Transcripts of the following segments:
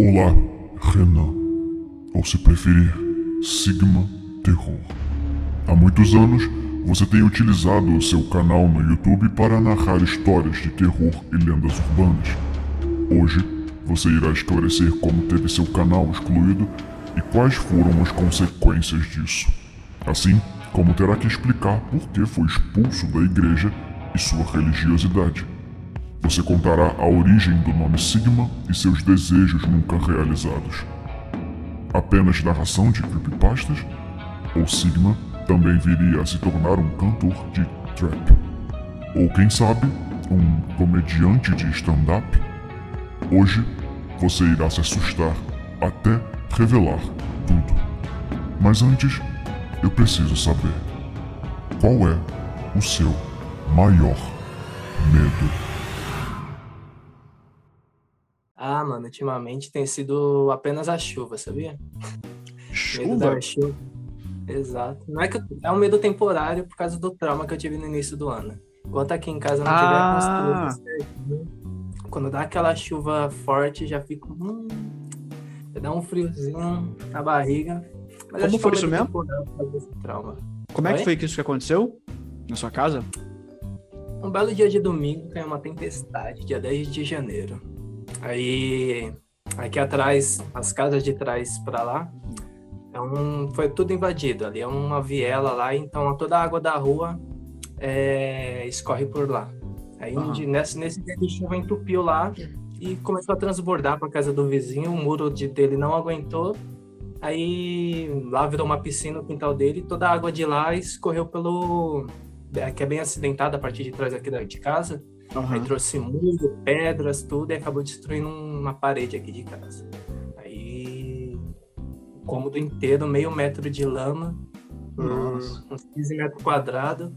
Olá, Renan. Ou se preferir, Sigma Terror. Há muitos anos, você tem utilizado o seu canal no YouTube para narrar histórias de terror e lendas urbanas. Hoje, você irá esclarecer como teve seu canal excluído e quais foram as consequências disso. Assim como terá que explicar por que foi expulso da igreja e sua religiosidade. Você contará a origem do nome Sigma e seus desejos nunca realizados. Apenas narração de creepypastas? Ou Sigma também viria a se tornar um cantor de trap? Ou quem sabe, um comediante de stand-up? Hoje, você irá se assustar até revelar tudo. Mas antes, eu preciso saber: qual é o seu maior medo? Ah, mano, ultimamente tem sido apenas a chuva, sabia? Medo Chuva? da chuva. Exato. Não é que eu- é um medo temporário por causa do trauma que eu tive no início do ano. Enquanto aqui em casa não tiver Ah. construído certinho, quando dá aquela chuva forte, já fico. Hum, dá um friozinho na barriga. Mas Como foi é um isso medo mesmo? Como é que Oi? foi que isso que aconteceu? Na sua casa? Um belo dia de domingo caiu uma tempestade, dia 10 de janeiro. Aí, aqui atrás, as casas de trás pra lá, é um, foi tudo invadido. Ali é uma viela lá, então toda a água da rua é, escorre por lá. Aí Aham. de- nesse, nesse dia de chuva entupiu lá e começou a transbordar para casa do vizinho. O muro de, dele não aguentou. Aí lá virou uma piscina no quintal dele. Toda a água de lá escorreu pelo é, que é bem acidentada a partir de trás aqui da- de casa. Aí Aham. trouxe muro, pedras, tudo, e acabou destruindo uma parede aqui de casa. Aí o cômodo inteiro, meio metro de lama, Nossa. uns 15 metros quadrados.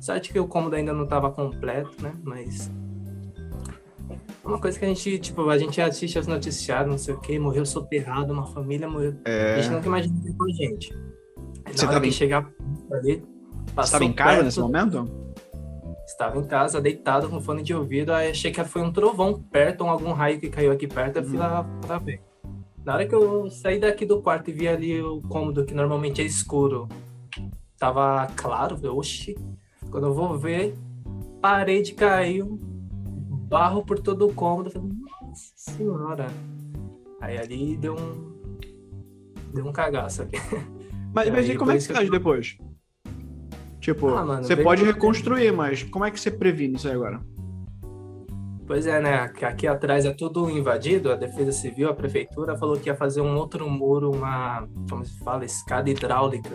Sorte que o cômodo ainda não estava completo, né? Mas. Uma coisa que a gente, tipo, a gente assiste aos noticiários, não sei o que, morreu soterrado, uma família morreu. A É... gente nunca imagina isso com a gente. Aí, Você na hora tava que em- chegar ali, Você estava em casa perto- nesse momento? Estava em casa, deitado com fone de ouvido, aí achei que foi um trovão perto, ou algum raio que caiu aqui perto, eu fui lá pra ver. Na hora que eu saí daqui do quarto e vi ali o cômodo, que normalmente é escuro, tava claro, falei, oxi. Quando eu vou ver, parede caiu, barro por todo o cômodo, falei, nossa senhora. Aí ali deu um. Deu um cagaço aqui. Mas, aí como é que faz eu- depois? Tipo, Ah, mano, você pode reconstruir, mas como é que você previne isso aí agora? Pois é, né? Aqui atrás é tudo invadido. A Defesa Civil, a Prefeitura, falou que ia fazer um outro muro, uma. Como se fala? Escada hidráulica.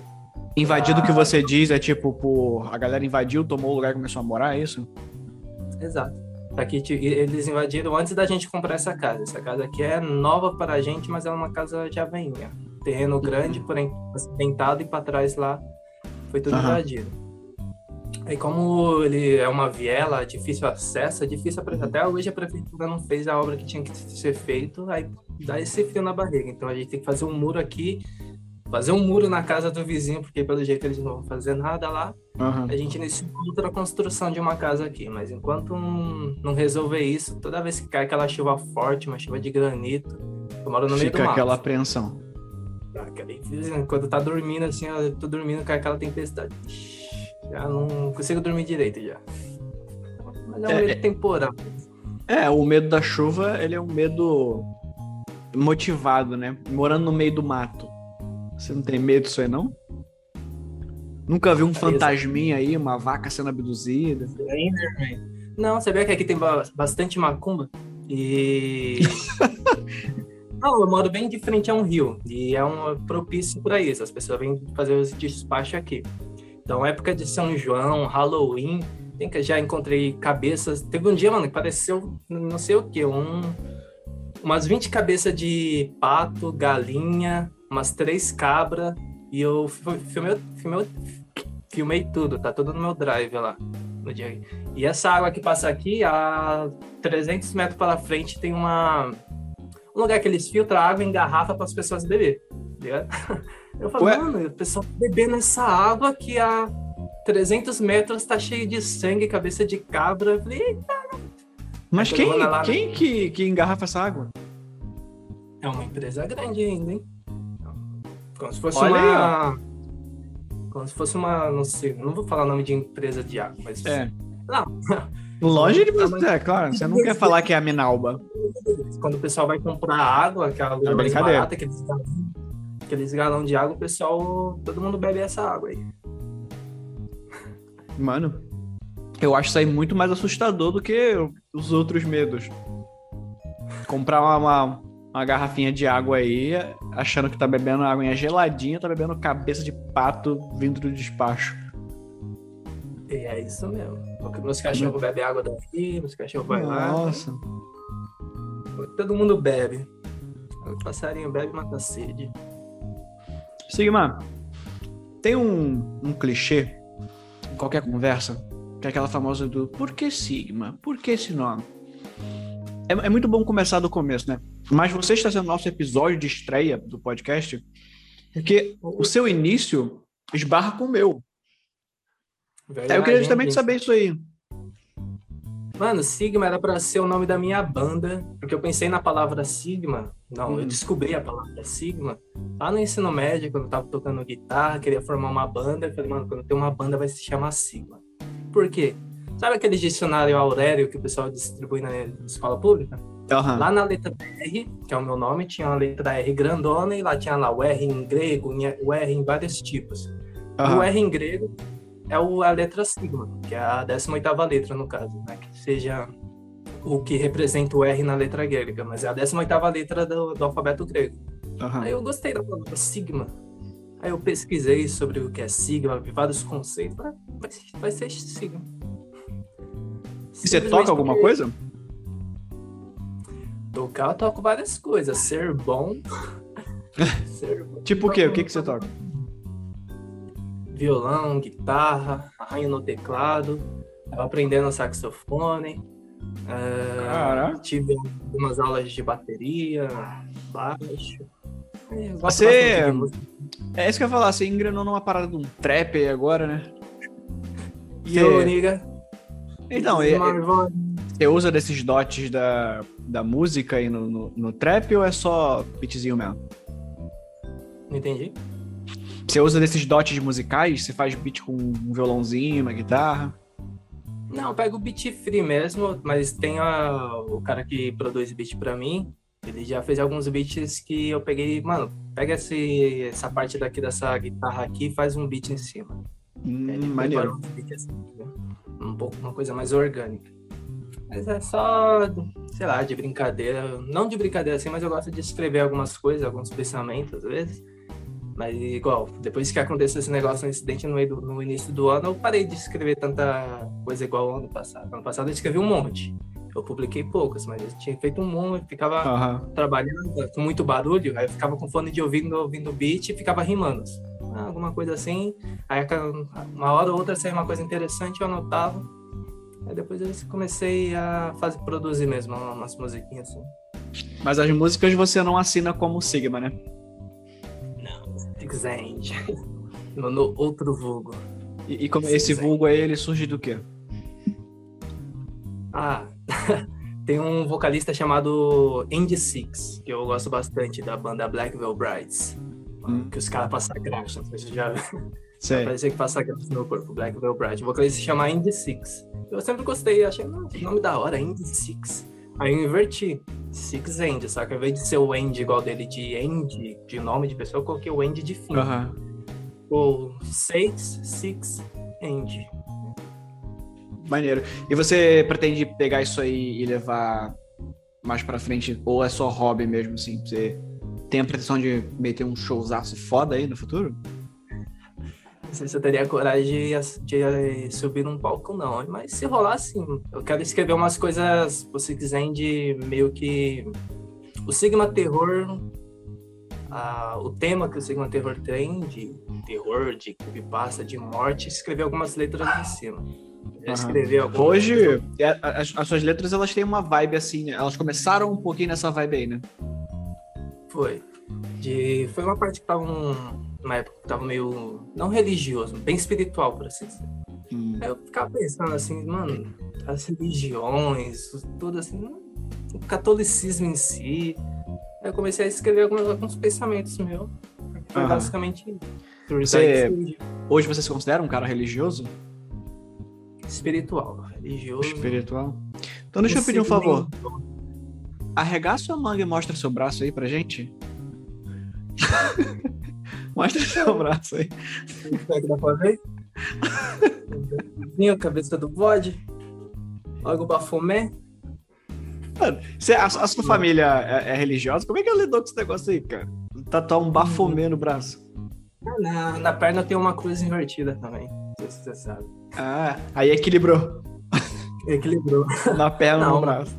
Invadido Ah. que você diz é tipo, por a galera invadiu, tomou o lugar e começou a morar, é isso? Exato. Aqui eles invadiram antes da gente comprar essa casa. Essa casa aqui é nova para a gente, mas é uma casa já venha. Terreno grande, porém acidentado, e para trás lá foi tudo Aham. invadido. Aí como ele é uma viela, difícil acesso, é difícil, até hoje a prefeitura não fez a obra que tinha que ser feito, aí dá esse frio na barriga. Então a gente tem que fazer um muro aqui, fazer um muro na casa do vizinho, porque pelo jeito eles não vão fazer nada lá. Aham. A gente iniciou outra construção de uma casa aqui, mas enquanto não, não resolver isso, toda vez que cai aquela chuva forte, uma chuva de granito, eu moro no meio do Fica mato. aquela apreensão. E, Quando tá dormindo assim, eu tô dormindo com aquela tempestade. Já não consigo dormir direito já. Mas é um É, medo é- temporal. É, o medo da chuva, ele é um medo motivado, né? Morando no meio do mato. Você não tem medo disso aí, não? Nunca viu um fantasminha aí, uma vaca sendo abduzida? Não, sabia que aqui tem ba- bastante macumba? E. Não, eu moro bem de frente a um rio. E é um propício para isso. As pessoas vêm fazer os despachos aqui. Então, época de São João, Halloween, tem que já encontrei cabeças. Teve um dia, mano, que pareceu não sei o que, um, umas 20 cabeças de pato, galinha, umas três cabras. E eu fi- filmei, filmei, filmei tudo, tá tudo no meu drive lá. No dia. E essa água que passa aqui, a 300 metros para frente, tem uma um lugar que eles filtram água em garrafa para as pessoas beber. tá? Eu falei, Ué? mano, o pessoal bebendo essa água que a 300 metros tá cheio de sangue, cabeça de cabra. Eu falei, eita, Mas Aí quem, quem que, que engarrafa essa água? É uma empresa grande ainda, hein? Como se fosse Olha aí, uma. Como se fosse uma. Não sei, não vou falar o nome de empresa de água, mas. É. Não, Longe de Tá, você, é claro. Você não quer falar que é a Minalba. quando o pessoal vai comprar água, aquela É brincadeira. barata, aqueles galão, aqueles galão de água, o pessoal. Todo mundo bebe essa água aí. Mano, eu acho isso aí muito mais assustador do que os outros medos. Comprar uma, uma, uma garrafinha de água aí, achando que tá bebendo água geladinha, tá bebendo cabeça de pato vindo do despacho. E é isso mesmo. Porque meus cachorros bebem água daqui, meus cachorros vão lá. Nossa. Todo mundo bebe. O passarinho bebe e mata sede. Sigma, tem um, um clichê em qualquer conversa, que é aquela famosa do por que Sigma? Por que esse nome? É, é muito bom começar do começo, né? Mas você está sendo nosso episódio de estreia do podcast, porque o seu início esbarra com o meu. Aí eu queria justamente saber isso aí. Mano, Sigma era pra ser o nome da minha banda, porque eu pensei na palavra Sigma. Não, Hum. eu descobri a palavra Sigma lá no ensino médio, quando eu tava tocando guitarra, queria formar uma banda. Eu falei, mano, quando tenho uma banda vai se chamar Sigma. Por quê? Sabe aquele dicionário Aurélio que o pessoal distribui na escola pública? Aham. Lá na letra R, que é o meu nome, tinha uma letra R grandona e lá tinha lá o R em grego, o R em vários tipos. O aham. R em grego é o- a letra sigma, que é a 18ª letra, no caso, né? Que seja o que representa o R na letra grega, mas é a 18ª letra do, do alfabeto grego. aham. Aí eu gostei da palavra sigma. Aí eu pesquisei sobre o que é sigma, vi vários conceitos. Falei, ah, vai, vai ser sigma. E você toca alguma coisa? Tocar, eu toco várias coisas. Ser bom. ser bom. Tipo o quê? O que, que você toca? Violão, guitarra, arranho no teclado, tava aprendendo saxofone, é, Caraca. tive algumas aulas de bateria, baixo. É, Você-. É isso que eu ia falar, você engrenou numa parada de um trap aí agora, né? E eu, niga, Então, é- é- Marvão, você usa desses dotes da, da música aí no, no, no trap ou é só beatzinho mesmo? não entendi. Você usa desses dotes musicais? Você faz beat com um violãozinho, uma guitarra? Não, eu pego o beat free mesmo, mas tem a- o cara que produz beat pra mim, ele já fez alguns beats que eu peguei, mano, pega esse, essa parte daqui dessa guitarra aqui e faz um beat em cima. Hum, Ele maneiro. um beat assim, né? um pouco uma coisa mais orgânica. Mas é só, sei lá, de brincadeira. Não de brincadeira assim, mas eu gosto de escrever algumas coisas, alguns pensamentos às vezes. Mas igual, depois que aconteceu esse negócio, um incidente no, meio do- no início do ano, eu parei de escrever tanta coisa igual ano passado. Ano passado eu escrevi um monte. Eu publiquei poucos, mas eu tinha feito um monte, ficava Aham. trabalhando com muito barulho, aí eu ficava com fone de ouvido ouvindo beat e ficava rimando. Ah, alguma coisa assim. Aí uma hora ou outra saía uma coisa interessante, eu anotava. Aí depois eu comecei a fazer, produzir mesmo umas musiquinhas assim. Mas as músicas você não assina como Sigma, né? Six End. No, no outro vulgo. E, e como Sim, esse sim. vulgo aí, ele surge do quê? Ah, tem um vocalista chamado Andy Six, que eu gosto bastante da banda Black Veil Brides. Hum. Que os caras passam graxa, não sei se já Sei. Parecia que passa graça no meu corpo, Black Veil Bride. O vocalista se chama Indy Six. Eu sempre gostei, achei, nossa, que nome da hora, Indy Six. Aí eu inverti, Six End, saca? Ao invés de ser o End igual dele de End, de nome de pessoa, eu coloquei o End de fim. Aham. Ou Seis, Six, End. Maneiro. E você pretende pegar isso aí e levar mais pra frente? Ou é só hobby mesmo, assim? Você tem a pretensão de meter um showzaço foda aí no futuro? Não sei se eu teria coragem de, de, eh, subir num palco, não. Mas se rolar, sim. Eu quero escrever umas coisas, se você quiser, de meio que. O Sigma Terror. ah, o tema que o Sigma Terror tem, de terror, de creepypasta, de morte, escrever algumas letras em cima. Já Aham. escrevi algumas. Hoje, é, as, as suas letras, elas têm uma vibe assim, né? Elas começaram um pouquinho nessa vibe aí, né? Foi. De, foi uma parte que tava um, uma época que tava meio. não religioso, bem espiritual, por assim dizer. Hum. Aí eu ficava pensando assim, mano, as religiões, tudo assim, o catolicismo em si. Aí eu comecei a escrever alguns, alguns pensamentos meus. Foi Aham. basicamente. Você- Hoje você se considera um cara religioso? Espiritual, religioso. Espiritual? Então deixa eu pedir um favor. Arregaça sua manga e mostra seu braço aí pra gente. mostra seu braço aí. Será que dá pra ver? A cabeça do bode. Logo o bafomé. Você- a, a sua família é, é religiosa? Como é que ela lidou com esse negócio aí, cara? Tatuar um bafomê no braço. Na, na perna tem uma cruz invertida também. Não sei se você sabe. Ah, aí equilibrou. Equilibrou. Na perna Não. no braço.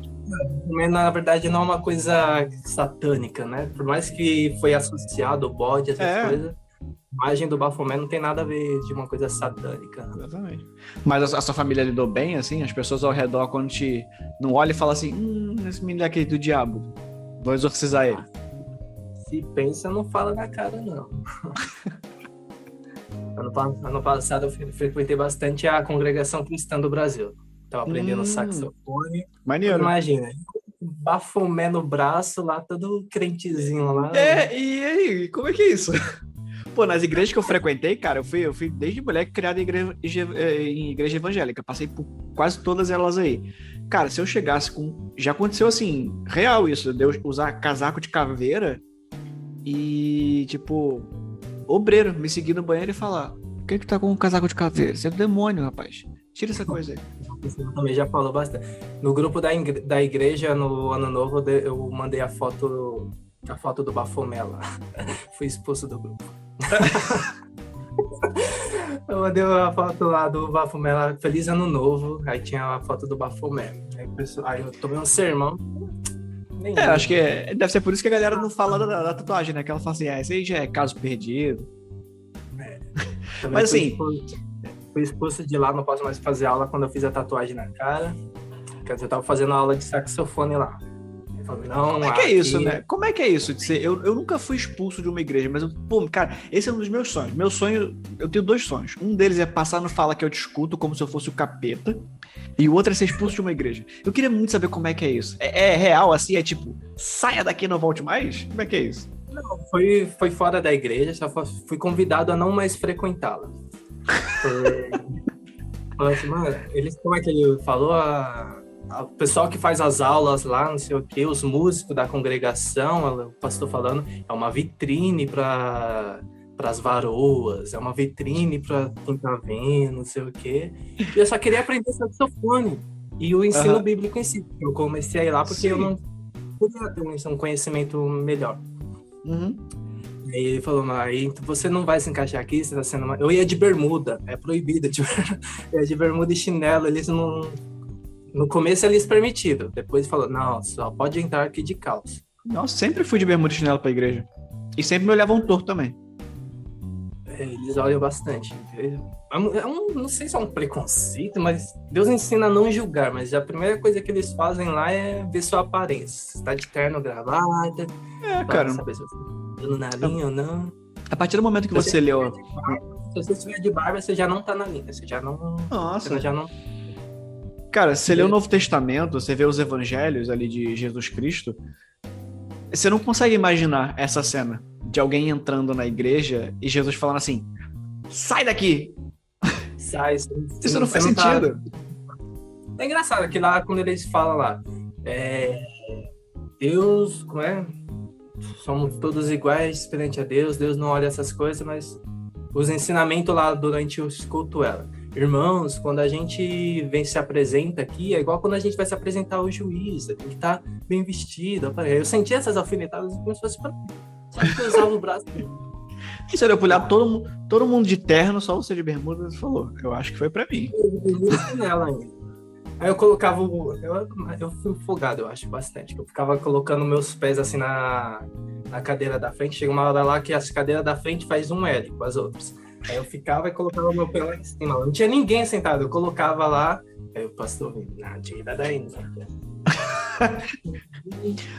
Na verdade não é uma coisa satânica, né? Por mais que foi associado o bode, essas É. coisas, a imagem do Bafomé não tem nada a ver de uma coisa satânica. Exatamente. Mas a, a sua família lidou bem, assim? As pessoas ao redor, quando te não olham e falam assim: hum, esse menino é aquele do diabo. Vou exorcizar ele. Se pensa, não fala na cara, não. ano, ano passado eu fre- frequentei bastante a congregação cristã do Brasil. Tava aprendendo Hum. saxofone. Maneiro. Imagina, bafomé no braço lá, todo crentezinho lá. É, e aí, como é que é isso? Pô, nas igrejas que eu frequentei, cara, eu fui, eu fui desde moleque criado em igreja, eh, em igreja evangélica. Passei por quase todas elas aí. Cara, se eu chegasse com. Já aconteceu assim, real isso, de eu usar casaco de caveira e, tipo, obreiro me seguir no banheiro e falar: Por que, que tá com um casaco de caveira? Você é do demônio, rapaz. Tira essa coisa aí. Você também já falou bastante. No grupo da, ingre- da igreja, no ano novo, eu de- eu mandei a foto, a foto do Bafomé lá. Fui expulso do grupo. eu mandei a foto lá do Bafomé lá, Feliz Ano Novo. Aí tinha a foto do Bafomé. Aí, o pessoal- aí eu tomei um sermão. Nem É, acho que é- deve ser por isso que a galera não fala da, da tatuagem, né? Que ela fala assim: ah, esse aí já é caso perdido. Também mas assim- expulso- Fui expulso de lá, não posso mais fazer aula quando eu fiz a tatuagem na cara. Quer dizer, eu tava fazendo aula de saxofone lá. Falei, não, Como é que é aqui- isso, né? Como é que é isso de ser. Eu, eu nunca fui expulso de uma igreja, mas, eu, pô, cara, esse é um dos meus sonhos. Meu sonho, eu tenho dois sonhos. Um deles é passar no Fala que eu te escuto, como se eu fosse o capeta. E o outro é ser expulso de uma igreja. Eu queria muito saber como é que é isso. É, é real assim? É tipo, saia daqui e não volte mais? Como é que é isso? Foi, foi fora da igreja, só fui convidado a não mais frequentá-la. Falei assim, mano, eles, como é que ele falou? A, a- o pessoal que faz as aulas lá, não sei o quê, os músicos da congregação, o pastor falando, é uma vitrine para as varoas, é uma vitrine para quem tá vendo, não sei o quê. E eu só queria aprender saxofone e o ensino Aham. bíblico em si. Eu comecei a ir lá porque eu Sim. não podia ter um um conhecimento melhor. Uhum. Aí ele falou, mas você não vai se encaixar aqui, você tá sendo. uma-" Eu ia de bermuda, é proibido. De... Eu ia de bermuda e chinelo, eles não. No começo eles permitiram, depois falou, não, só pode entrar aqui de calça. Nossa, sempre fui de bermuda e chinelo pra igreja. E sempre me olhavam torto também. É, Eles olham bastante. É um, não sei se é um preconceito, mas Deus ensina a não julgar, mas a primeira coisa que eles fazem lá é ver sua aparência. Se tá de terno, gravata, É, cara. saber se você tá dando na linha ou não. A partir do momento que Se você leu. Se você estiver de barba, você já não tá na linha, você já não. Nossa, Você já não Cara, você lê o Novo Testamento, você vê os evangelhos ali de Jesus Cristo, você não consegue imaginar essa cena de alguém entrando na igreja e Jesus falando assim: sai daqui! sai. você- Isso não faz tá- sentido. É engraçado que lá, quando eles falam lá, é, Deus, como é? Somos todos iguais perante a Deus, Deus não olha essas coisas, mas os ensinamentos lá durante o culto ela. Irmãos, quando a gente vem se apresenta aqui, é igual quando a gente vai se apresentar ao juiz, tem que estar bem vestido. Eu senti essas alfinetadas como se fosse pra mim. Só que eu usava o braço. E olhou pro lado, todo, todo mundo de terno, só você de bermuda, você falou: eu acho que foi pra mim. nela ainda. Aí eu colocava o. Eu, eu fui folgado, eu acho, bastante. Eu ficava colocando meus pés assim na, na cadeira da frente. Chega uma hora lá que as cadeiras da frente faz um L com as outras. Aí eu ficava e colocava meu pé lá em cima. Não tinha ninguém sentado, eu colocava lá. Aí o pastor vindo, não, tira daí.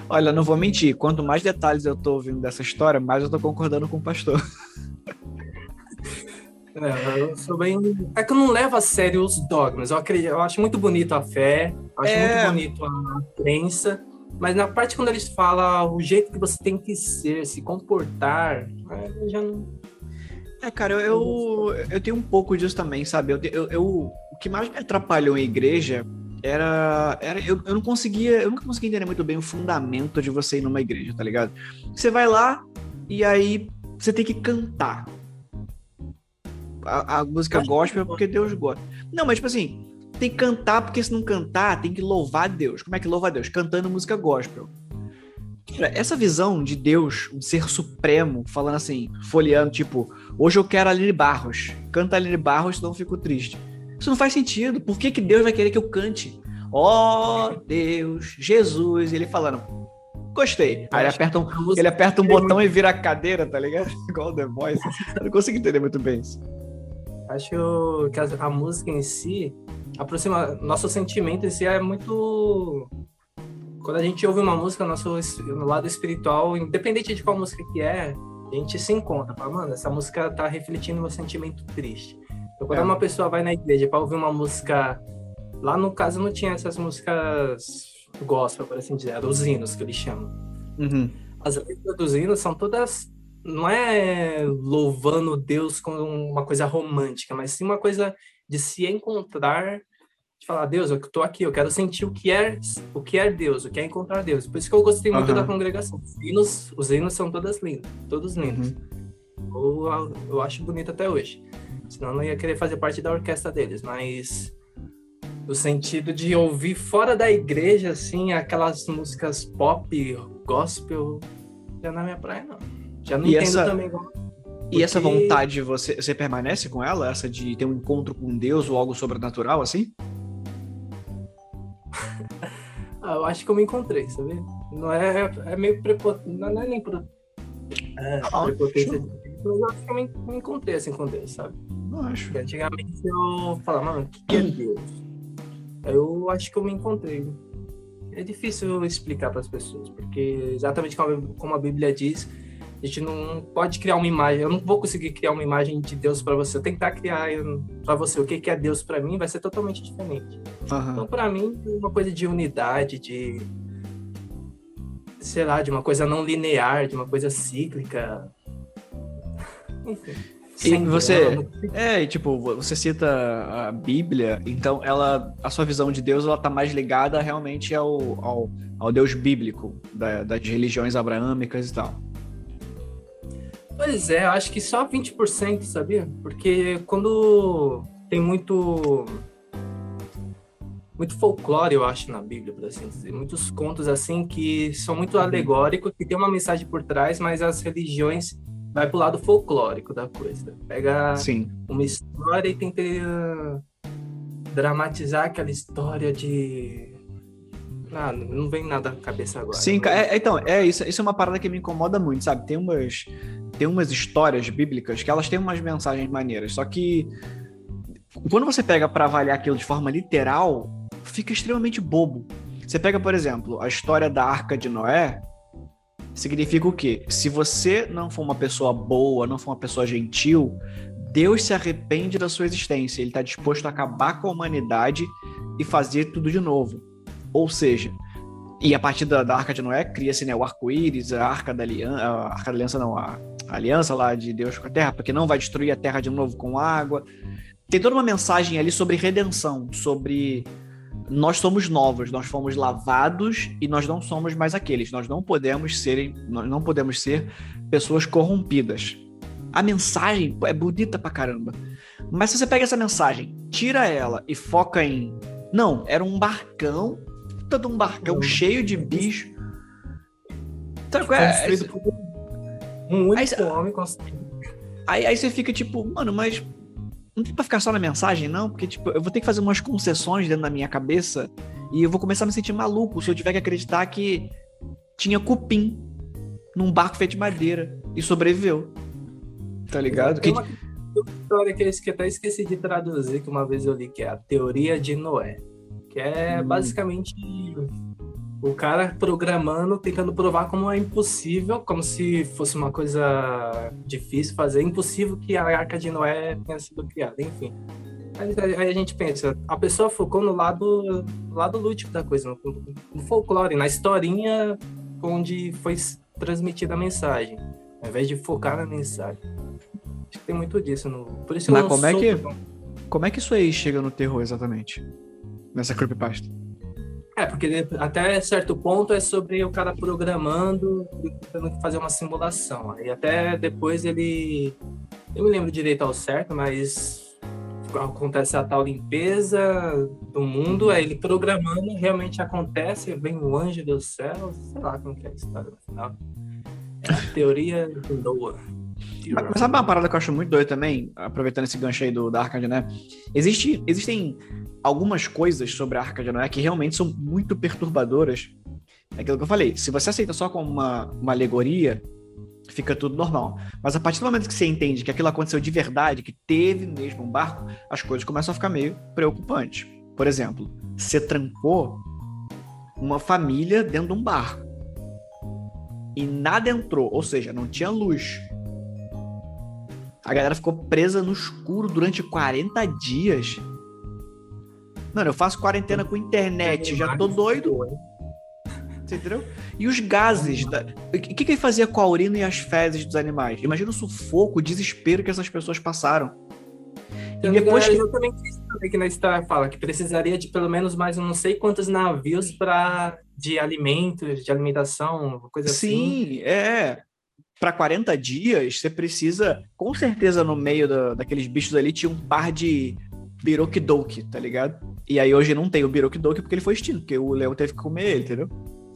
Olha, não vou mentir, quanto mais detalhes eu tô ouvindo dessa história, mais eu tô concordando com o pastor. É, eu sou bem. É que eu não levo a sério os dogmas. Eu, acredito, eu acho muito bonito a fé, eu acho É. muito bonito a crença, Mas na parte quando eles falam o jeito que você tem que ser, se comportar, eu já não. É, cara, eu, eu tenho um pouco disso também, sabe? Eu, eu, eu o que mais me atrapalhou em igreja era. era eu, eu não conseguia. Eu nunca conseguia entender muito bem o fundamento de você ir numa igreja, tá ligado? Você vai lá e aí você tem que cantar. A, a música gospel é porque Deus gosta. Não, mas tipo assim, tem que cantar, porque se não cantar, tem que louvar Deus. Como é que louva Deus? Cantando música gospel. Cara, essa visão de Deus, um ser supremo, falando assim, folheando, tipo, hoje eu quero Aline Barros. Canta Aline Barros, senão eu fico triste. Isso não faz sentido. Por que, que Deus vai querer que eu cante? Ó oh, Deus, Jesus, e ele falando, gostei. Aí ele aperta um, ele aperta um botão e vira a cadeira, tá ligado? Igual The Voice. Eu não consigo entender muito bem isso. Acho que a, a música em si aproxima. Nosso sentimento em si é muito. Quando a gente ouve uma música, nosso no lado espiritual, independente de qual música que é, a gente se encontra. Fala, mano, essa música tá refletindo meu sentimento triste. Então, quando é. uma pessoa vai na igreja para ouvir uma música. Lá no caso não tinha essas músicas gospel, por assim dizer, os hinos que eles chamam. Uhum. As letras dos hinos são todas não é louvando Deus com uma coisa romântica, mas sim uma coisa de se encontrar, de falar, Deus, eu estou aqui, eu quero sentir o que é o que é Deus, o que é encontrar Deus. Por isso que eu gostei muito uhum. da congregação. Os hinos, os hinos são todas lindos, todos lindos. Uhum. Eu, eu acho bonito até hoje. Senão eu não ia querer fazer parte da orquestra deles, mas no sentido de ouvir fora da igreja, assim, aquelas músicas pop, gospel, já não é minha praia, não. Já não e entendo essa... também. Porque... E essa vontade, você, você permanece com ela? Essa de ter um encontro com Deus ou algo sobrenatural, assim? ah, eu acho que eu me encontrei, sabe? Não é, é meio prepotente, não é nem pro, é, ah, prepotência. Mas eu acho que eu me, me encontrei assim com Deus, sabe? Não acho. Porque antigamente eu falava, mano, o que é Deus? Eu acho que eu me encontrei. É difícil explicar para as pessoas, porque exatamente como a Bíblia diz, a gente não pode criar uma imagem. Eu não vou conseguir criar uma imagem de Deus para você. Eu tentar criar para você o que é Deus para mim vai ser totalmente diferente. Uhum. Então, para mim, uma coisa de unidade, de sei lá, de uma coisa não linear, de uma coisa cíclica. Enfim. E você, é, tipo, você cita a Bíblia, então ela, a sua visão de Deus, ela tá mais ligada realmente ao, ao, ao Deus bíblico, da, das religiões abraâmicas e tal. Pois é, acho que só 20%, sabia? Porque quando tem muito muito folclore, eu acho, na Bíblia, por assim dizer. Muitos contos, assim, que são muito uhum. alegóricos, que tem uma mensagem por trás, mas as religiões vai pro lado folclórico da coisa. Pega Sim. uma história e tenta dramatizar aquela história de... Ah, não vem nada na cabeça agora. Sim, é, então, é isso, isso é uma parada que me incomoda muito, sabe? Tem umas tem umas histórias bíblicas que elas têm umas mensagens maneiras, só que quando você pega para avaliar aquilo de forma literal, fica extremamente bobo. Você pega, por exemplo, a história da Arca de Noé, significa o quê? Se você não for uma pessoa boa, não for uma pessoa gentil, Deus se arrepende da sua existência. Ele está disposto a acabar com a humanidade e fazer tudo de novo. Ou seja, e a partir da, da Arca de Noé cria-se né, o arco-íris, a Arca da Aliança, a Arca da Aliança não, a, a aliança lá de Deus com a terra, porque não vai destruir a terra de novo com água. Tem toda uma mensagem ali sobre redenção, sobre nós somos novos, nós fomos lavados e nós não somos mais aqueles. Nós não podemos ser, nós não podemos ser pessoas corrompidas. A mensagem é bonita pra caramba. Mas se você pega essa mensagem, tira ela e foca em não, era um barcão, todo um barcão cheio de bicho. Sabe qual é? Um único aí, homem consegue. Aí, aí você fica tipo, mano, mas não tem pra ficar só na mensagem, não? Porque, tipo, eu vou ter que fazer umas concessões dentro da minha cabeça e eu vou começar a me sentir maluco se eu tiver que acreditar que tinha cupim num barco feito de madeira e sobreviveu. Tá ligado? Tem uma, uma história que eu até esqueci de traduzir, que uma vez eu li, que é a Teoria de Noé. Que é hum. basicamente o cara programando, tentando provar como é impossível, como se fosse uma coisa difícil fazer, impossível que a Arca de Noé tenha sido criada, enfim. Aí, aí a gente pensa, a pessoa focou no lado, lado lúdico da coisa, no, no folclore, na historinha onde foi transmitida a mensagem, ao invés de focar na mensagem. Acho que tem muito disso. No... Por isso Mas como é que como é que isso aí chega no terror exatamente? Nessa creepypasta? É, porque até certo ponto é sobre o cara programando e tentando fazer uma simulação. Aí até depois ele. Eu me lembro direito ao certo, mas acontece a tal limpeza do mundo, aí ele programando, realmente acontece, vem o anjo do céu, sei lá como que é a história no final. É a teoria do Noah. Mas sabe uma parada que eu acho muito doida também, aproveitando esse gancho aí do, da Arca de Noé? Existe, existem algumas coisas sobre a Arca de Noé que realmente são muito perturbadoras. É aquilo que eu falei, se você aceita só como uma, uma alegoria, fica tudo normal. Mas a partir do momento que você entende que aquilo aconteceu de verdade, que teve mesmo um barco, as coisas começam a ficar meio preocupantes. Por exemplo, você trancou uma família dentro de um barco e nada entrou, ou seja, não tinha luz. A galera ficou presa no escuro durante 40 dias. Mano, eu faço quarentena com internet, já tô doido. Você entendeu? E os gases. Da... O que, que ele fazia com a urina e as fezes dos animais? Imagina o sufoco, o desespero que essas pessoas passaram. E depois que... isso também que na história fala, que precisaria de pelo menos mais não sei quantos navios para de alimentos, de alimentação, coisa Sim, assim. Sim, é. Para 40 dias, você precisa, com certeza, no meio da, daqueles bichos ali, tinha um par de Birokidoki, tá ligado? E aí hoje não tem o Birokidoki porque ele foi extinto, porque o leão teve que comer ele, entendeu?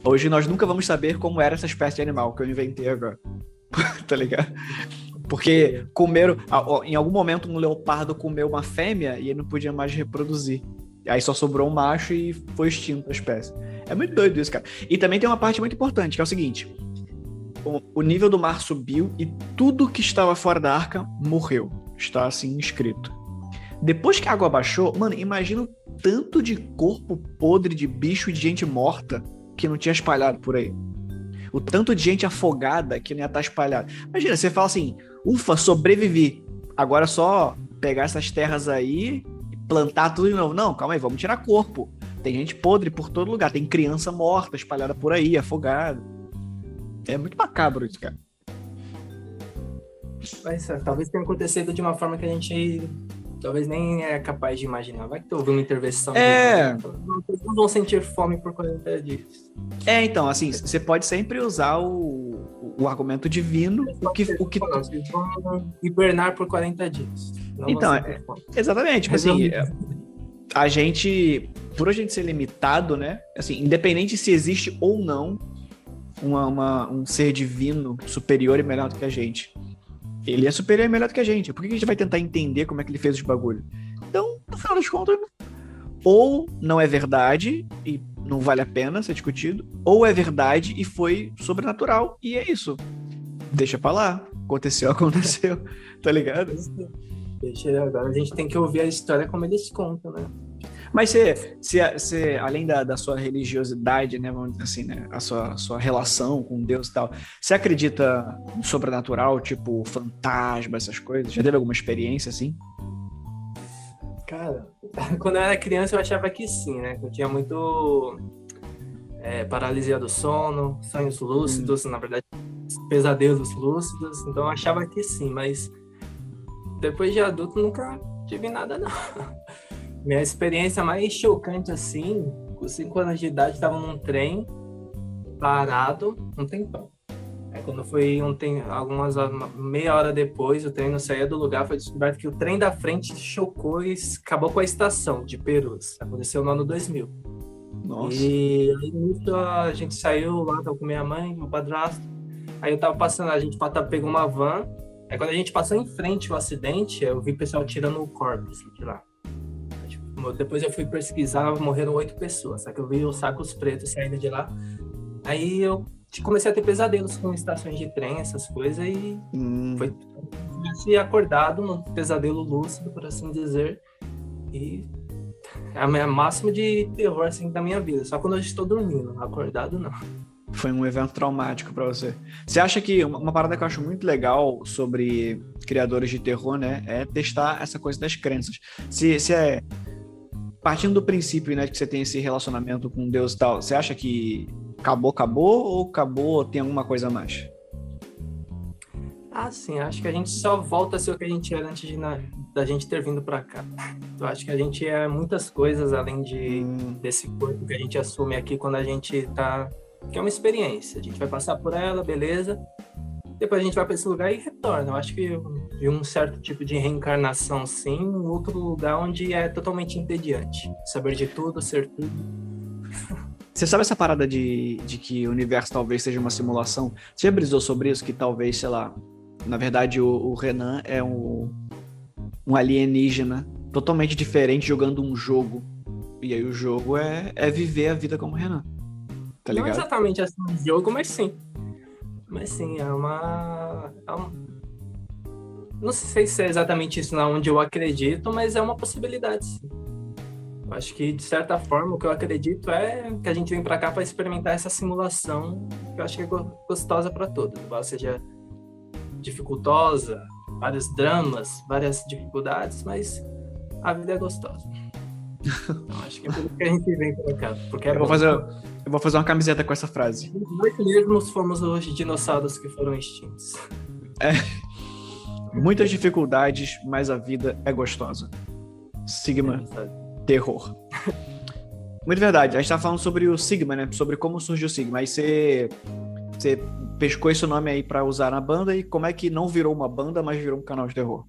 Hoje nós nunca vamos saber como era essa espécie de animal que eu inventei agora. tá ligado? Porque comeram. Em algum momento, um leopardo comeu uma fêmea e ele não podia mais reproduzir. Aí só sobrou um macho e foi extinto a espécie. É muito doido isso, cara. E também tem uma parte muito importante, que é o seguinte: o nível do mar subiu e tudo que estava fora da arca morreu. Está assim escrito. Depois que a água baixou, mano, imagina o tanto de corpo podre de bicho e de gente morta que não tinha espalhado por aí. O tanto de gente afogada que não ia estar espalhada. Imagina, você fala assim: ufa, sobrevivi. Agora é só pegar essas terras aí e plantar tudo de novo. Não, calma aí, vamos tirar corpo. Tem gente podre por todo lugar. Tem criança morta espalhada por aí, afogada. É muito macabro isso, cara. Mas, é, talvez tenha acontecido de uma forma que a gente talvez nem é capaz de imaginar. Vai que houve uma intervenção. É. Não vão sentir fome por 40 dias. É, então, assim, você pode sempre usar o, o argumento divino. O que, o que... Vocês vão hibernar por 40 dias. então, é, exatamente. Tipo assim, a gente, por a gente ser limitado, né? Assim, independente se existe ou não uma, uma, um ser divino superior e melhor do que a gente ele é superior e melhor do que a gente. Por que a gente vai tentar entender como é que ele fez os bagulho? Então, no final das contas, ou não é verdade e não vale a pena ser discutido, ou é verdade e foi sobrenatural e é isso. Deixa pra lá. Aconteceu, aconteceu. tá ligado? Agora a gente tem que ouvir a história como eles contam, né? Mas você, você, você além da, da, sua religiosidade, né, vamos dizer assim, né, a sua, sua relação com Deus e tal, você acredita no sobrenatural, tipo fantasma, essas coisas? Já teve alguma experiência assim? Cara, quando eu era criança eu achava que sim, né? Eu tinha muito é, paralisia do sono, sonhos lúcidos, hum. na verdade, pesadelos lúcidos, então eu achava que sim, mas depois de adulto nunca tive nada não. Minha experiência mais chocante, assim, com 5 anos de idade, estava num trem parado um tempão. Aí quando foi um tem algumas meia hora depois, o trem não saía do lugar, foi descoberto que o trem da frente chocou e acabou com a estação de Perus. Aconteceu no ano 2000. Nossa. E aí a gente saiu lá, tava com minha mãe, meu padrasto. Aí eu tava passando, a gente pegou uma van. Aí quando a gente passou em frente o acidente, eu vi o pessoal tirando o corpo assim, de lá. Depois eu fui pesquisar, morreram oito pessoas. Só que eu vi os sacos pretos saindo de lá. Aí eu comecei a ter pesadelos com estações de trem, essas coisas, e hum. foi fui acordado num pesadelo lúcido, por assim dizer. E é a máxima de terror assim da minha vida. Só quando eu estou dormindo, acordado não. Foi um evento traumático para você. Você acha que uma parada que eu acho muito legal sobre criadores de terror, né, é testar essa coisa das crenças. Se, se é partindo do princípio, né, que você tem esse relacionamento com Deus e tal, você acha que acabou, acabou ou acabou tem alguma coisa a mais? Ah, sim, acho que a gente só volta a ser o que a gente era antes de, na, da gente ter vindo para cá. Eu acho que a gente é muitas coisas além de hum. desse corpo que a gente assume aqui quando a gente tá que é uma experiência. A gente vai passar por ela, beleza? Depois a gente vai para esse lugar e retorna. Eu acho que de um certo tipo de reencarnação, sim, um outro lugar onde é totalmente entediante. Saber de tudo, ser tudo. Você sabe essa parada de, de que o universo talvez seja uma simulação? Você já brisou sobre isso? Que talvez, sei lá, na verdade o, o Renan é um, um alienígena totalmente diferente jogando um jogo. E aí o jogo é, é viver a vida como Renan. Tá ligado? Não exatamente assim um jogo, mas sim. Mas sim, é uma. É um... Não sei se é exatamente isso na onde eu acredito, mas é uma possibilidade, sim. Eu acho que, de certa forma, o que eu acredito é que a gente vem para cá para experimentar essa simulação que eu acho que é gostosa para todos. Ou seja, dificultosa, vários dramas, várias dificuldades, mas a vida é gostosa. Então, acho que é isso que a gente vem para cá. Porque é eu, vou fazer, eu vou fazer uma camiseta com essa frase. Nós mesmos fomos os dinossauros que foram extintos. É. Muitas dificuldades, mas a vida é gostosa. Sigma, é terror. Muito verdade. A gente tá falando sobre o Sigma, né? Sobre como surgiu o Sigma. Aí você, você pescou esse nome aí para usar na banda e como é que não virou uma banda, mas virou um canal de terror?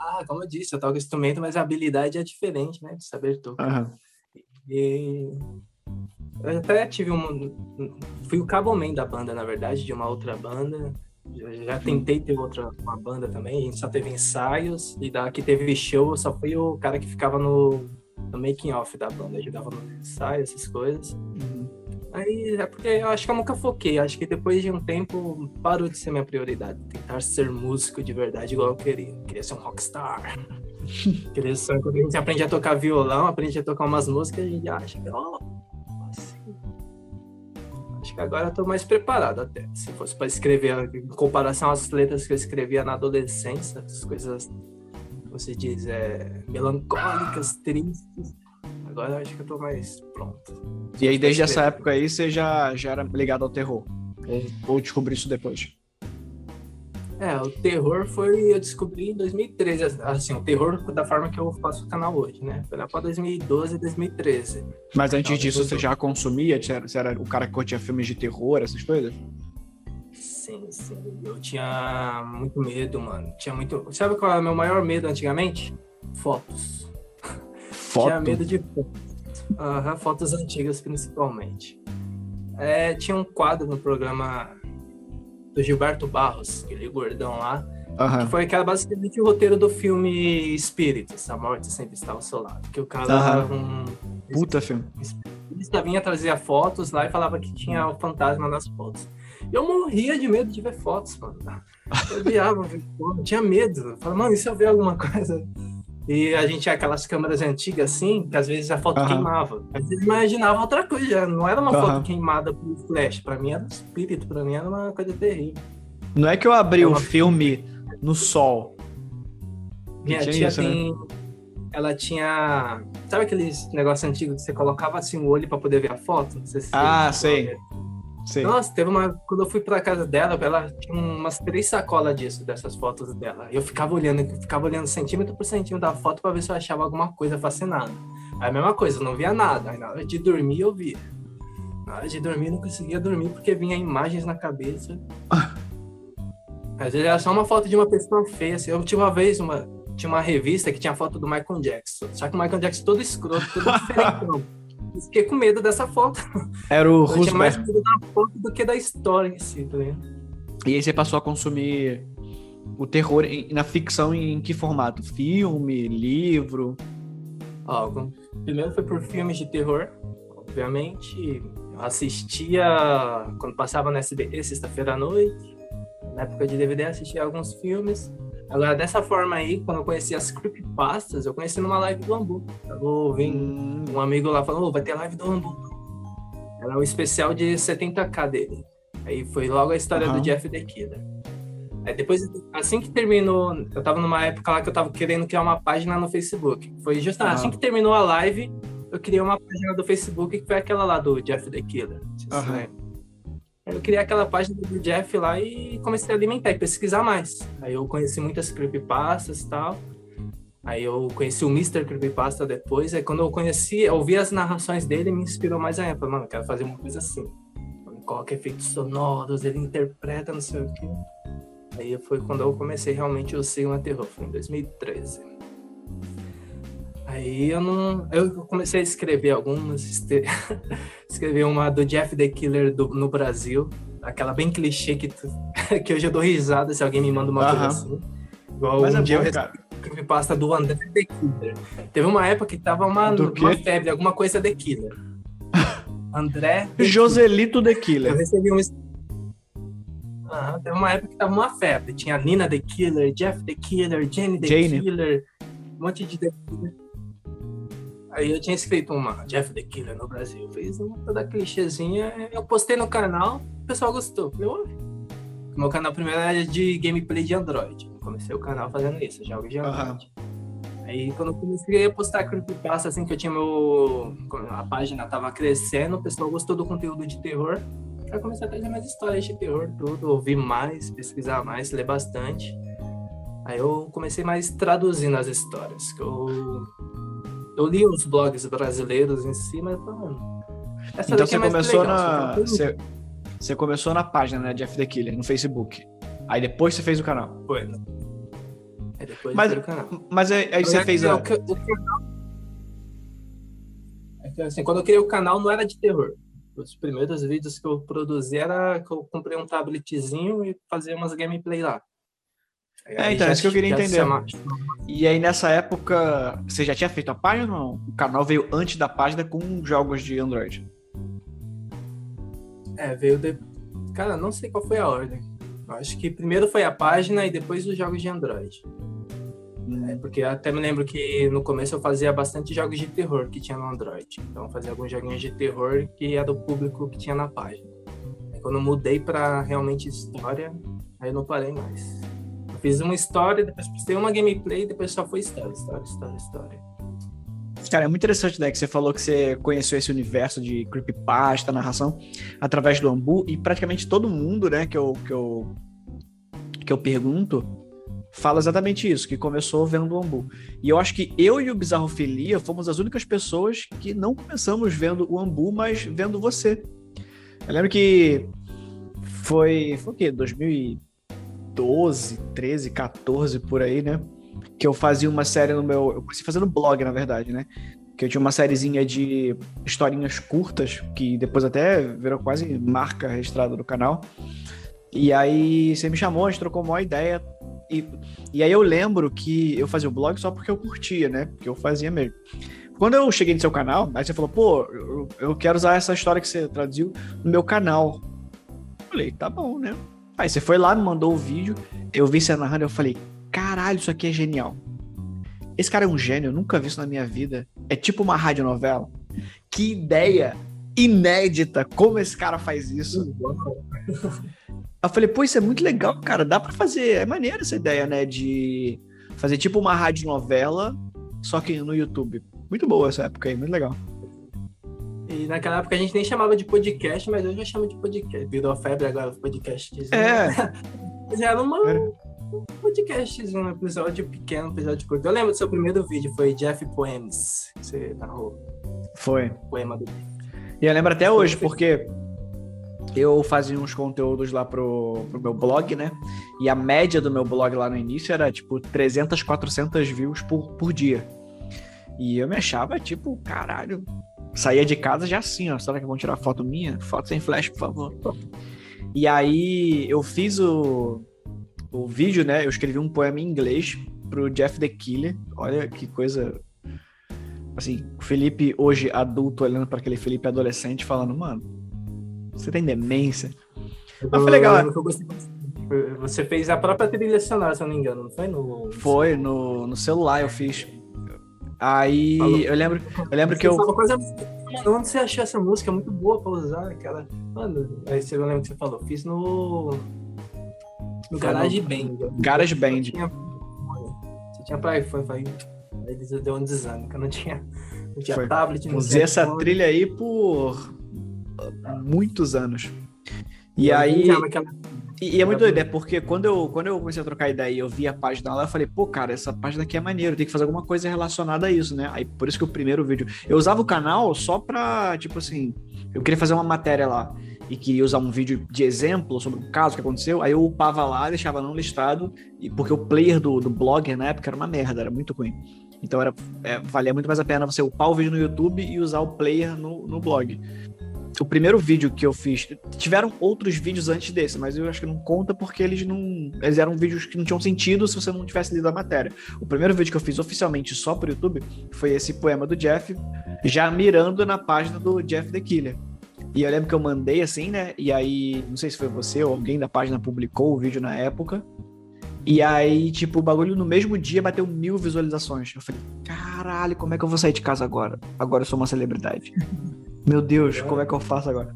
Ah, como eu disse, eu toco instrumento, mas a habilidade é diferente, né? De saber tocar. Uhum. E eu até tive um. Fui o cabo man da banda, na verdade, de uma outra banda. Já, já tentei ter outra uma banda também, a gente só teve ensaios, e da que teve show, só fui o cara que ficava no, no making off da banda, ajudava no ensaio, essas coisas. Uhum. Aí é porque eu acho que eu nunca foquei. Acho que depois de um tempo parou de ser minha prioridade. Tentar ser músico de verdade igual eu queria. Eu queria ser um rockstar. queria ser, quando a gente aprende a tocar violão, aprende a tocar umas músicas, a gente acha que, oh, assim. Acho que agora eu tô mais preparado até. Se fosse para escrever, em comparação às letras que eu escrevia na adolescência, as coisas, você diz, é, melancólicas, tristes Agora acho que eu tô mais pronto. E aí, desde essa época aí, você já, já era ligado ao terror? Ou, ou descobri isso depois? É, o terror foi, eu descobri em 2013, assim, o terror da forma que eu faço o canal hoje, né? Foi lá pra 2012, 2013. Mas antes então, disso, você já consumia? Você era o cara que curtia filmes de terror, essas coisas? Sim, sim. Eu tinha muito medo, mano. Tinha muito. Sabe qual era o meu maior medo antigamente? Fotos. Foto? Tinha medo de uhum, fotos antigas, principalmente. É, tinha um quadro no programa do Gilberto Barros, aquele gordão lá, uhum. que foi que era basicamente o roteiro do filme Espíritos, A Morte Sempre Está ao Seu Lado. Que o cara uhum. um. Puta filme. Ele vinha trazia fotos lá e falava que tinha o fantasma nas fotos. Eu morria de medo de ver fotos, mano. Eu eu tinha medo. Eu falava, mano, e se eu ver alguma coisa? E a gente tinha aquelas câmeras antigas assim, que às vezes a foto uhum. queimava. Às vezes imaginava outra coisa, não era uma uhum. foto queimada por flash. Pra mim era espírito, pra mim era uma coisa terrível. Não é que eu abri o filme no sol. Minha tia isso, né? tem. Né? Ela tinha. Sabe aqueles negócios antigos que você colocava assim o olho pra poder ver a foto? ah, sei. Sim. Nossa, teve uma. Quando eu fui pra casa dela, ela tinha umas três sacolas disso, dessas fotos dela. Eu ficava olhando, eu ficava olhando centímetro por centímetro da foto pra ver se eu achava alguma coisa fascinada. Aí a mesma coisa, eu não via nada. Aí na hora de dormir eu via. Na hora de dormir eu não conseguia dormir porque vinha imagens na cabeça. Às vezes era só uma foto de uma pessoa feia. Assim. Eu tinha uma vez uma. Tinha uma revista que tinha foto do Michael Jackson. Só que o Michael Jackson todo escroto, todo diferente. Fiquei com medo dessa foto. Era o Roosevelt. tinha mais medo da foto do que da história em si, tá E aí você passou a consumir o terror na ficção em que formato? Filme, livro? Algo. Primeiro foi por filmes de terror, obviamente. Eu assistia quando passava no SBT, sexta-feira à noite. Na época de DVD, assistia alguns filmes. Agora, dessa forma aí, quando eu conheci as creepypastas, eu conheci numa live do Ambu. Eu hum. um amigo lá falou, oh, vai ter live do Ambu. Era o especial de 70k dele. Aí foi logo a história uhum. do Jeff the Killer. Aí depois, assim que terminou, eu tava numa época lá que eu tava querendo criar uma página no Facebook. Foi justamente assim que terminou a live, eu criei uma página do Facebook que foi aquela lá do Jeff the Killer. Uhum. Eu criei aquela página do Jeff lá e comecei a alimentar e pesquisar mais. Aí eu conheci muitas creepypastas e tal. Aí eu conheci o Mr. Creepypasta depois. Aí quando eu conheci, eu ouvi as narrações dele, me inspirou mais ainda. Falei, mano, eu quero fazer uma coisa assim. Coloca efeitos sonoros, ele interpreta, não sei o quê. Aí foi quando eu comecei realmente o Sigma Terror, foi em 2013. Aí eu não. Eu comecei a escrever algumas. Escrevi uma do Jeff the Killer do, no Brasil. Aquela bem clichê que, tu, que hoje eu dou risada se alguém me manda uma coisa assim. Igual Mas um é dia bom, eu recebi pasta do André The Killer. Teve uma época que tava uma, uma febre, alguma coisa The Killer. André. The Joselito The Killer. Eu recebi um Uhum, teve uma época que tava uma febre. Tinha Nina the Killer, Jeff the Killer, Jenny the Jane. Killer, um monte de The Killer. Aí eu tinha escrito uma Jeff the Killer no Brasil. Fiz uma toda clichêzinha. Eu postei no canal, o pessoal gostou. Falei, Meu canal primeiro era de gameplay de Android. Eu comecei o canal fazendo isso, jogos de Android. Uhum. Aí quando eu comecei a postar creepypasta, assim, que eu tinha meu... A página tava crescendo, o pessoal gostou do conteúdo de terror. Aí comecei a trazer mais histórias de terror, tudo, ouvir mais, pesquisar mais, ler bastante. Aí eu comecei mais traduzindo as histórias, que eu, eu li os blogs brasileiros em si, mas mano, essa então você é começou legal, na você, você, começou na página né, de F The Killer no Facebook. Aí depois você fez o canal. Foi. Aí depois mas, o canal. Mas aí, aí você fez a... o, canal. É assim, quando eu criei o canal não era de terror os primeiros vídeos que eu produzi era que eu comprei um tabletzinho e fazia umas gameplay lá. É, então, é isso que eu queria entender. E aí, nessa época, você já tinha feito a página ou não? O canal veio antes da página com jogos de Android? É, veio de... Cara, não sei qual foi a ordem. acho que primeiro foi a página e depois os jogos de Android. É, porque até me lembro que no começo eu fazia bastante jogos de terror que tinha no Android. Então eu fazia alguns joguinhos de terror que era do público que tinha na página. Aí, quando eu mudei para realmente história, aí eu não parei mais. Fiz uma história, depois postei uma gameplay, depois só foi história, história, história, história. Cara, é muito interessante, né? Que você falou que você conheceu esse universo de creepypasta, narração, através do Ambu, e praticamente todo mundo, né, que eu, que eu, que eu pergunto, fala exatamente isso, que começou vendo o Ambu. E eu acho que eu e o Bizarrofilia fomos as únicas pessoas que não começamos vendo o Ambu, mas vendo você. Eu lembro que foi, foi o quê? 2012, 13, 14, por aí, né? Que eu fazia uma série no meu... Eu comecei fazendo blog, na verdade, né? Que eu tinha uma sériezinha de historinhas curtas, que depois até virou quase marca registrada do canal. E aí você me chamou, a gente trocou uma ideia, e, e aí eu lembro que eu fazia o blog só porque eu curtia, né? Porque eu fazia mesmo. Quando eu cheguei no seu canal, aí você falou, pô, eu, eu quero usar essa história que você traduziu no meu canal. Eu falei, tá bom, né? Aí você foi lá, me mandou o vídeo, eu vi você narrando, eu falei, caralho, isso aqui é genial. Esse cara é um gênio, eu nunca vi isso na minha vida. É tipo uma radionovela. Que ideia inédita, como esse cara faz isso. eu falei, pô, isso é muito legal, cara. Dá para fazer. É maneiro essa ideia, né? De fazer tipo uma rádio novela, só que no YouTube. Muito boa essa época aí, muito legal. E naquela época a gente nem chamava de podcast, mas eu já chamo de podcast. Virou febre agora, podcast. É. mas era uma, um podcast, um episódio pequeno, um episódio curto. Eu lembro do seu primeiro vídeo, foi Jeff Poems, que você narrou. Foi. Poema do. E eu lembro até hoje, porque eu fazia uns conteúdos lá pro, pro meu blog, né? E a média do meu blog lá no início era tipo 300, 400 views por, por dia. E eu me achava tipo, caralho. Saía de casa já assim, ó. Será que vão tirar foto minha? Foto sem flash, por favor. E aí eu fiz o, o vídeo, né? Eu escrevi um poema em inglês pro Jeff the Killer. Olha que coisa. Assim, o Felipe hoje adulto olhando para aquele Felipe adolescente falando, mano, você tem demência. Mas foi legal. Você fez a própria trilha sonora, se eu não me engano, não foi no. Foi, no, no celular eu fiz. Aí Falou. eu lembro, eu lembro que eu. Coisa... Onde você achou essa música? É muito boa pra usar, aquela. Mano, aí você lembra que você falou, fiz no. No Garage Band. Garage Band. Você tinha pra iPhone, aí eles deu um desânimo, que eu não tinha, não tinha tablet, não Usei essa trilha aí por muitos anos. E aí. E, e, é muito doido, é porque quando eu, quando eu comecei a trocar ideia e eu vi a página lá, eu falei, pô, cara, essa página aqui é maneiro, tem que fazer alguma coisa relacionada a isso, né? Aí por isso que o primeiro vídeo. Eu usava o canal só pra, tipo assim, eu queria fazer uma matéria lá e queria usar um vídeo de exemplo sobre um caso que aconteceu, aí eu upava lá, deixava não listado, e porque o player do, do blogger na época era uma merda, era muito ruim. Então era, é, valia muito mais a pena você upar o vídeo no YouTube e usar o player no, no blog o primeiro vídeo que eu fiz. Tiveram outros vídeos antes desse, mas eu acho que não conta porque eles não. Eles eram vídeos que não tinham sentido se você não tivesse lido a matéria. O primeiro vídeo que eu fiz oficialmente só pro YouTube foi esse poema do Jeff, já mirando na página do Jeff the Killer. E eu lembro que eu mandei assim, né? E aí, não sei se foi você ou alguém da página publicou o vídeo na época. E aí, tipo, o bagulho no mesmo dia bateu mil visualizações. Eu falei, caralho, como é que eu vou sair de casa agora? Agora eu sou uma celebridade. Meu Deus, como é que eu faço agora?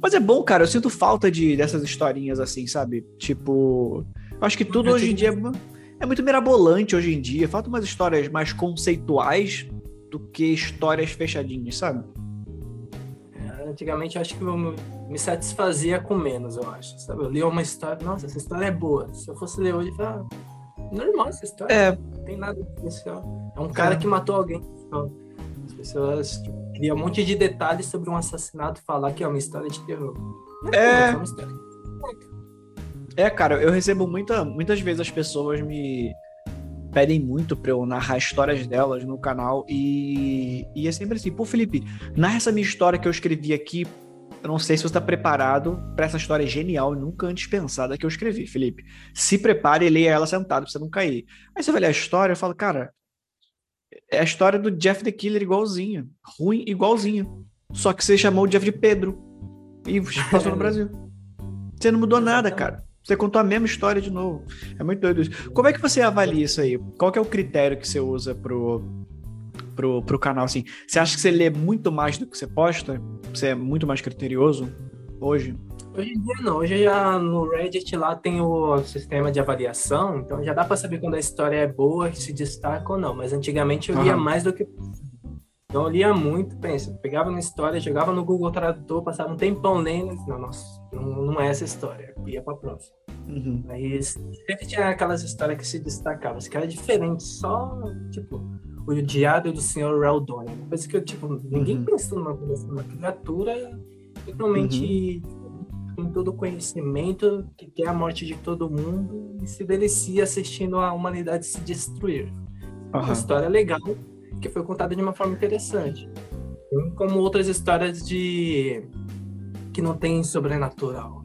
Mas é bom, cara. Eu sinto falta de dessas historinhas assim, sabe? Tipo, acho que tudo hoje em dia é, é muito mirabolante hoje em dia. Falta umas histórias mais conceituais do que histórias fechadinhas, sabe? É, antigamente eu acho que eu me satisfazia com menos, eu acho. Sabe? Eu lia uma história, nossa, essa história é boa. Se eu fosse ler hoje, eu falava, ah, normal essa história. É. Não tem nada especial. É um cara é. que matou alguém. Então, pessoas tipo, criam um monte de detalhes sobre um assassinato e falar que é uma história de terror. É. É, é cara, eu recebo muita, muitas vezes as pessoas me pedem muito pra eu narrar histórias delas no canal e, e é sempre assim, pô, Felipe, narra essa minha história que eu escrevi aqui. Eu não sei se você está preparado para essa história genial e nunca antes pensada que eu escrevi, Felipe. Se prepare e leia ela sentado pra você não cair. Aí você vai ler a história e fala, cara, é a história do Jeff the Killer igualzinho. Ruim igualzinho. Só que você chamou o Jeff de Pedro. E passou no Brasil. Você não mudou nada, cara. Você contou a mesma história de novo. É muito doido isso. Como é que você avalia isso aí? Qual é o critério que você usa pro, pro, pro canal, assim? Você acha que você lê muito mais do que você posta? Você é muito mais criterioso hoje? Hoje em dia não, hoje já no Reddit lá tem o sistema de avaliação, então já dá para saber quando a história é boa, se destaca ou não, mas antigamente eu lia uhum. mais do que então eu lia muito, pensa, pegava uma história, jogava no Google Tradutor, passava um tempão lendo, não, nossa, não, não é essa história, ia pra próxima. Uhum. Aí sempre tinha aquelas histórias que se destacavam, que era diferente, só, tipo, o Diário do Senhor Raldoni, coisa que eu, tipo, ninguém uhum. pensou numa, numa criatura totalmente uhum com todo o conhecimento, que quer a morte de todo mundo e se delicia assistindo a humanidade se destruir. Uhum. Uma história legal que foi contada de uma forma interessante. Como outras histórias de que não tem sobrenatural.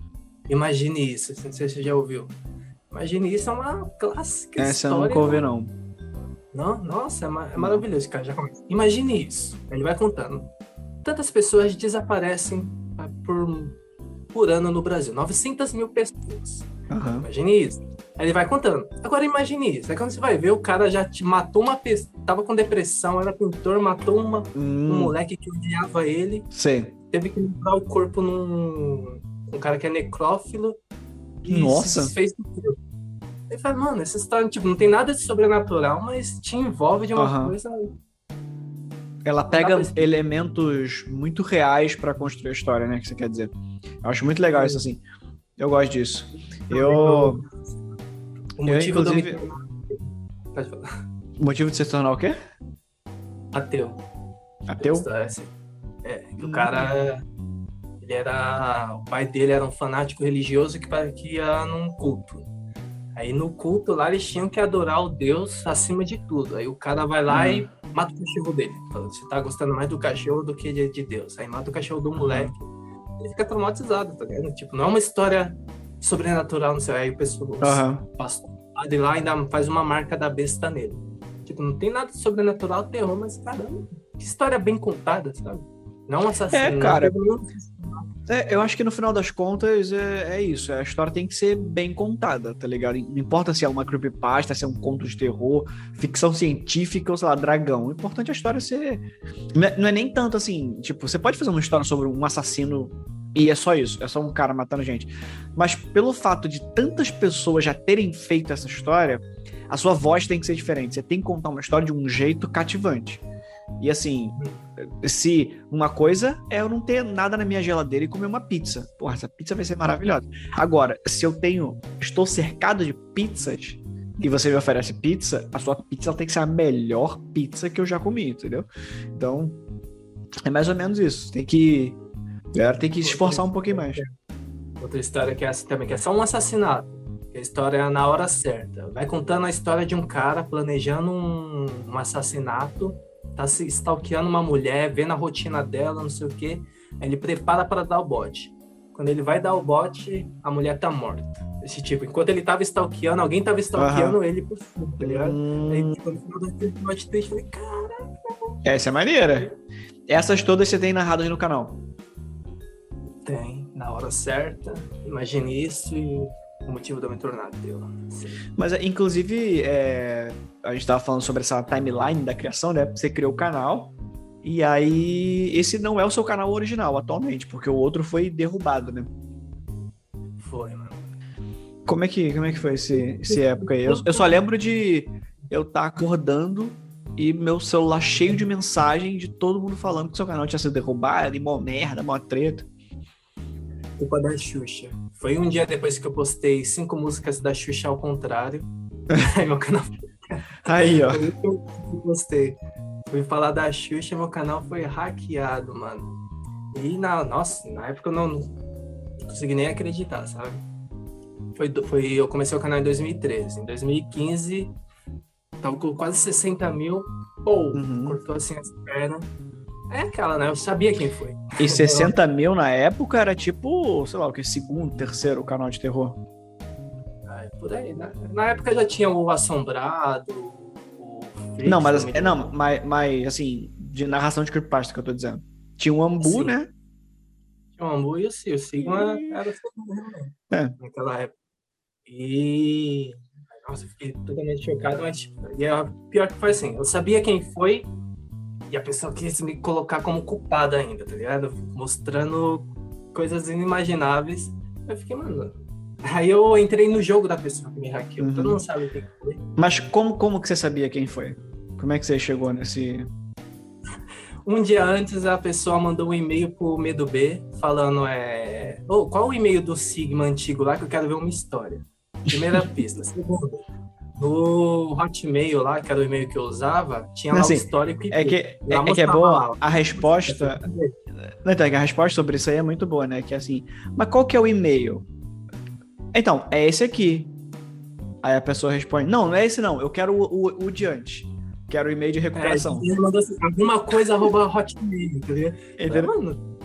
Imagine isso, não sei se você já ouviu. Imagine isso é uma clássica Essa história. Essa eu nunca ouvi, não. Não? Nossa, é, é maravilhoso, cara. Já começa. Imagine isso. Ele vai contando. Tantas pessoas desaparecem ah, por por ano no Brasil. 900 mil pessoas. Uhum. Imagine isso. Aí ele vai contando. Agora imagine isso. Aí quando você vai ver, o cara já te matou uma pessoa. Tava com depressão, era pintor, matou uma, hum. um moleque que odiava ele. Sim. Teve que levar o corpo num. Um cara que é necrófilo. Nossa. fez tudo. Ele fala, mano, essa história, tipo, não tem nada de sobrenatural, mas te envolve de uma uhum. coisa ela pega elementos muito reais para construir a história, né? Que você quer dizer. Eu acho muito legal isso assim. Eu gosto disso. Eu. O motivo eu, inclusive... do. Pode falar. O motivo de você se tornar o quê? Ateu. Ateu? É, o cara. Ele era. O pai dele era um fanático religioso que, ia num culto. Aí no culto lá eles tinham que adorar o Deus acima de tudo. Aí o cara vai lá hum. e mata o cachorro dele. Fala, você tá gostando mais do cachorro do que de, de Deus. Aí mata o cachorro do moleque. Ele fica traumatizado, tá vendo? Tipo, não é uma história sobrenatural, não sei. Aí o pessoal uhum. pastor de lá ainda faz uma marca da besta nele. Tipo, não tem nada de sobrenatural, terror, mas caramba, que história bem contada, sabe? Não um assassino. É, cara. É, eu acho que no final das contas é, é, isso. A história tem que ser bem contada, tá ligado? Não importa se é uma creepypasta, se é um conto de terror, ficção científica ou, sei lá, dragão. O importante é a história ser. Não é, não é nem tanto assim. Tipo, você pode fazer uma história sobre um assassino E é só isso, é só um cara matando gente. Mas pelo fato de tantas pessoas já terem feito essa história, a sua voz tem que ser diferente. Você tem que contar uma história de um jeito cativante. E assim, se uma coisa é eu não ter nada na minha geladeira e comer uma pizza. Porra, essa pizza vai ser maravilhosa. Agora, se eu tenho, estou cercado de pizzas e você me oferece pizza, a sua pizza tem que ser a melhor pizza que eu já comi, entendeu? Então, é mais ou menos isso. Tem que, galera tem que se esforçar um pouquinho mais. Outra história que é assim também, que é só um assassinato. A história é na hora certa. Vai contando a história de um cara planejando um, um assassinato, tá se stalkeando uma mulher, vendo a rotina dela, não sei o quê. Aí ele prepara para dar o bote. Quando ele vai dar o bote, a mulher tá morta. Esse tipo, enquanto ele tava stalkeando, alguém tava stalkeando uhum. ele por cima, tá ligado? Hum... Aí, tipo, no final daquele bote triste, eu falei, caraca. Essa é maneira. Essas todas você tem narradas no canal. Tem, na hora certa. Imagine isso e o motivo da minha tornada deu. Mas, inclusive, é, a gente estava falando sobre essa timeline da criação, né? Você criou o canal, e aí esse não é o seu canal original atualmente, porque o outro foi derrubado, né? Foi, mano. Como é que, como é que foi esse, esse época aí? Eu, eu só lembro de eu estar tá acordando e meu celular cheio de mensagem de todo mundo falando que seu canal tinha sido derrubado, e mó merda, mó treta. Culpa da Xuxa. Foi um dia depois que eu postei cinco músicas da Xuxa ao contrário. Aí meu canal. Aí, ó. Eu postei. Fui falar da Xuxa, meu canal foi hackeado, mano. E na, nossa, na época eu não, não consegui nem acreditar, sabe? Foi, foi, eu comecei o canal em 2013. Em 2015, tava com quase 60 mil. Pô, uhum. cortou assim as pernas. É aquela, né? Eu sabia quem foi. E 60 mil na época era tipo, sei lá, o que? Segundo, terceiro canal de terror. É, por aí. Na, na época já tinha o Assombrado, o. não, mas, assim, não, mas, mas assim, de narração de creepypasta que eu tô dizendo. Tinha um Ambu, Sim. né? Tinha um Ambu e o. O Sigma e... era. É. Naquela época. E. Nossa, eu fiquei totalmente chocado, mas. E a pior que foi assim, eu sabia quem foi, e a pessoa quis me colocar como culpada ainda, tá ligado? Mostrando coisas inimagináveis. Eu fiquei, mano. Aí eu entrei no jogo da pessoa que me hackeou. Uhum. Todo mundo sabe quem foi. Mas como, como que você sabia quem foi? Como é que você chegou nesse. Um dia antes a pessoa mandou um e-mail pro Medo B falando é. Oh, qual o e-mail do Sigma antigo lá que eu quero ver uma história? Primeira pista. Segundo, no Hotmail lá, que era o e-mail que eu usava, tinha lá assim, o histórico e é que, é, é que é boa a resposta. Não, então, a resposta sobre isso aí é muito boa, né? Que é assim, mas qual que é o e-mail? Então, é esse aqui. Aí a pessoa responde: Não, não é esse não, eu quero o, o, o diante. Quero o e-mail de recuperação. É, mandou assim, alguma coisa arroba hotmail, entendeu? Mano.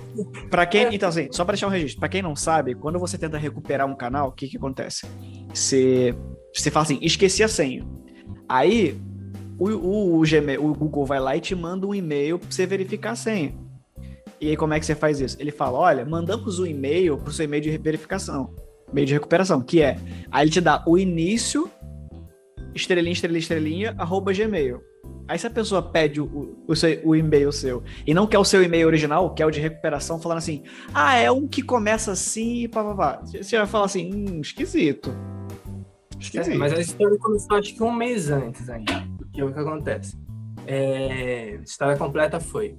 Pra quem, é. então assim, só para deixar um registro, para quem não sabe, quando você tenta recuperar um canal, o que que acontece? Você você fala assim, esqueci a senha. Aí o, o, o, Gmail, o Google vai lá e te manda um e-mail para você verificar a senha. E aí, como é que você faz isso? Ele fala: olha, mandamos um e-mail para o seu e-mail de verificação, e-mail de recuperação, que é. Aí ele te dá o início, estrelinha, estrelinha, estrelinha, arroba Gmail. Aí se a pessoa pede o, o, seu, o e-mail seu e não quer o seu e-mail original, quer o de recuperação, falando assim, ah, é um que começa assim e pá, pá, pá. Você vai falar assim, hum, esquisito. É, mas a história começou acho que um mês antes ainda. Porque o que acontece? É, a história completa foi.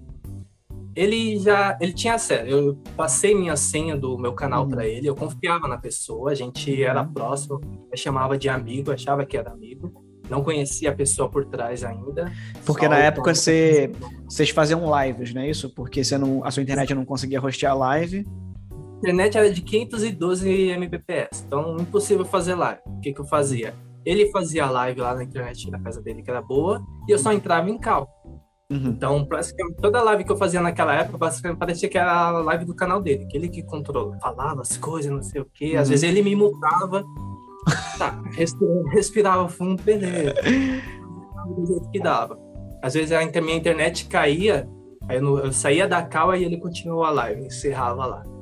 Ele já. Ele tinha acesso. Eu passei minha senha do meu canal uhum. para ele, eu confiava na pessoa, a gente era uhum. próximo, eu chamava de amigo, achava que era amigo. Não conhecia a pessoa por trás ainda. Porque na época você, vocês faziam lives, não é isso? Porque você não, a sua internet não conseguia hostear live internet era de 512 Mbps, então impossível fazer live. O que, que eu fazia? Ele fazia live lá na internet da casa dele, que era boa, e eu só entrava em cal. Uhum. Então, praticamente toda live que eu fazia naquela época, basicamente parecia que era a live do canal dele, que ele que controla, falava as coisas, não sei o quê. Uhum. Às vezes ele me multava, tá, respirava, respirava fundo, beleza. Do jeito que dava. Às vezes a minha internet caía, aí eu, eu saía da cal e ele continuou a live, encerrava lá.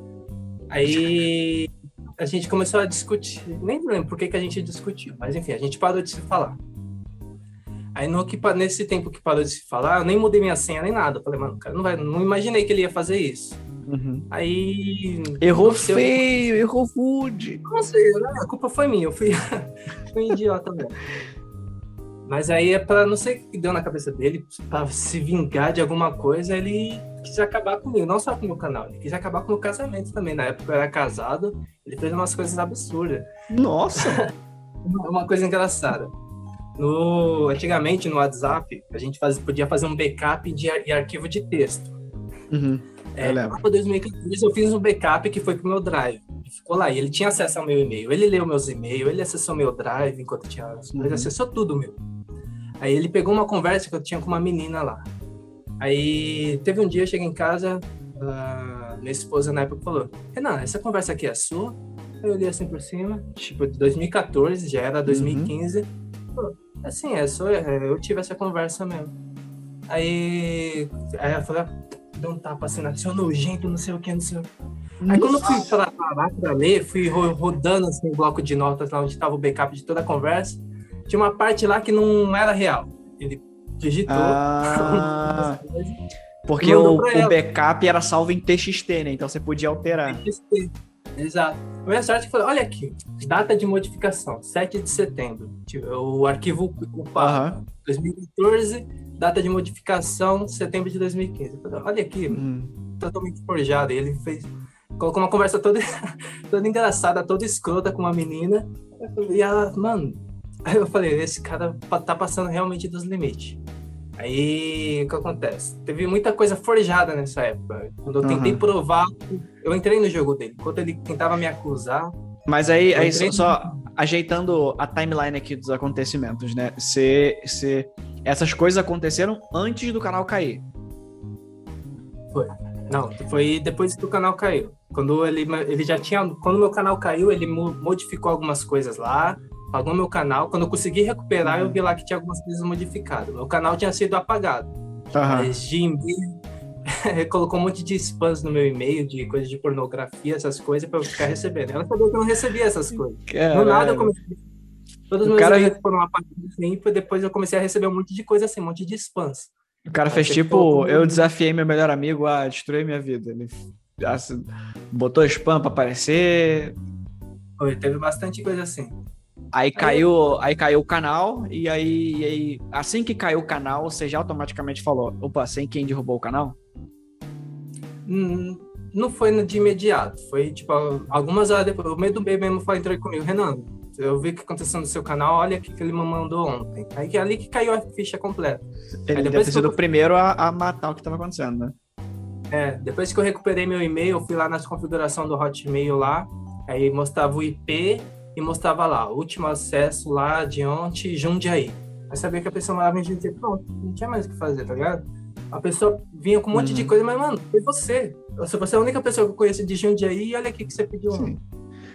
Aí a gente começou a discutir, nem lembro por que, que a gente discutiu, mas enfim, a gente parou de se falar. Aí no que, nesse tempo que parou de se falar, eu nem mudei minha senha nem nada. Eu falei, mano, cara, não, vai, não imaginei que ele ia fazer isso. Uhum. Aí. Errou sei, feio, errou rude. Não sei, a culpa foi minha, eu fui, fui idiota mesmo. Mas aí é pra não sei o que deu na cabeça dele, pra se vingar de alguma coisa, ele quis acabar comigo, não só com o meu canal, ele quis acabar com o meu casamento também. Na época eu era casado, ele fez umas coisas absurdas. Nossa. Uma coisa engraçada. No, antigamente, no WhatsApp, a gente faz, podia fazer um backup de, ar- de arquivo de texto. Uhum. É, pra 2014 eu fiz um backup que foi pro meu drive. Ficou lá, e ele tinha acesso ao meu e-mail. Ele leu meus e-mails, ele acessou meu drive enquanto tinha. Uhum. Ele acessou tudo meu. Aí ele pegou uma conversa que eu tinha com uma menina lá. Aí teve um dia, eu cheguei em casa, a minha esposa na época falou: Renan, essa conversa aqui é sua? Aí eu olhei assim por cima, tipo, de 2014, já era 2015. Falou, assim, é, sou, é, eu tive essa conversa mesmo. Aí, aí ela falou, deu um tapa assim, seu nojento, não sei o que, não sei o que. Aí quando eu fui pra parar pra ler, fui ro- rodando assim o bloco de notas lá onde tava o backup de toda a conversa. Tinha uma parte lá que não era real. Ele digitou. Ah, porque o, o backup era salvo em TXT, né? Então você podia alterar. Exato. A minha sorte foi, olha aqui, data de modificação, 7 de setembro. Tipo, O arquivo ocupado, Aham. 2014, data de modificação, setembro de 2015. Eu falei, Olha aqui, Hum. totalmente forjado. E ele fez. Colocou uma conversa toda, toda engraçada, toda escrota com uma menina. E ela, mano. Aí eu falei, esse cara tá passando realmente dos limites. Aí o que acontece? Teve muita coisa forjada nessa época. Quando eu tentei Aham. provar, eu entrei no jogo dele. Enquanto ele tentava me acusar, Mas aí, aí só, só ajeitando a timeline aqui dos acontecimentos, né? Você, você, essas coisas aconteceram antes do canal cair. Não, foi depois que o canal caiu. Quando ele, ele já tinha. Quando meu canal caiu, ele mo- modificou algumas coisas lá, pagou meu canal. Quando eu consegui recuperar, eu vi lá que tinha algumas coisas modificadas. Meu canal tinha sido apagado. Aham. Mas de e-mail, ele colocou um monte de spams no meu e-mail, de coisas de pornografia, essas coisas, pra eu ficar recebendo. Ela sabia que eu não recebia essas coisas. Do nada eu comecei. Todos os meus cara- e-mails foram apagados assim, e depois eu comecei a receber um monte de coisa assim, um monte de spams. O cara fez tipo, eu desafiei meu melhor amigo a destruir minha vida. Ele botou spam pra aparecer, Foi, teve bastante coisa assim. Aí caiu, aí caiu o canal, e aí, e aí, assim que caiu o canal, você já automaticamente falou, opa, sem quem derrubou o canal? Hum, Não foi de imediato, foi tipo algumas horas depois. O meio do bem mesmo foi entrar comigo, Renan. Eu vi o que aconteceu no seu canal, olha o que que ele me mandou ontem. Aí que ali que caiu a ficha completa. Ele Aí deve ter que eu- sido o primeiro a, a matar o que tava acontecendo, né? É, depois que eu recuperei meu e-mail, eu fui lá nas configurações do Hotmail lá, aí mostrava o IP e mostrava lá, último acesso lá de ontem, Jundiaí. Aí sabia que a pessoa morava em Jundiaí, pronto, não tinha mais o que fazer, tá ligado? A pessoa vinha com um monte de Uhum. coisa, mas, mano, foi você. Você é a única pessoa que eu conheço de Jundiaí, e olha aqui que você pediu. Sim.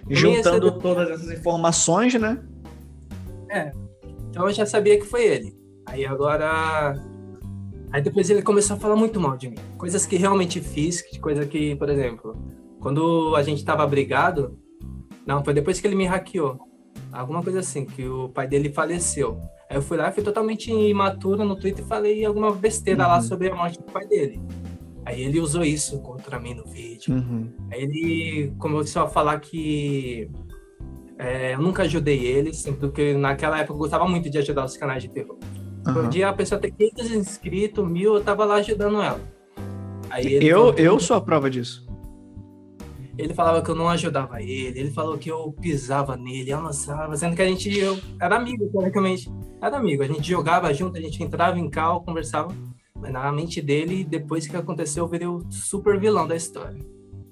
Juntando é do- todas essas informações, né? Então eu já sabia que foi ele. Aí agora. Aí depois ele começou a falar muito mal de mim. Coisas que realmente fiz, coisa que, por exemplo, quando a gente tava brigado. Não, foi depois que ele me hackeou. Alguma coisa assim, que o pai dele faleceu. Aí eu fui lá, fui totalmente imaturo no Twitter e falei alguma besteira lá Uhum. sobre a morte do pai dele. Aí ele usou isso contra mim no vídeo. Uhum. Aí ele começou a falar que é, eu nunca ajudei ele, assim, porque naquela época eu gostava muito de ajudar os canais de terror. Um Aham. dia a pessoa tem 500 inscritos, mil, eu tava lá ajudando ela. Aí Eu, falou- eu sou a prova disso. Ele falava que eu não ajudava ele, ele falou que eu pisava nele, amassava, sendo que a gente eu, era amigo, teoricamente. Era amigo, a gente jogava junto, a gente entrava em cal, conversava. Mas na mente dele, depois que aconteceu, eu virei o super vilão da história.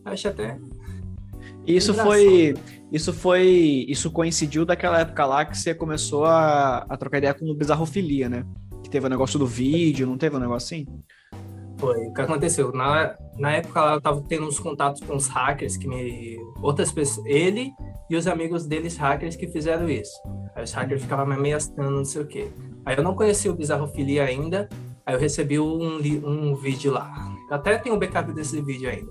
Eu acho até. Isso Engraçado. foi. Isso foi. Isso coincidiu daquela época lá que você começou a, a trocar ideia com o Bizarrofilia, né? Que teve o negócio do vídeo, não teve um negócio assim? Foi o que aconteceu. Na, na época eu tava tendo uns contatos com os hackers que me. Outras pessoas. Ele e os amigos deles, hackers, que fizeram isso. Aí os hackers ficavam me ameaçando, não sei o quê. Aí eu não conhecia o Bizarrofilia ainda. Aí eu recebi um, um vídeo lá. Eu até tenho o backup desse vídeo ainda.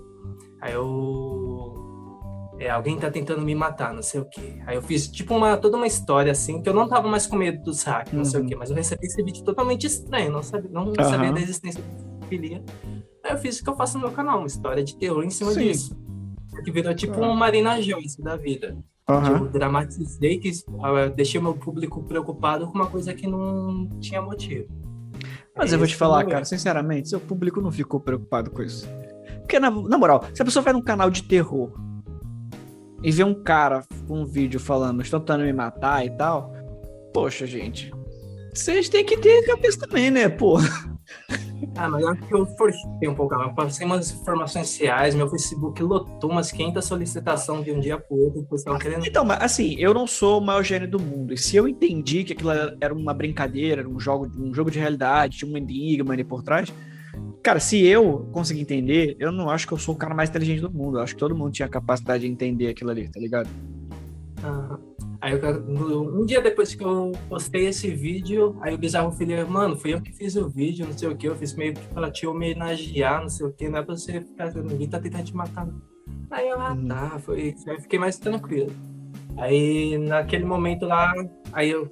Aí eu. É, alguém tá tentando me matar, não sei o quê. Aí eu fiz tipo uma, toda uma história assim, que eu não tava mais com medo dos hackers, não sei o Uhum. quê, mas eu recebi esse vídeo totalmente estranho, não sabia, não Aham. sabia da existência do Bizarrofilia. Aí eu fiz o que eu faço no meu canal, uma história de terror em cima Sim. disso. Que virou tipo Ah. um Marina Joyce da vida. Aham. Tipo, dramatizei, que ah, deixei meu público preocupado com uma coisa que não tinha motivo. Mas É eu vou te falar, o cara, sinceramente, seu público não ficou preocupado com isso. Porque, na, na moral, se a pessoa vai num canal de terror e vê um cara com um vídeo falando, estão tentando me matar e tal, poxa, gente, vocês têm que ter cabeça também, né, pô? Ah, mas eu acho que eu forcei um pouco. Eu passei umas informações reais, meu Facebook lotou umas 500 solicitações de um dia pro outro, o pessoal querendo. Então, mas assim, eu não sou o maior gênio do mundo. E se eu entendi que aquilo era uma brincadeira, era um jogo, um jogo de realidade, tinha um enigma ali por trás. Cara, se eu conseguir entender, eu não acho que eu sou o cara mais inteligente do mundo. Eu acho que todo mundo tinha a capacidade de entender aquilo ali, tá ligado? Ah, Aí eu- no- um dia depois que eu postei esse vídeo, aí o Bizarro Filho, mano, fui eu que fiz o vídeo, não sei o que, eu fiz meio que pra te homenagear, não sei o que, não é pra você ficar, ninguém tá tentando te matar. Aí eu, ah, Uhum. tá, foi, aí eu fiquei mais tranquilo. Aí naquele momento lá, aí eu,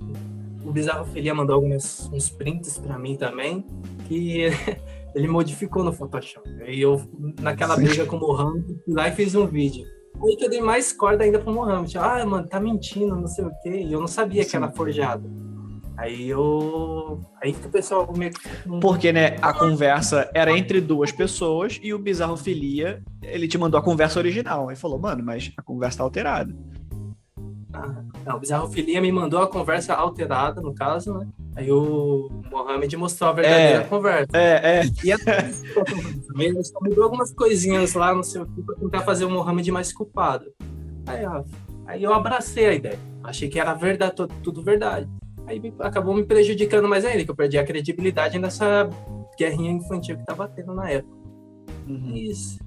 o Bizarro Filha mandou alguns uns prints pra mim também, que ele modificou no Photoshop. Aí eu, naquela briga com o Mohamed, fui lá e fiz um vídeo. Aí que eu dei mais corda ainda pro Mohamed. Ah, mano, tá mentindo, não sei o quê. E eu não sabia que Sim. era forjado. Aí eu. Aí que o pessoal meio que. Porque, né, a conversa era entre duas pessoas e o Bizarro Filia, ele te mandou a conversa original. Aí falou, mano, mas a conversa tá alterada. Ah, não, o Bizarro Filia me mandou a conversa alterada, no caso, né? Aí o Mohamed mostrou a verdadeira É. conversa. É, é. E a também ele só mudou algumas coisinhas lá, não sei o que, pra tentar fazer o Mohamed mais culpado. Aí, ó, aí eu abracei a ideia. Achei que era verdade, tudo, verdade. Aí acabou me prejudicando mais ainda, que eu perdi a credibilidade nessa guerrinha infantil que tava tendo na época. Uhum. Isso.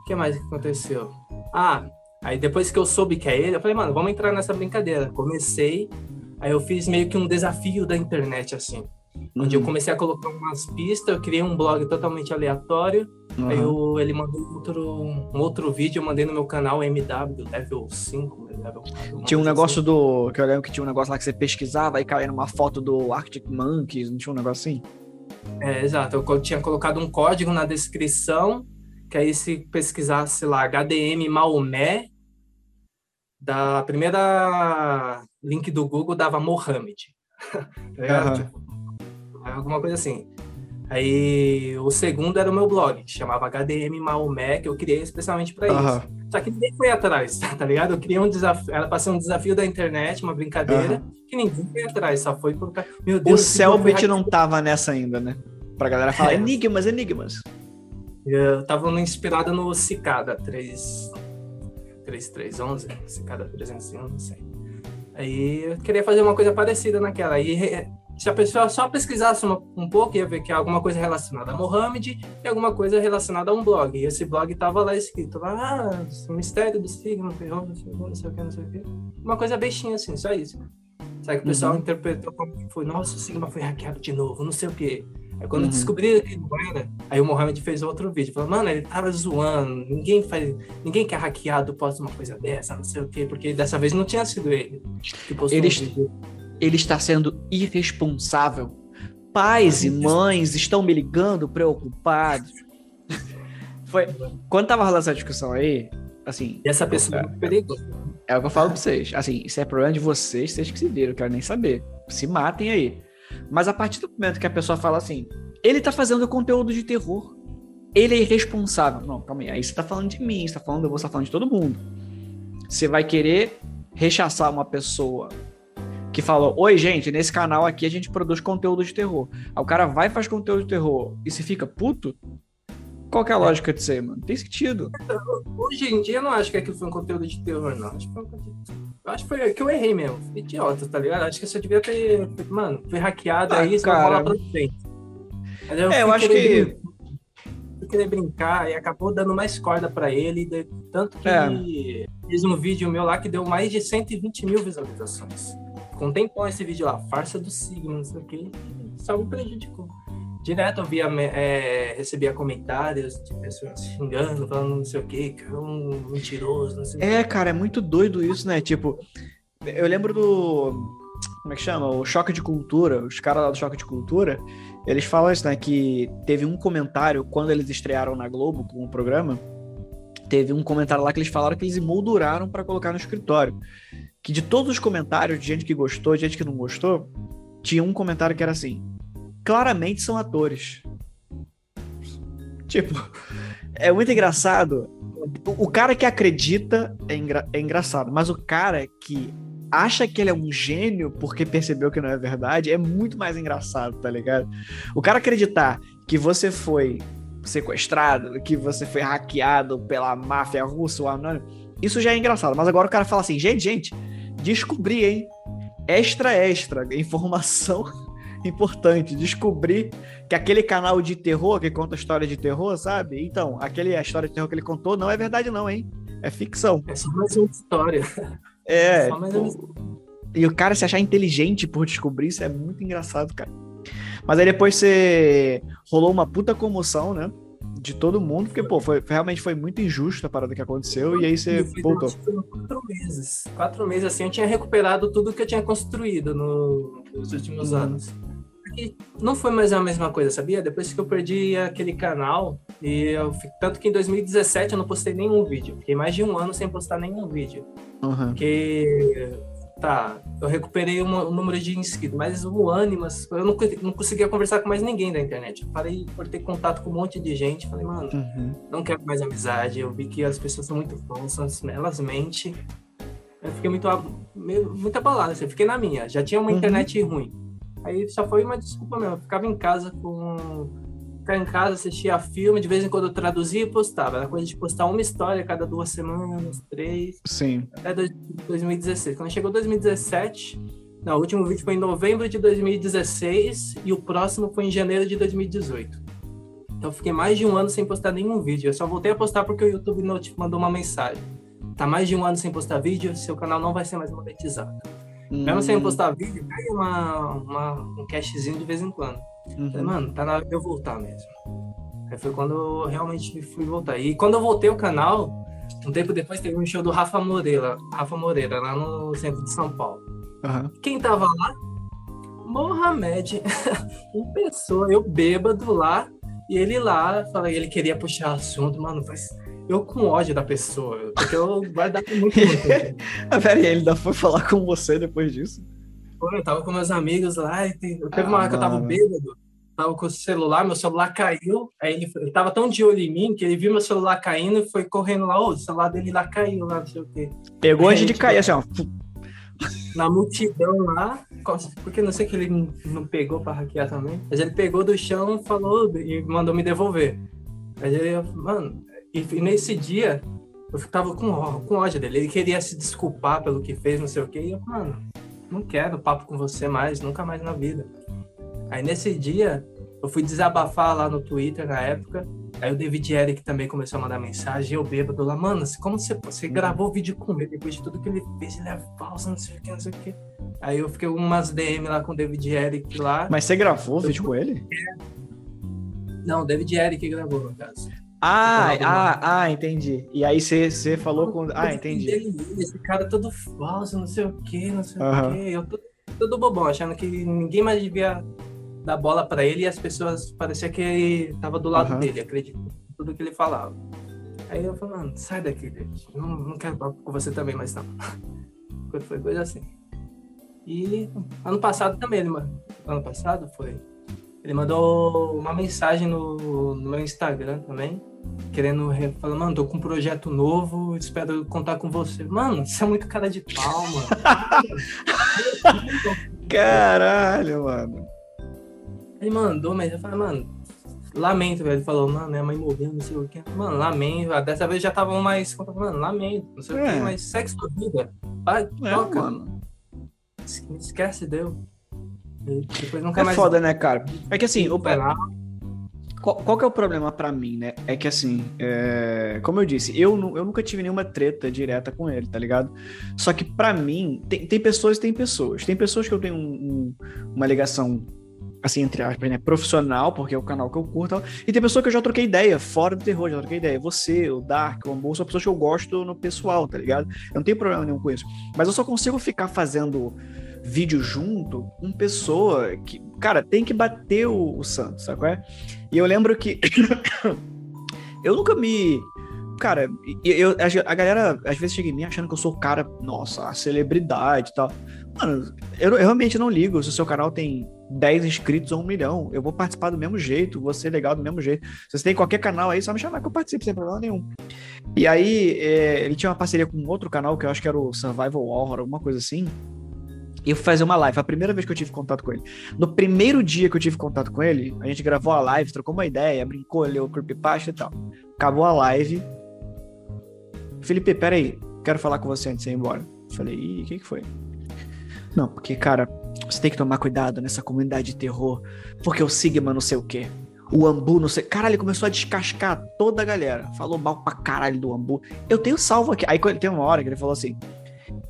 O que mais que aconteceu? Ah, aí depois que eu soube que é ele, eu falei, mano, vamos entrar nessa brincadeira. Comecei, aí eu fiz meio que um desafio da internet, assim. Onde eu Uhum. comecei a colocar umas pistas, eu criei um blog totalmente aleatório. Uhum. Aí eu, ele mandou outro, um outro vídeo, eu mandei no meu canal MW, level 5, level 4. uma Tinha um negócio do. Que eu lembro que tinha um negócio lá que você pesquisava e caía numa foto do Arctic Monkeys, não tinha um negócio assim? assim. É, exato. Eu tinha colocado um código na descrição, que aí se pesquisasse lá HDM Maomé, da primeira link do Google dava Mohammed. tá ligado? Alguma coisa assim. Aí o segundo era o meu blog, que chamava HDM Maomé, que eu criei especialmente para isso. Aham. Só que ninguém foi atrás, tá ligado? Eu criei um desafio, era pra ser um desafio da internet, uma brincadeira, Aham. que ninguém foi atrás, só foi colocar. Meu O Deus, esse Selbit não tava nessa ainda, né? Pra galera falar É. enigmas, enigmas. Eu tava inspirado no Cicada 3... 3311, Cicada 311, não sei. Aí eu queria fazer uma coisa parecida naquela. Aí se a pessoa só pesquisasse uma- um pouco, ia ver que é alguma coisa relacionada a Mohammed e alguma coisa relacionada a um blog. E esse blog tava lá escrito, lá, ah, o mistério do signo, não sei o que, não sei o que, não sei o que. Uma coisa bestinha assim, só isso. Só que o pessoal Uhum. interpretou como que foi, nossa, o Sigma foi hackeado de novo, não sei o quê. Aí quando Uhum. descobriram que não era, aí o Mohamed fez outro vídeo, falou, mano, ele tava zoando, ninguém faz, ninguém que é hackeado posta uma coisa dessa, não sei o quê, porque dessa vez não tinha sido ele que postou Ele um vídeo. Ele está sendo irresponsável. Pais e mães estão me ligando preocupados. Foi. Quando tava rolando essa discussão aí, assim, E essa pessoa é muito perigosa. É o que eu falo pra vocês. Assim, isso é problema de vocês, vocês que se viram, eu quero nem saber. Se matem aí. Mas a partir do momento que a pessoa fala assim, ele tá fazendo conteúdo de terror. Ele é irresponsável. Não, calma aí. Aí você tá falando de mim, você tá falando, você tá falando de todo mundo. Você vai querer rechaçar uma pessoa que falou: Oi, gente, nesse canal aqui a gente produz conteúdo de terror. Aí o cara vai e faz conteúdo de terror e se fica puto? Qual que é a lógica disso aí, mano? Tem sentido. Hoje em dia eu não acho que aquilo foi um conteúdo de terror, não. Acho que foi um conteúdo... Eu acho que foi que eu errei mesmo. Idiota, tá ligado? Acho que eu só devia ter. Mano, foi hackeado Ah, aí, cara. pra frente. Mas É, eu acho que- brin- Fui querer brincar e acabou dando mais corda pra ele. de- Tanto que É. fiz um vídeo meu lá que deu mais de 120 mil visualizações. Um tempão esse vídeo lá, farsa do signo, não sei o que. Só me prejudicou. Direto eu via, é, recebia comentários de pessoas xingando, falando não sei o que, que é um mentiroso, não sei o É, cara, é muito doido isso, né? Tipo, eu lembro do como é que chama? O choque de cultura, os caras lá do choque de cultura, eles falam isso, né? Que teve um comentário quando eles estrearam na Globo com o programa. Teve um comentário lá que eles falaram que eles emolduraram para colocar no escritório. Que de todos os comentários de gente que gostou, de gente que não gostou, tinha um comentário que era assim: claramente são atores. Tipo, é muito engraçado. O cara que acredita é, engra é engraçado, mas o cara que acha que ele é um gênio porque percebeu que não é verdade é muito mais engraçado, tá ligado? O cara acreditar que você foi sequestrado, que você foi hackeado pela máfia russa ou anônimo, isso já é engraçado. Mas agora o cara fala assim, gente, gente, descobri, hein? Extra, extra, informação importante. Descobri que aquele canal de terror que conta história de terror, sabe? Então, aquele, a história de terror que ele contou não é verdade, não, hein? É ficção. É só mais uma história. É. é pô, e o cara se achar inteligente por descobrir isso é muito engraçado, cara. Mas aí depois você rolou uma puta comoção, né? De todo mundo, porque, pô, foi, realmente foi muito injusto a parada que aconteceu, e aí você voltou. Quatro meses. Quatro meses, assim, eu tinha recuperado tudo que eu tinha construído no, nos últimos uhum. anos não foi mais a mesma coisa, sabia? Depois que eu perdi aquele canal, e eu, tanto que em 2017 eu não postei nenhum vídeo. Fiquei mais de um ano sem postar nenhum vídeo. Uhum. Porque, tá, eu recuperei o número de inscritos, mas o ânimo, eu não, não conseguia conversar com mais ninguém da internet. Eu falei por ter contato com um monte de gente. Falei, mano, uhum. não quero mais amizade. Eu vi que as pessoas são muito falsas, elas mentem. Eu fiquei muito, muito abalado, assim, eu fiquei na minha. Já tinha uma uhum. internet ruim Aí só foi uma desculpa mesmo. Eu ficava em casa com. Ficar em casa, assistia filme, de vez em quando eu traduzia e postava. Era coisa de postar uma história cada duas semanas, três. Sim. Até 2016. Quando chegou 2017. Não, o último vídeo foi em novembro de 2016 e o próximo foi em janeiro de 2018. Então eu fiquei mais de um ano sem postar nenhum vídeo. Eu só voltei a postar porque o YouTube mandou uma mensagem. Tá mais de um ano sem postar vídeo, seu canal não vai ser mais monetizado. Hum. Mesmo sem postar vídeo, cai uma, uma, um cashzinho de vez em quando. Uhum. Falei, mano, tá na hora de eu voltar mesmo. Aí foi quando eu realmente fui voltar. E quando eu voltei o canal, um tempo depois teve um show do Rafa Moreira, Rafa Moreira, lá no centro de São Paulo. Uhum. Quem tava lá? Mohamed, uma pessoa, eu bêbado lá, e ele lá, falei, ele queria puxar assunto, mano, faz eu com ódio da pessoa, porque eu guardava muito. muito ah, Pera aí, ele ainda foi falar com você depois disso? Pô, eu tava com meus amigos lá, e teve ah, uma hora que eu tava bêbado, tava com o celular, meu celular caiu, aí ele, ele tava tão de olho em mim que ele viu meu celular caindo e foi correndo lá, ô, o celular dele lá caiu lá, não sei o quê. Pegou antes de cair, assim, ó. Na multidão lá, porque não sei que ele não pegou pra hackear também, mas ele pegou do chão, falou e mandou me devolver. Aí ele, mano, e, e nesse dia, eu ficava com, com ódio dele. Ele queria se desculpar pelo que fez, não sei o quê. E eu, mano, não quero papo com você mais, nunca mais na vida. Aí nesse dia, eu fui desabafar lá no Twitter na época. Aí o David Eric também começou a mandar mensagem. Eu bêbado lá, mano, como você, você gravou o vídeo com ele depois de tudo que ele fez? Ele é falso, não sei o que, não sei o que. Aí eu fiquei umas DM lá com o David Eric lá. Mas você gravou o vídeo com ele? Não, o David Eric gravou, no caso. Ah, ah, ah, entendi. E aí você falou com. Ah, entendi. Esse cara todo falso, não sei o que, não sei uhum. o que. Eu tô todo bobão, achando que ninguém mais devia dar bola para ele e as pessoas parecia que ele tava do lado uhum. dele, acredito tudo que ele falava. Aí eu falei, mano, sai daqui, gente. Não, não quero falar com você também, mas não. Foi coisa assim. E ano passado também, ele, ano passado foi ele mandou uma mensagem no, no meu Instagram também, querendo falar, mano, tô com um projeto novo, espero contar com você. Mano, você é muito cara de pau, mano. Caralho, mano. Ele mandou, mas eu falei, mano, lamento, velho. Ele falou, mano, minha mãe morreu, não sei o que. Mano, lamento. Dessa vez já tava mais. Mano, lamento, não sei é. o que, mas segue sua vida. Vai, é, toca. Mano. Esquece, deu. Depois nunca é mais... foda, né, cara? É que assim, o... Qual, qual que é o problema para mim, né? É que assim, é... como eu disse, eu, eu nunca tive nenhuma treta direta com ele, tá ligado? Só que para mim, tem, tem pessoas e tem pessoas. Tem pessoas que eu tenho um, um, uma ligação assim, entre aspas, né, profissional, porque é o canal que eu curto, e tem pessoa que eu já troquei ideia, fora do terror, já troquei ideia. Você, o Dark, o Amor, são pessoas que eu gosto no pessoal, tá ligado? Eu não tenho problema nenhum com isso. Mas eu só consigo ficar fazendo vídeo junto com pessoa que, cara, tem que bater o, o santo, sabe qual é? E eu lembro que eu nunca me cara, eu, a, galera às vezes chega em mim achando que eu sou o cara, nossa, a celebridade e tal. Mano, eu, eu, realmente não ligo se o seu canal tem 10 inscritos ou um milhão. Eu vou participar do mesmo jeito, vou ser legal do mesmo jeito. Se você tem qualquer canal aí, só me chamar que eu participo sem problema nenhum. E aí, é, ele tinha uma parceria com outro canal que eu acho que era o Survival Horror, alguma coisa assim. Eu fui fazer uma live, a primeira vez que eu tive contato com ele. No primeiro dia que eu tive contato com ele, a gente gravou a live, trocou uma ideia, brincou, leu creepypasta e tal. Acabou a live, Felipe, peraí, quero falar com você antes de ir embora. Falei, ih, o que, que foi? Não, porque, cara, você tem que tomar cuidado nessa comunidade de terror, porque o Sigma não sei o quê. O Ambu, não sei. Caralho, ele começou a descascar toda a galera. Falou mal pra caralho do Ambu. Eu tenho salvo aqui. Aí tem uma hora que ele falou assim: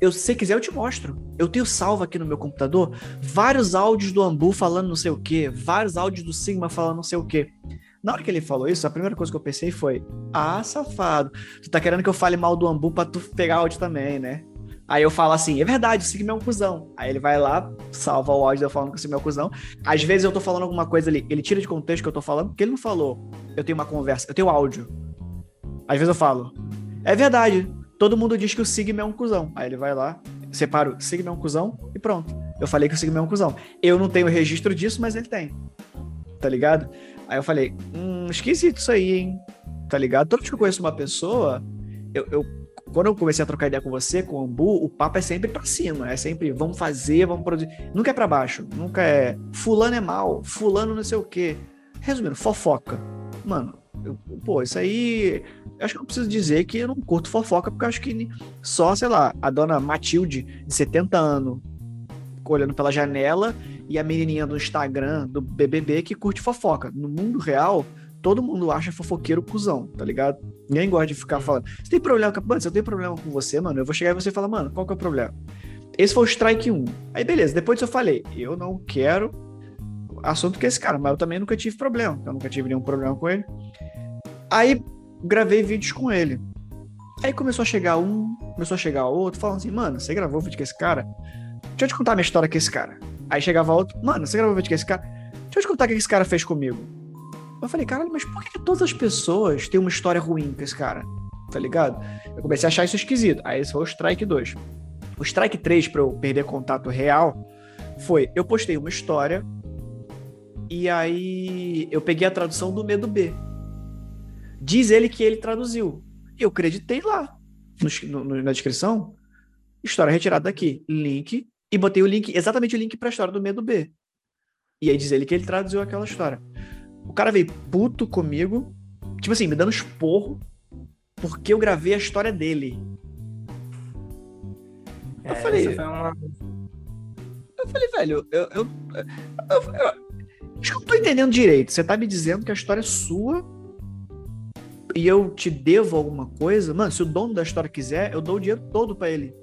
eu, se quiser, eu te mostro. Eu tenho salvo aqui no meu computador vários áudios do Ambu falando não sei o quê, vários áudios do Sigma falando não sei o quê. Na hora que ele falou isso, a primeira coisa que eu pensei foi: Ah, safado, tu tá querendo que eu fale mal do Ambu pra tu pegar áudio também, né? Aí eu falo assim, é verdade, o Sigma é um cuzão. Aí ele vai lá, salva o áudio eu falando que o Sigma é um cuzão. Às vezes eu tô falando alguma coisa ali, ele tira de contexto que eu tô falando, porque ele não falou. Eu tenho uma conversa, eu tenho áudio. Às vezes eu falo, é verdade, todo mundo diz que o Sigma é um cuzão. Aí ele vai lá, separa o Sigma é um cuzão e pronto. Eu falei que o Sigma é um cuzão. Eu não tenho registro disso, mas ele tem. Tá ligado? Aí eu falei, hum, esquisito isso aí, hein? Tá ligado? Vez que eu conheço uma pessoa, eu, eu quando eu comecei a trocar ideia com você, com o Ambu, o papo é sempre pra cima. É sempre vamos fazer, vamos produzir. Nunca é pra baixo. Nunca é fulano é mal, fulano não sei o quê. Resumindo, fofoca. Mano, eu, pô, isso aí. Acho que eu não preciso dizer que eu não curto fofoca, porque acho que só, sei lá, a dona Matilde, de 70 anos, olhando pela janela e a menininha do Instagram do BBB que curte fofoca. No mundo real, todo mundo acha fofoqueiro cuzão, tá ligado? Ninguém gosta de ficar falando. Você tem problema com. Mano, se eu tenho problema com você, mano, eu vou chegar e você fala, mano, qual que é o problema? Esse foi o strike 1. Aí, beleza, depois eu falei, eu não quero assunto com esse cara, mas eu também nunca tive problema. Eu nunca tive nenhum problema com ele. Aí gravei vídeos com ele. Aí começou a chegar um, começou a chegar outro, falando assim, mano, você gravou vídeo com esse cara? Deixa eu te contar minha história com esse cara. Aí chegava outro, mano, você gravou vídeo com esse cara? Deixa eu te contar o que esse cara fez comigo. Eu falei, caralho, mas por que todas as pessoas têm uma história ruim com esse cara? Tá ligado? Eu comecei a achar isso esquisito. Aí esse foi o Strike 2. O Strike 3, pra eu perder contato real, foi: eu postei uma história e aí eu peguei a tradução do Medo B. Diz ele que ele traduziu. Eu acreditei lá no, no, na descrição. História retirada daqui. Link e botei o link, exatamente o link pra história do Medo B. E aí diz ele que ele traduziu aquela história. O cara veio puto comigo, tipo assim, me dando esporro, porque eu gravei a história dele. É, eu falei. Uma... Eu falei, velho, eu, eu, eu, eu, acho que eu não tô entendendo direito. Você tá me dizendo que a história é sua e eu te devo alguma coisa? Mano, se o dono da história quiser, eu dou o dinheiro todo para ele.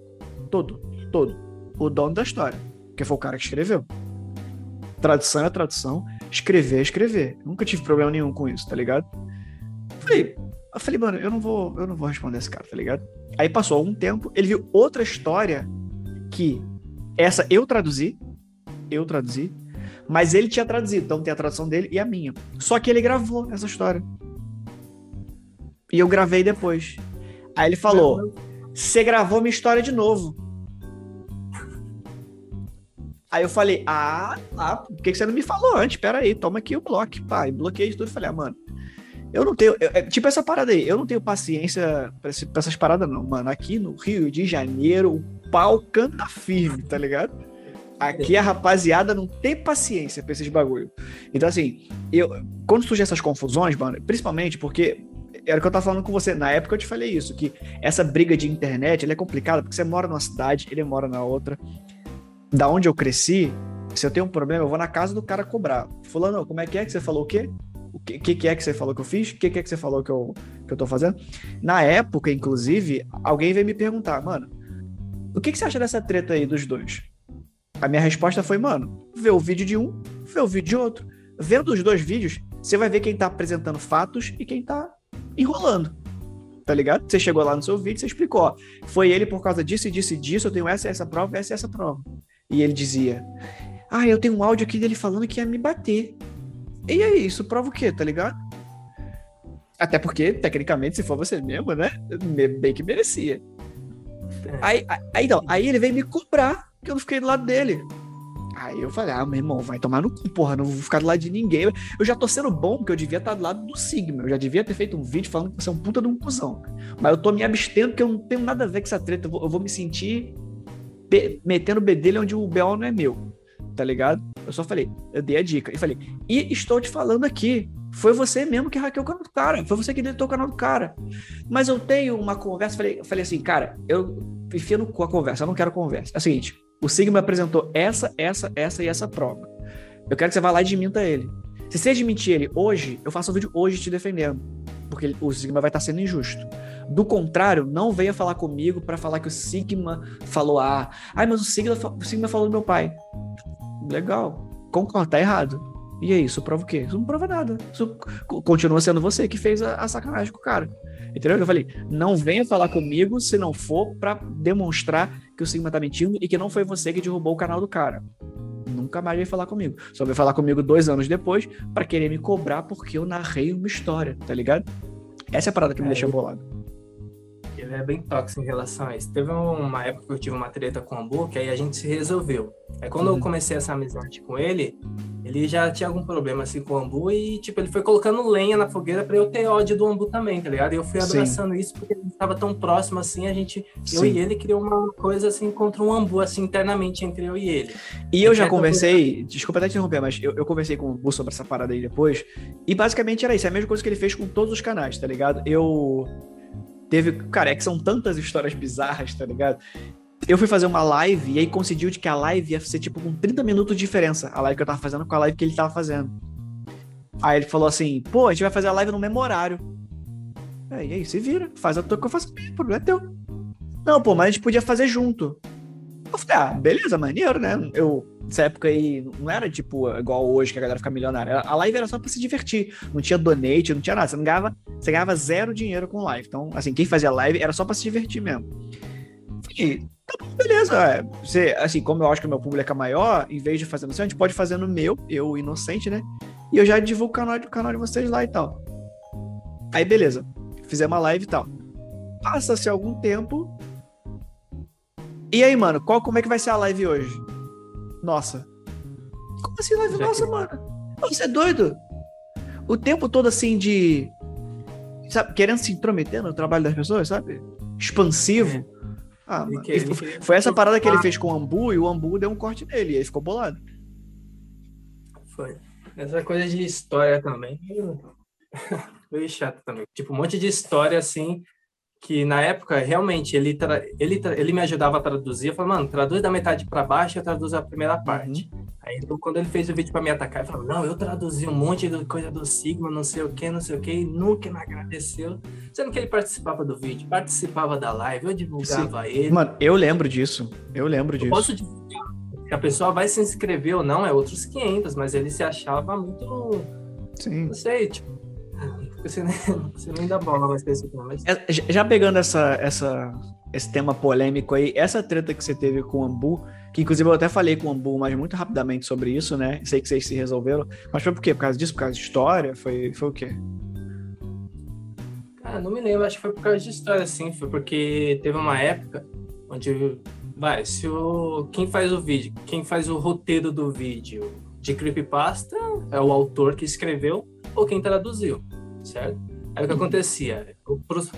Todo, todo o dono da história, que foi o cara que escreveu. Tradução é tradução, escrever é escrever. Nunca tive problema nenhum com isso, tá ligado? Falei, eu falei, mano, eu não vou, eu não vou responder esse cara, tá ligado? Aí passou algum tempo, ele viu outra história que essa eu traduzi, eu traduzi, mas ele tinha traduzido, então tem a tradução dele e a minha. Só que ele gravou essa história. E eu gravei depois. Aí ele falou: "Você gravou minha história de novo". Aí eu falei, ah, ah, por que você não me falou antes? Pera aí, toma aqui o bloco, pá. E bloqueei tudo e falei, ah, mano, eu não tenho. Eu, é, tipo essa parada aí, eu não tenho paciência pra, esse, pra, essas paradas, não, mano. Aqui no Rio de Janeiro, o pau canta firme, tá ligado? Aqui a rapaziada não tem paciência pra esses bagulho. Então, assim, eu, quando surgem essas confusões, mano, principalmente porque era o que eu tava falando com você. Na época eu te falei isso, que essa briga de internet é complicada, porque você mora numa cidade, ele mora na outra da onde eu cresci, se eu tenho um problema, eu vou na casa do cara cobrar. Fulano, como é que é que você falou o quê? O que, que, que é que você falou que eu fiz? O que, que é que você falou que eu, que eu tô fazendo? Na época, inclusive, alguém veio me perguntar, mano, o que, que você acha dessa treta aí dos dois? A minha resposta foi, mano, vê o vídeo de um, vê o vídeo de outro. Vendo os dois vídeos, você vai ver quem tá apresentando fatos e quem tá enrolando. Tá ligado? Você chegou lá no seu vídeo, você explicou, ó, foi ele por causa disso e disso e disso, eu tenho essa e essa prova, essa essa prova. E ele dizia: Ah, eu tenho um áudio aqui dele falando que ia me bater. E aí, isso prova o quê, tá ligado? Até porque, tecnicamente, se for você mesmo, né? Bem que merecia. É. Aí, aí, não, aí ele veio me cobrar que eu não fiquei do lado dele. Aí eu falei, ah, meu irmão, vai tomar no cu, porra, não vou ficar do lado de ninguém. Eu já tô sendo bom, porque eu devia estar do lado do Sigma. Eu já devia ter feito um vídeo falando que você é um puta de um cuzão. Mas eu tô me abstendo, porque eu não tenho nada a ver com essa treta. Eu vou, eu vou me sentir metendo o bedelho onde o BO não é meu. Tá ligado? Eu só falei, eu dei a dica. E falei, e estou te falando aqui. Foi você mesmo que hackeou o canal do cara. Foi você que deletou o canal do cara. Mas eu tenho uma conversa. Falei, falei assim, cara, eu enfia no cu a conversa. Eu não quero conversa. É o seguinte: o Sigma apresentou essa, essa, essa e essa prova. Eu quero que você vá lá e desminta ele. Se você admitir ele hoje, eu faço um vídeo hoje te defendendo. Porque o Sigma vai estar sendo injusto. Do contrário, não venha falar comigo para falar que o Sigma falou A. Ai, mas o Sigma, o Sigma falou do meu pai. Legal. Concordo, tá errado. E aí, isso prova o quê? Isso não prova nada. Isso continua sendo você que fez a, a sacanagem com o cara. Entendeu? Eu falei, não venha falar comigo se não for para demonstrar que o Sigma tá mentindo e que não foi você que derrubou o canal do cara. Nunca mais veio falar comigo. Só veio falar comigo dois anos depois para querer me cobrar porque eu narrei uma história, tá ligado? Essa é a parada que me é, deixa bolado ele é bem tóxico em relação a isso. Teve uma época que eu tive uma treta com o Ambu, que aí a gente se resolveu. Aí quando uhum. eu comecei essa amizade com ele, ele já tinha algum problema assim com o Ambu e, tipo, ele foi colocando lenha na fogueira para eu ter ódio do Ambu também, tá ligado? E eu fui abraçando Sim. isso porque ele estava tão próximo assim, a gente, Sim. eu e ele criou uma coisa assim contra um Ambu, assim, internamente entre eu e ele. E eu já conversei, desculpa até te interromper, mas eu, eu conversei com o Ambu sobre essa parada aí depois, e basicamente era isso, é a mesma coisa que ele fez com todos os canais, tá ligado? Eu Teve, cara, é que são tantas histórias bizarras, tá ligado? Eu fui fazer uma live e aí coincidiu de que a live ia ser tipo com 30 minutos de diferença. A live que eu tava fazendo com a live que ele tava fazendo. Aí ele falou assim: pô, a gente vai fazer a live no mesmo horário. É, e aí, se vira, faz a tua que eu faço, o problema é teu. Não, pô, mas a gente podia fazer junto. Eu falei, ah, beleza, maneiro, né? Eu, nessa época aí, não era tipo igual hoje que a galera fica milionária. A live era só pra se divertir. Não tinha donate, não tinha nada. Você não ganhava, você ganhava zero dinheiro com live. Então, assim, quem fazia live era só pra se divertir mesmo. E, tá bom, beleza. É. Você, assim, como eu acho que o meu público é maior, em vez de fazer no seu, a gente pode fazer no meu, eu inocente, né? E eu já divulgo o canal, o canal de vocês lá e tal. Aí, beleza. Fizemos uma live e tal. Passa-se algum tempo, e aí, mano, qual, como é que vai ser a live hoje? Nossa. Como assim live Já nossa, que... mano? Você é doido? O tempo todo assim de. Sabe, querendo se intrometer no trabalho das pessoas, sabe? Expansivo. É. Ah, mano. Que, foi, foi essa parada que ele fez com o Ambu e o Ambu deu um corte nele, e aí ficou bolado. Foi. Essa coisa de história também. Meio chato também. Tipo, um monte de história assim que na época realmente ele ele ele me ajudava a traduzir, eu falava, mano, traduz da metade para baixo, eu traduzo a primeira parte. Uhum. Aí então, quando ele fez o vídeo para me atacar, eu falei, não, eu traduzi um monte de coisa do Sigma, não sei o que, não sei o que, e nunca me agradeceu. Sendo que ele participava do vídeo, participava da live, eu divulgava Sim. ele. Mano, eu lembro disso. Eu lembro eu disso. Posso divulgar. Se a pessoa vai se inscrever ou não, é outros 500, mas ele se achava muito. Sim. Não sei, tipo você nem, você nem dá bola mais pra esse tema. Mas... É, já pegando essa, essa, esse tema polêmico aí, essa treta que você teve com o Ambu, que inclusive eu até falei com o Ambu, mas muito rapidamente sobre isso, né? Sei que vocês se resolveram. Mas foi por quê? Por causa disso? Por causa de história? Foi, foi o quê? Cara, não me lembro, acho que foi por causa de história, sim. Foi porque teve uma época onde. Vai, se o. Quem faz o vídeo, quem faz o roteiro do vídeo de creepypasta é o autor que escreveu ou quem traduziu certo? Aí o que acontecia?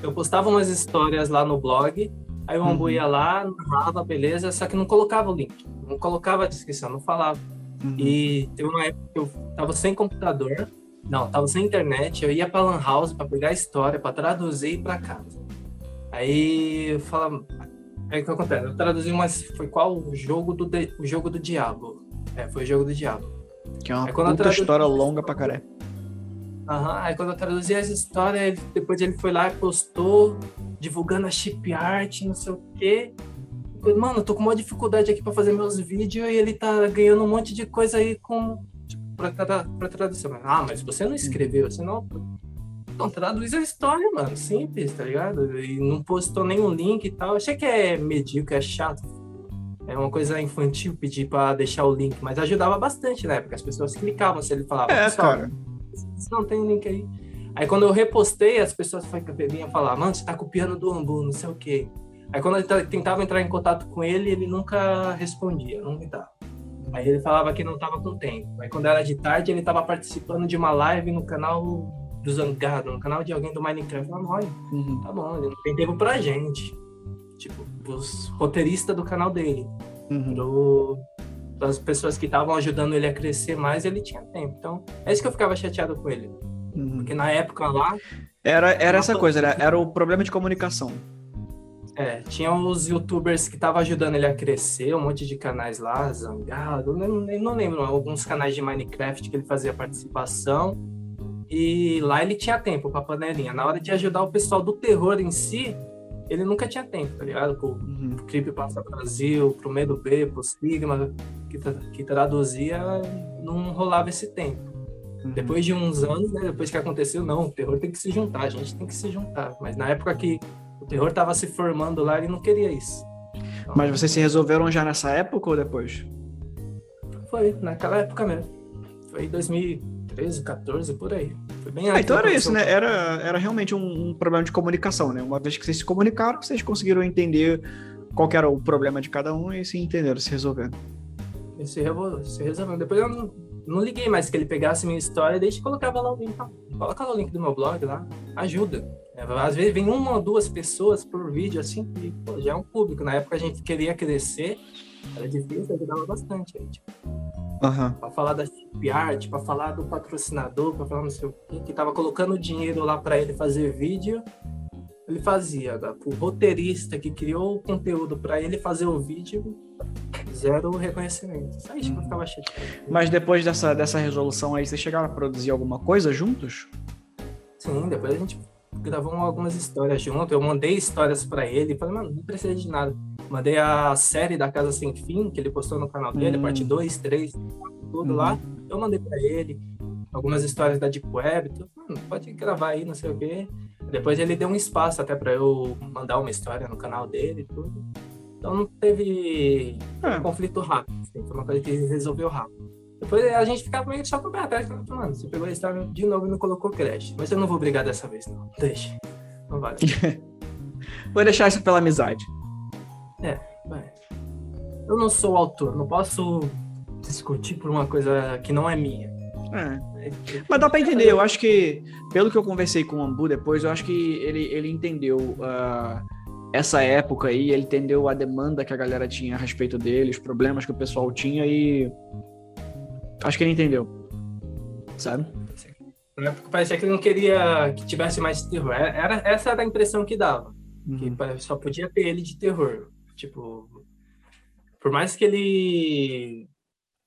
Eu postava umas histórias lá no blog, aí o Ambu uhum. ia lá, narrava, beleza, só que não colocava o link, não colocava a descrição, não falava. Uhum. E teve uma época que eu tava sem computador, não, tava sem internet, eu ia pra Lan House pra pegar a história, pra traduzir para casa. Aí eu falava. Aí o que acontece? Eu traduzi umas. Foi qual? O jogo do, o jogo do diabo. É, foi o jogo do diabo. Que é uma puta traduzi... história longa pra caré. Uhum. Aí quando eu traduzi essa história, ele, depois ele foi lá e postou, divulgando a chip art, não sei o quê. Mano, eu tô com uma dificuldade aqui para fazer meus vídeos e ele tá ganhando um monte de coisa aí com. Tipo, pra, pra, pra tradução. Ah, mas você não escreveu, você não. Então, traduz a história, mano. Simples, tá ligado? E não postou nenhum link e tal. Achei que é medíocre, é chato. é uma coisa infantil pedir para deixar o link, mas ajudava bastante na época. As pessoas clicavam se ele falava. É, cara. Não tem link aí. Aí quando eu repostei, as pessoas vinham falar, mano, você tá copiando do Ambu, não sei o quê. Aí quando eu tentava entrar em contato com ele, ele nunca respondia, não me dava. Aí ele falava que não estava com tempo. Aí quando era de tarde, ele estava participando de uma live no canal do Zangado, no canal de alguém do Minecraft. Eu falei, uhum. tá bom, ele não tem tempo pra gente. Tipo, os roteiristas do canal dele. Uhum. Do, das pessoas que estavam ajudando ele a crescer mais, ele tinha tempo. Então, é isso que eu ficava chateado com ele. Uhum. Porque na época lá. Era, era essa coisa, era, era o problema de comunicação. É, tinha os youtubers que estavam ajudando ele a crescer, um monte de canais lá, Zangado, não, não lembro, alguns canais de Minecraft que ele fazia participação. E lá ele tinha tempo pra panelinha. Na hora de ajudar o pessoal do terror em si, ele nunca tinha tempo, tá ligado? Pro, uhum. pro Clipe Passa Brasil, pro Medo B, pro Sigma, que, que traduzia, não rolava esse tempo. Uhum. Depois de uns anos, né, depois que aconteceu, não, o terror tem que se juntar, a gente tem que se juntar. Mas na época que o terror estava se formando lá, ele não queria isso. Então, Mas vocês se resolveram já nessa época ou depois? Foi, naquela época mesmo. Foi 2013, 14, por aí. Foi bem ah, então era isso, né? Era, era realmente um, um, problema de comunicação, né? Uma vez que vocês se comunicaram, vocês conseguiram entender qual era o problema de cada um e se entenderam, se resolveram. E se, se resolveu. Depois eu não, não liguei mais que ele pegasse minha história e colocava lá o link. Coloca lá o link do meu blog lá. Ajuda. É, às vezes vem uma ou duas pessoas por vídeo, assim, que pô, já é um público. Na época a gente queria crescer, era difícil, ajudava bastante. Aí, tipo, uhum. Pra falar da art, pra falar do patrocinador, pra falar não sei o que, que tava colocando dinheiro lá para ele fazer vídeo, ele fazia. O roteirista que criou o conteúdo para ele fazer o vídeo, zero reconhecimento. Só isso que eu ficava chateado. Mas depois dessa, dessa resolução aí, vocês chegaram a produzir alguma coisa juntos? Sim, depois a gente gravou algumas histórias junto. Eu mandei histórias para ele. Falei, mano, não precisa de nada. Mandei a série da Casa Sem Fim, que ele postou no canal dele, hum. parte 2, 3, tudo hum. lá. Eu mandei para ele. Algumas histórias da Deep Web. Tudo. Mano, pode gravar aí, não sei o quê. Depois ele deu um espaço até para eu mandar uma história no canal dele e tudo. Então não teve é. conflito rápido. Assim, foi uma coisa que resolveu rápido. Depois a gente ficava meio só com o pé atrás, mano, você pegou a história de novo e não colocou crédito. Mas eu não vou brigar dessa vez, não. Deixa. Não vale. vou deixar isso pela amizade. É, vai. Eu não sou autor, não posso discutir por uma coisa que não é minha. É. Mas dá pra entender, eu acho que, pelo que eu conversei com o Ambu depois, eu acho que ele, ele entendeu uh, essa época aí, ele entendeu a demanda que a galera tinha a respeito dele, os problemas que o pessoal tinha e Acho que ele entendeu. Sabe? Na época parecia que ele não queria que tivesse mais terror. É, era, essa era a impressão que dava. Uhum. Que só podia ter ele de terror. Tipo, por mais que ele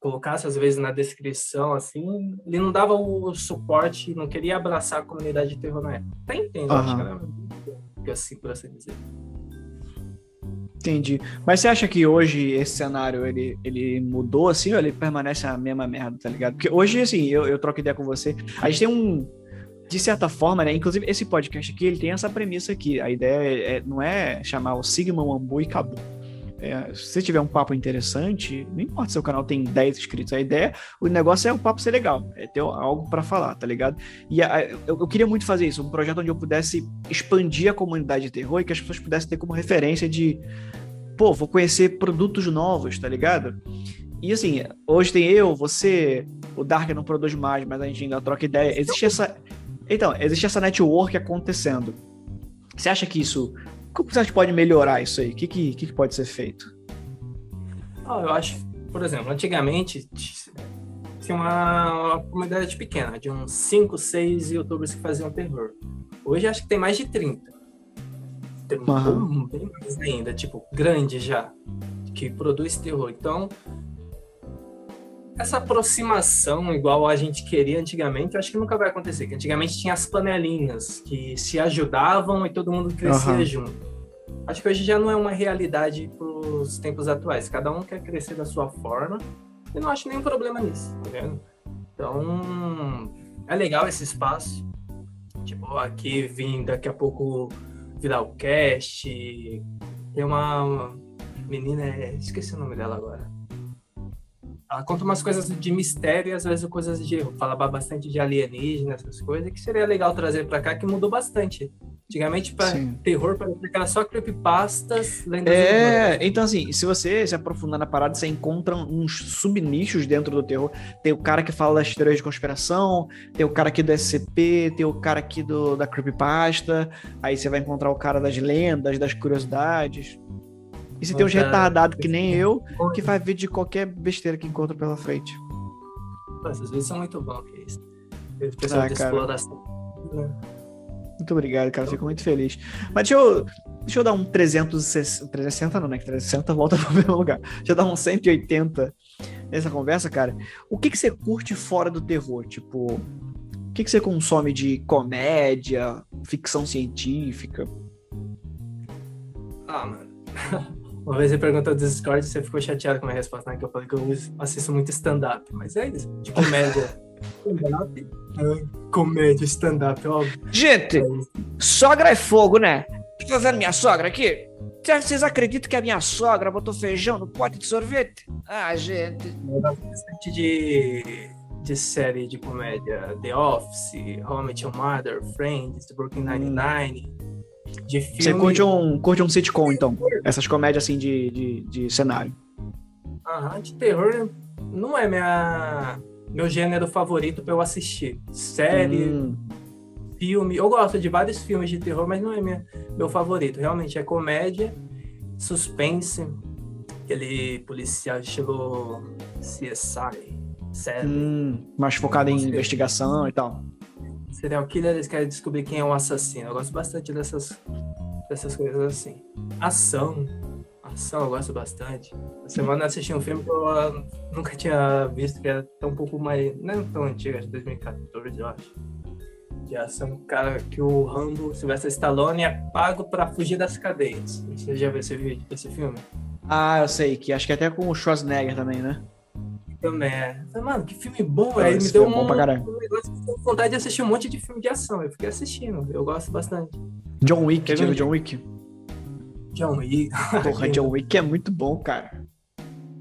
colocasse às vezes na descrição, assim, ele não dava o suporte, não queria abraçar a comunidade de terror na época. Até entendo, uhum. era assim, por assim dizer. Entendi. Mas você acha que hoje esse cenário ele, ele mudou assim ou ele permanece a mesma merda, tá ligado? Porque hoje, assim, eu, eu troco ideia com você. A gente tem um. De certa forma, né? Inclusive, esse podcast aqui, ele tem essa premissa aqui. A ideia é, é não é chamar o Sigma, o Ambu e acabou. É, se você tiver um papo interessante, não importa se o canal tem 10 inscritos, a ideia, o negócio é o papo ser legal, é ter algo para falar, tá ligado? E a, eu, eu, queria muito fazer isso, um projeto onde eu pudesse expandir a comunidade de terror e que as pessoas pudessem ter como referência de, pô, vou conhecer produtos novos, tá ligado? E assim, hoje tem eu, você, o Dark não produz mais, mas a gente ainda troca ideia. Existe essa. Então, existe essa network acontecendo. Você acha que isso como você acha que pode melhorar isso aí? O que, que, que pode ser feito? Oh, eu acho, por exemplo, antigamente tinha uma, uma comunidade pequena, de uns 5, 6 youtubers que faziam terror. Hoje acho que tem mais de 30. Tem uhum. bem mais ainda, tipo, grande já, que produz terror. Então, essa aproximação igual a gente queria antigamente, eu acho que nunca vai acontecer. Que antigamente tinha as panelinhas que se ajudavam e todo mundo crescia uhum. junto. Acho que hoje já não é uma realidade para os tempos atuais. Cada um quer crescer da sua forma e não acho nenhum problema nisso, tá vendo? Então, é legal esse espaço. Tipo, aqui vim daqui a pouco virar o cast, ter uma, menina é. Esqueci o nome dela agora. Ela conta umas coisas de mistério e às vezes coisas de. Fala bastante de alienígena, essas coisas, que seria legal trazer pra cá, que mudou bastante. Antigamente, para terror, parecia que era só creepypastas, lendas É, então assim, se você se aprofundar na parada, você encontra uns subnichos dentro do terror. Tem o cara que fala das teorias de conspiração, tem o cara aqui do SCP, tem o cara aqui do, da creepypasta, aí você vai encontrar o cara das lendas, das curiosidades. E você tem uns retardados que nem eu, que faz vídeo de qualquer besteira que encontra pela frente. Essas vezes são muito bons, que é isso. Pessoal ah, de exploração. Muito obrigado, cara. Fico muito feliz. Mas deixa eu, deixa eu dar um 360, 360 não, né? Que 360 volta pro mesmo lugar. Deixa eu dar um 180 nessa conversa, cara. O que, que você curte fora do terror? Tipo, o que, que você consome de comédia, ficção científica? Ah, mano. Uma vez você perguntou do Discord, você ficou chateado com a minha resposta, né? Que eu falei que eu assisto muito stand-up. Mas é isso, de comédia. stand-up? Comédia, stand-up, óbvio. Gente, é sogra é fogo, né? Tá vendo minha sogra aqui? Vocês acreditam que a minha sogra botou feijão no pote de sorvete? Ah, gente. Eu gosto bastante de, de série de comédia. The Office, How I Met Your Mother, Friends, The Brooklyn Nine-Nine. De filme... Você curte um, curte um sitcom, então? Essas comédias assim de, de, de cenário. Aham, de terror não é minha meu gênero favorito para eu assistir. Série, hum. filme. Eu gosto de vários filmes de terror, mas não é minha, meu favorito. Realmente é comédia, suspense, aquele policial estilo CSI. Série. Hum, mais focado em investigação e tal. Serial killer, eles querem descobrir quem é o assassino. Eu gosto bastante dessas, dessas coisas assim. Ação ação, eu gosto bastante. Essa semana eu assisti um filme que eu uh, nunca tinha visto, que era tão um pouco mais. Não é tão antigo, acho que 2014, eu acho. De ação, cara, que o Rambo, Sylvester Stallone, é pago pra fugir das cadeias. Você já viu esse, vídeo, esse filme? Ah, eu sei, que acho que até com o Schwarzenegger também, né? Também é. Mano, que filme bom, Aí me deu um, bom pra caralho. um negócio vontade de assistir um monte de filme de ação. Eu fiquei assistindo, eu gosto bastante. John Wick, John Wick? John Wick. Porra, John Wick é muito bom, cara.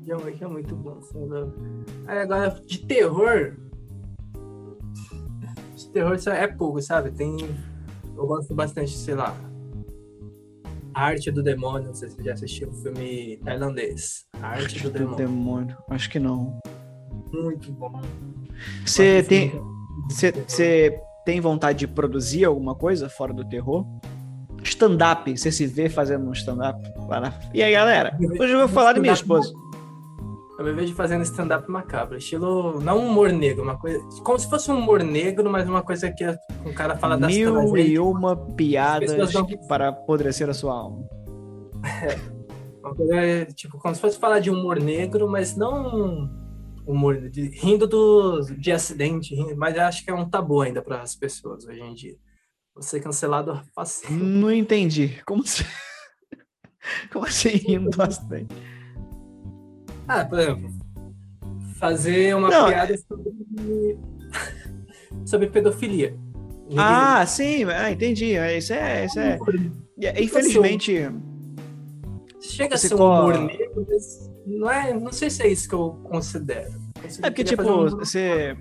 John Wick é muito bom, sabe? Aí agora, de terror. De terror é pouco, sabe? Tem. Eu gosto bastante, sei lá. A Arte do Demônio, não sei se você já assistiu o um filme tailandês. A Arte, Arte do, do Demônio. Demônio. Acho que não. Muito bom. Você tem. Você tem vontade de produzir alguma coisa fora do terror? stand-up. Você se vê fazendo um stand-up. E aí, galera? Hoje eu vou falar de minha esposa. Eu me vejo fazendo stand-up macabro, estilo, não humor negro, uma coisa, como se fosse um humor negro, mas uma coisa que o cara fala das Mil e uma piadas não... para apodrecer a sua alma. É, uma coisa, tipo, como se fosse falar de humor negro, mas não humor de, rindo do, de acidente, mas eu acho que é um tabu ainda para as pessoas hoje em dia. Você cancelado fácil. Não entendi. Como assim? Como assim rindo bastante? Ah, por exemplo, fazer uma Não, piada sobre, sobre pedofilia. Ah, sim, ah, entendi. Isso é. Isso é... Infelizmente. Chega a ser um humor negro, mas não, é, não sei se é isso que eu considero. É porque, tipo, um... você.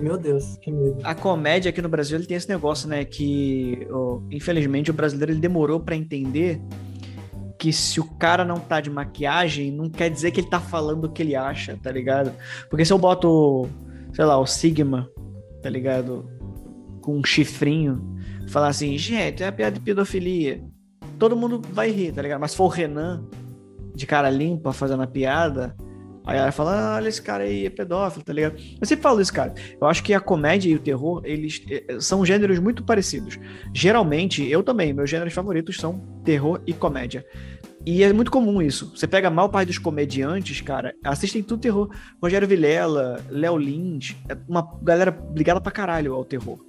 Meu Deus, que medo. A comédia aqui no Brasil ele tem esse negócio, né? Que, oh, infelizmente, o brasileiro ele demorou para entender que se o cara não tá de maquiagem, não quer dizer que ele tá falando o que ele acha, tá ligado? Porque se eu boto, sei lá, o Sigma, tá ligado? Com um chifrinho, falar assim, gente, é a piada de pedofilia. Todo mundo vai rir, tá ligado? Mas se for o Renan, de cara limpa, fazendo a piada, Aí ela fala, ah, olha esse cara aí, é pedófilo, tá ligado? Eu sempre falo isso, cara. Eu acho que a comédia e o terror, eles eh, eh, são gêneros muito parecidos. Geralmente, eu também, meus gêneros favoritos são terror e comédia. E é muito comum isso. Você pega a maior parte dos comediantes, cara, assistem tudo terror. Rogério Vilela, Léo Lins, é uma galera ligada pra caralho ao terror.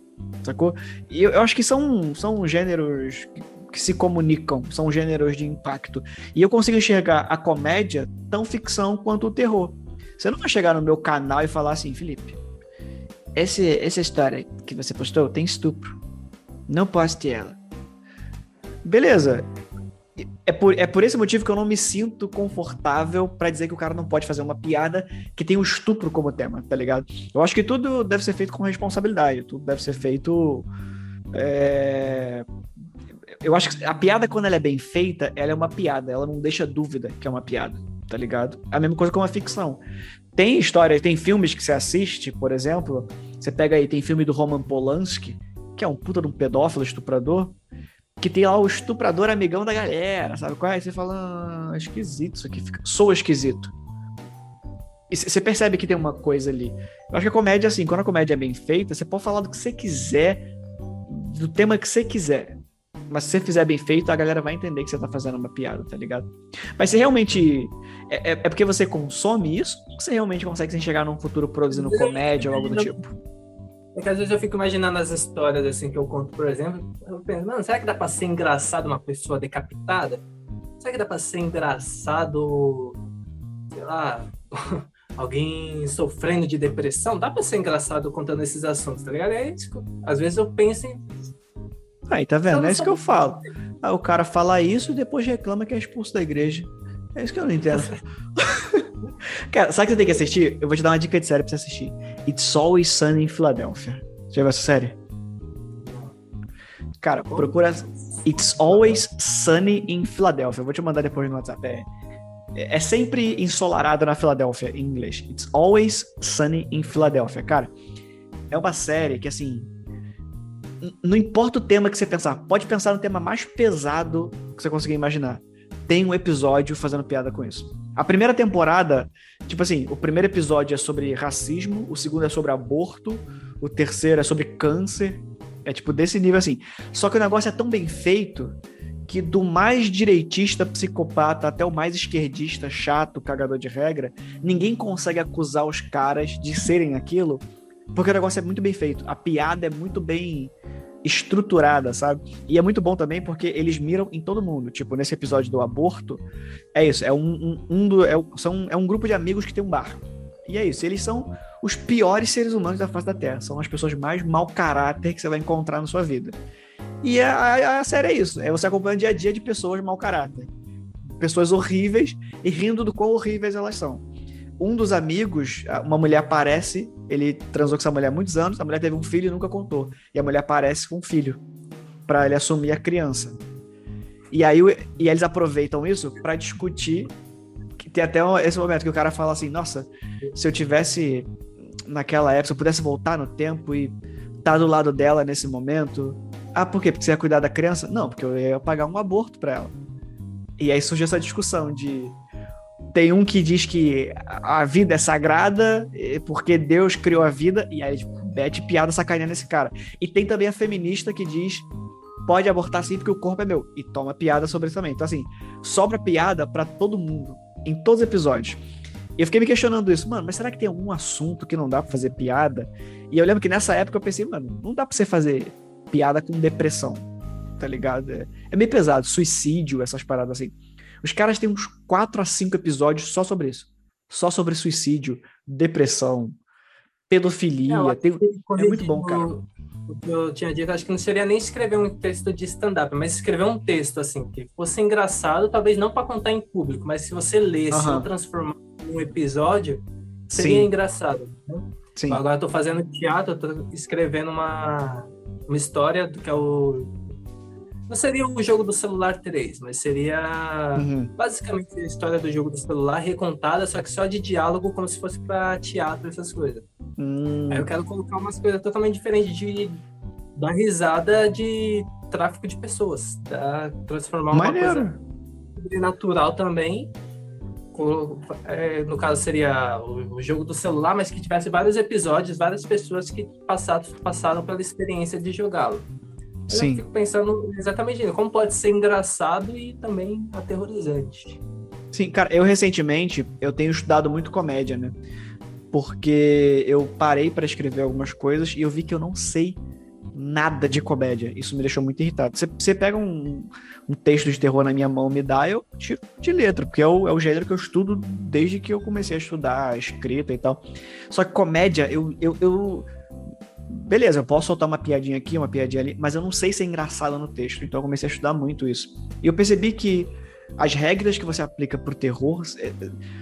Sacou? E eu, eu acho que são, são gêneros que se comunicam, são gêneros de impacto. E eu consigo enxergar a comédia tão ficção quanto o terror. Você não vai chegar no meu canal e falar assim, Felipe, esse, essa história que você postou tem estupro. Não poste ela. Beleza. é por, é por esse motivo que eu não me sinto confortável para dizer que o cara não pode fazer uma piada que tem o estupro como tema, tá ligado? Eu acho que tudo deve ser feito com responsabilidade, tudo deve ser feito. É... Eu acho que a piada, quando ela é bem feita, ela é uma piada, ela não deixa dúvida que é uma piada, tá ligado? A mesma coisa com a ficção. Tem histórias, tem filmes que você assiste, por exemplo, você pega aí, tem filme do Roman Polanski, que é um puta de um pedófilo, estuprador, que tem lá o estuprador amigão da galera, sabe qual é? Você fala, ah, esquisito isso aqui, fica... sou esquisito. E você percebe que tem uma coisa ali. Eu acho que a comédia, assim, quando a comédia é bem feita, você pode falar do que você quiser, do tema que você quiser. Mas se você fizer bem feito, a galera vai entender que você tá fazendo uma piada, tá ligado? Mas se realmente. É, é, é porque você consome isso, ou você realmente consegue se enxergar num futuro produzindo comédia ou algo do tipo? É que às vezes eu fico imaginando as histórias assim que eu conto, por exemplo. Eu penso, mano, será que dá pra ser engraçado uma pessoa decapitada? Será que dá pra ser engraçado, sei lá, alguém sofrendo de depressão? Dá pra ser engraçado contando esses assuntos, tá ligado? É isso que, às vezes eu penso em. Aí, tá vendo? É isso que eu falo. Aí o cara fala isso e depois reclama que é expulso da igreja. É isso que eu não entendo. Cara, sabe o que você tem que assistir? Eu vou te dar uma dica de série pra você assistir. It's Always Sunny in Philadelphia. Já viu essa série? Cara, procura It's Always Sunny in Philadelphia. Eu vou te mandar depois no WhatsApp. É, é sempre ensolarado na Filadélfia, em inglês. It's Always Sunny in Philadelphia. Cara, é uma série que, assim, não importa o tema que você pensar, pode pensar no tema mais pesado que você conseguir imaginar. Tem um episódio fazendo piada com isso. A primeira temporada, tipo assim, o primeiro episódio é sobre racismo, o segundo é sobre aborto, o terceiro é sobre câncer. É tipo desse nível assim. Só que o negócio é tão bem feito que do mais direitista psicopata até o mais esquerdista chato, cagador de regra, ninguém consegue acusar os caras de serem aquilo, porque o negócio é muito bem feito. A piada é muito bem estruturada, sabe? E é muito bom também porque eles miram em todo mundo. Tipo, nesse episódio do aborto, é isso. É um, um, um do, é, são, é um grupo de amigos que tem um bar. E é isso. Eles são os piores seres humanos da face da Terra. São as pessoas mais mau caráter que você vai encontrar na sua vida. E a, a, a série é isso. É você acompanhando o dia a dia de pessoas mau caráter. Pessoas horríveis e rindo do quão horríveis elas são um dos amigos, uma mulher aparece, ele transou com essa mulher há muitos anos, a mulher teve um filho e nunca contou. E a mulher aparece com um filho para ele assumir a criança. E aí e eles aproveitam isso para discutir. Que tem até esse momento que o cara fala assim: Nossa, se eu tivesse naquela época, se eu pudesse voltar no tempo e estar tá do lado dela nesse momento. Ah, por quê? Porque você ia cuidar da criança? Não, porque eu ia pagar um aborto para ela. E aí surge essa discussão de tem um que diz que a vida é sagrada porque Deus criou a vida, e aí, tipo, mete piada sacaneando esse cara. E tem também a feminista que diz pode abortar sim porque o corpo é meu. E toma piada sobre isso também. Então, assim, sobra piada para todo mundo, em todos os episódios. E eu fiquei me questionando isso, mano, mas será que tem algum assunto que não dá pra fazer piada? E eu lembro que nessa época eu pensei, mano, não dá pra você fazer piada com depressão, tá ligado? É, é meio pesado, suicídio, essas paradas assim. Os caras têm uns 4 a 5 episódios só sobre isso. Só sobre suicídio, depressão, pedofilia. É, tem... é muito bom, cara. O que eu tinha dito, acho que não seria nem escrever um texto de stand-up, mas escrever um texto assim, que fosse engraçado, talvez não para contar em público, mas se você lesse uhum. transformar em um episódio, seria Sim. engraçado. Né? Sim. Agora eu tô fazendo teatro, eu tô escrevendo uma, uma história do que é o não seria o jogo do celular 3, mas seria uhum. basicamente a história do jogo do celular recontada, só que só de diálogo, como se fosse para teatro, essas coisas. Uhum. Aí eu quero colocar umas coisas totalmente diferentes de dar risada de tráfico de pessoas, tá? transformar uma Maneiro. coisa natural também. É, no caso seria o, jogo do celular, mas que tivesse vários episódios, várias pessoas que passaram, passaram pela experiência de jogá-lo. Sim. Eu fico pensando exatamente como pode ser engraçado e também aterrorizante. Sim, cara, eu recentemente eu tenho estudado muito comédia, né? Porque eu parei para escrever algumas coisas e eu vi que eu não sei nada de comédia. Isso me deixou muito irritado. Você, você pega um, um, texto de terror na minha mão, me dá, eu tiro de letra, porque é o, é o gênero que eu estudo desde que eu comecei a estudar escrita e tal. Só que comédia, eu, eu, eu beleza, eu posso soltar uma piadinha aqui, uma piadinha ali, mas eu não sei ser engraçado no texto, então eu comecei a estudar muito isso. E eu percebi que as regras que você aplica pro terror, é,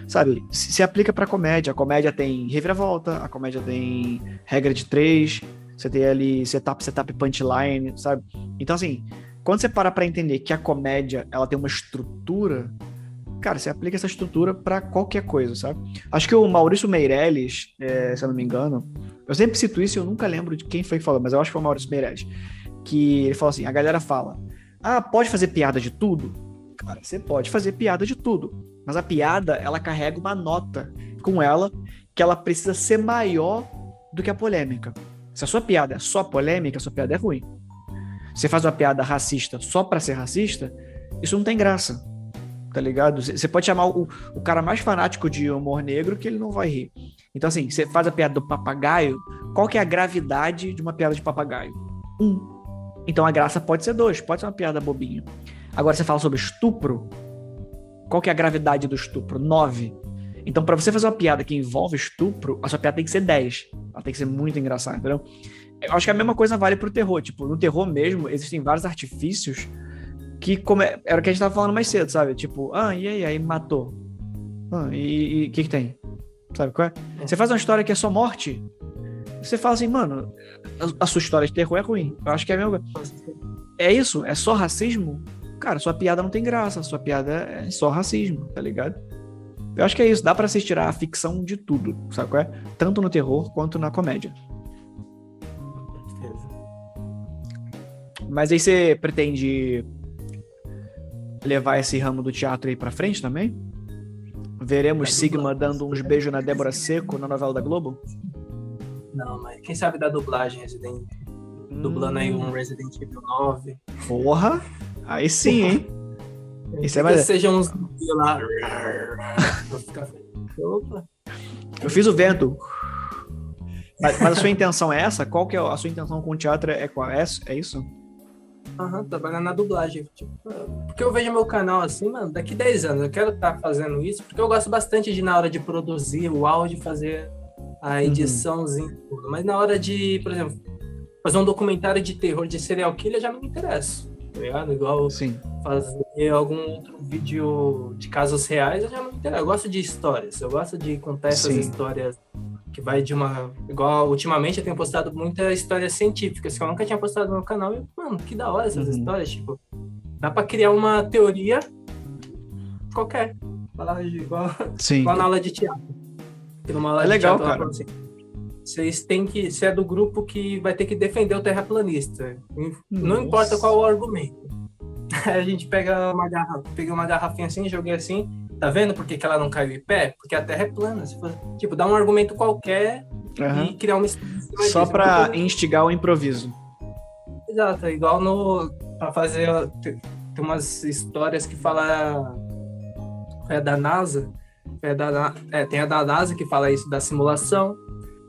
sabe, se, aplica pra comédia. A comédia tem reviravolta, a comédia tem regra de três, você tem ali setup, setup, punchline, sabe? Então, assim, quando você para pra entender que a comédia, ela tem uma estrutura, cara, você aplica essa estrutura para qualquer coisa, sabe? Acho que o Maurício Meirelles, é, se eu não me engano, eu sempre cito isso e eu nunca lembro de quem foi que falou, mas eu acho que foi o Maurício Meirelles, que ele falou assim, a galera fala, ah, pode fazer piada de tudo? Cara, você pode fazer piada de tudo, mas a piada, ela carrega uma nota com ela que ela precisa ser maior do que a polêmica. Se a sua piada é só polêmica, a sua piada é ruim. Você faz uma piada racista só para ser racista, isso não tem graça. Tá ligado? Você pode chamar o, o cara mais fanático de humor negro que ele não vai rir. Então, assim, você faz a piada do papagaio, qual que é a gravidade de uma piada de papagaio? Um. Então a graça pode ser dois, pode ser uma piada bobinha. Agora você fala sobre estupro. Qual que é a gravidade do estupro? 9. Então, para você fazer uma piada que envolve estupro, a sua piada tem que ser 10. Ela tem que ser muito engraçada, entendeu? Eu acho que a mesma coisa vale pro terror. Tipo, no terror mesmo, existem vários artifícios que como é, era o que a gente tava falando mais cedo, sabe? Tipo, ah, e aí, aí matou. Ah, e o que que tem? Sabe qual é? é? Você faz uma história que é só morte, você fala assim, mano, a, a sua história de terror é ruim. Eu acho que é coisa. É isso? É só racismo? cara, sua piada não tem graça, sua piada é só racismo, tá ligado? Eu acho que é isso, dá para se tirar a ficção de tudo, sabe qual é? Tanto no terror quanto na comédia. Mas aí você pretende levar esse ramo do teatro aí pra frente também? Veremos Sigma dando uns beijos na Débora Seco na novela da Globo? Não, mas quem sabe da dublagem, Resident. Dublando hum. aí um Resident Evil 9. Porra! Aí sim, hein? Isso é mais... Sejam uns lá. Eu fiz o vento. Mas, mas, a sua intenção é essa? Qual que é a sua intenção com o teatro? É, qual? é, é isso? Aham, uhum, trabalhar na dublagem. Tipo, porque eu vejo meu canal assim, mano, daqui 10 anos eu quero estar tá fazendo isso, porque eu gosto bastante de, na hora de produzir o áudio, fazer a uhum. ediçãozinha, uhum. mas na hora de, por exemplo, fazer um documentário de terror de serial killer, já não me interessa tá ligado? Igual Sim. fazer algum outro vídeo de casos reais, eu já não entendo. Eu gosto de histórias, eu gosto de contar essas Sim. histórias que vai de uma. Igual ultimamente eu tenho postado muita história científica, que eu nunca tinha postado no meu canal. E, mano, que da hora essas uhum. histórias. Tipo, dá pra criar uma teoria qualquer. Falar igual, Sim. igual na aula de teatro. é legal, teatro, cara. Assim, vocês têm que. Você é do grupo que vai ter que defender o terraplanista. Não Nossa. importa qual o argumento. a gente pega uma garrafa, pega uma garrafinha assim, joguei assim. Tá vendo por que, que ela não caiu em pé? Porque a Terra é plana. tipo, dá um argumento qualquer uhum. e criar uma Só para instigar o improviso. Exato, igual no. Pra fazer. Tem umas histórias que fala. É da NASA. É da, é, tem a da NASA que fala isso da simulação.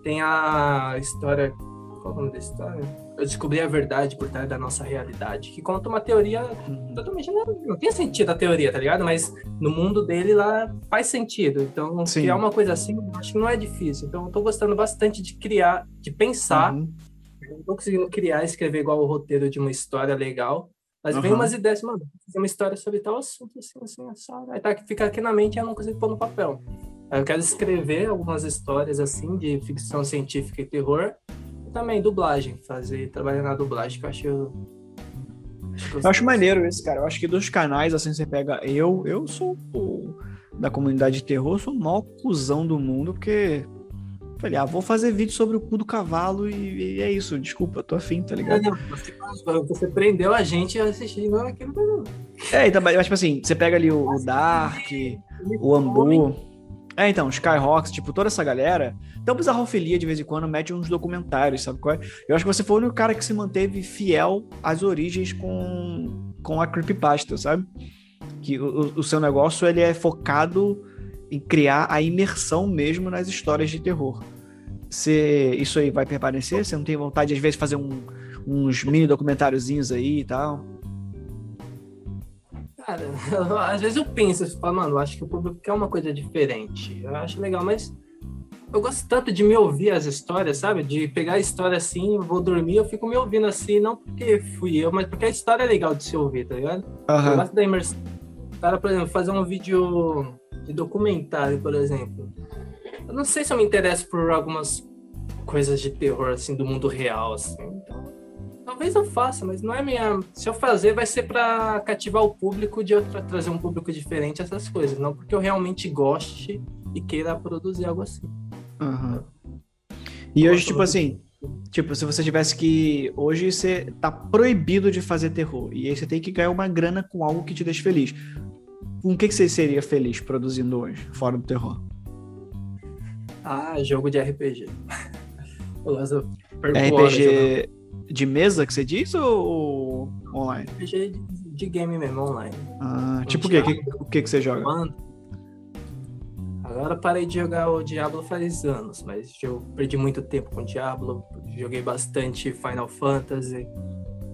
Tem a história. Qual é o nome da história? Eu descobri a verdade por trás da nossa realidade, que conta uma teoria uhum. totalmente. Não, não tem sentido a teoria, tá ligado? Mas no mundo dele lá faz sentido. Então, Sim. criar uma coisa assim, acho que não é difícil. Então, eu tô gostando bastante de criar, de pensar. Uhum. não tô conseguindo criar, escrever igual o roteiro de uma história legal. Mas uhum. vem umas ideias, mano, fazer uma história sobre tal assunto, assim, assim, assim. Aí tá, fica aqui na mente e eu não consigo pôr no papel. Eu quero escrever algumas histórias assim de ficção científica e terror. Também dublagem, fazer, trabalhar na dublagem, que eu acho. acho eu acho maneiro esse, cara. Eu acho que dos canais, assim, você pega. Eu, eu sou o, da comunidade de terror, sou o maior cuzão do mundo, porque. Falei, ah, vou fazer vídeo sobre o cu do cavalo e, e é isso. Desculpa, eu tô afim, tá ligado? Não, você, você, prendeu a gente a assistir não aquilo. É, então, mas tipo assim, você pega ali o, o Dark, o Ambu. É, então, Skyhawks, tipo, toda essa galera. Então, Bizarrofilia, de vez em quando, mete uns documentários, sabe qual é? Eu acho que você foi o único cara que se manteve fiel às origens com, com a Creepypasta, sabe? Que o, o seu negócio, ele é focado em criar a imersão mesmo nas histórias de terror. Você, isso aí vai permanecer? Você não tem vontade, às vezes, de fazer um, uns mini documentáriozinhos aí e tal? Cara, eu, às vezes eu penso, eu falo, mano, eu acho que o público quer uma coisa diferente. Eu acho legal, mas eu gosto tanto de me ouvir as histórias, sabe? De pegar a história assim, vou dormir, eu fico me ouvindo assim, não porque fui eu, mas porque a história é legal de se ouvir, tá ligado? Uhum. Eu gosto da imersão. cara, por exemplo, fazer um vídeo de documentário, por exemplo. Eu não sei se eu me interesso por algumas coisas de terror, assim, do mundo real, assim. Então, talvez eu faça, mas não é minha. Se eu fazer, vai ser para cativar o público de outra, trazer um público diferente, essas coisas. Não porque eu realmente goste e queira produzir algo assim. Uhum. E hoje, tipo assim, tipo, se você tivesse que. Hoje você tá proibido de fazer terror. E aí você tem que ganhar uma grana com algo que te deixe feliz. Com o que, que você seria feliz produzindo hoje, fora do terror? Ah, jogo de RPG. RPG de mesa que você diz ou online? RPG de game mesmo, online. Ah, tipo o quê? O que, que você joga? Agora parei de jogar o Diablo faz anos, mas eu perdi muito tempo com o Diablo. Joguei bastante Final Fantasy.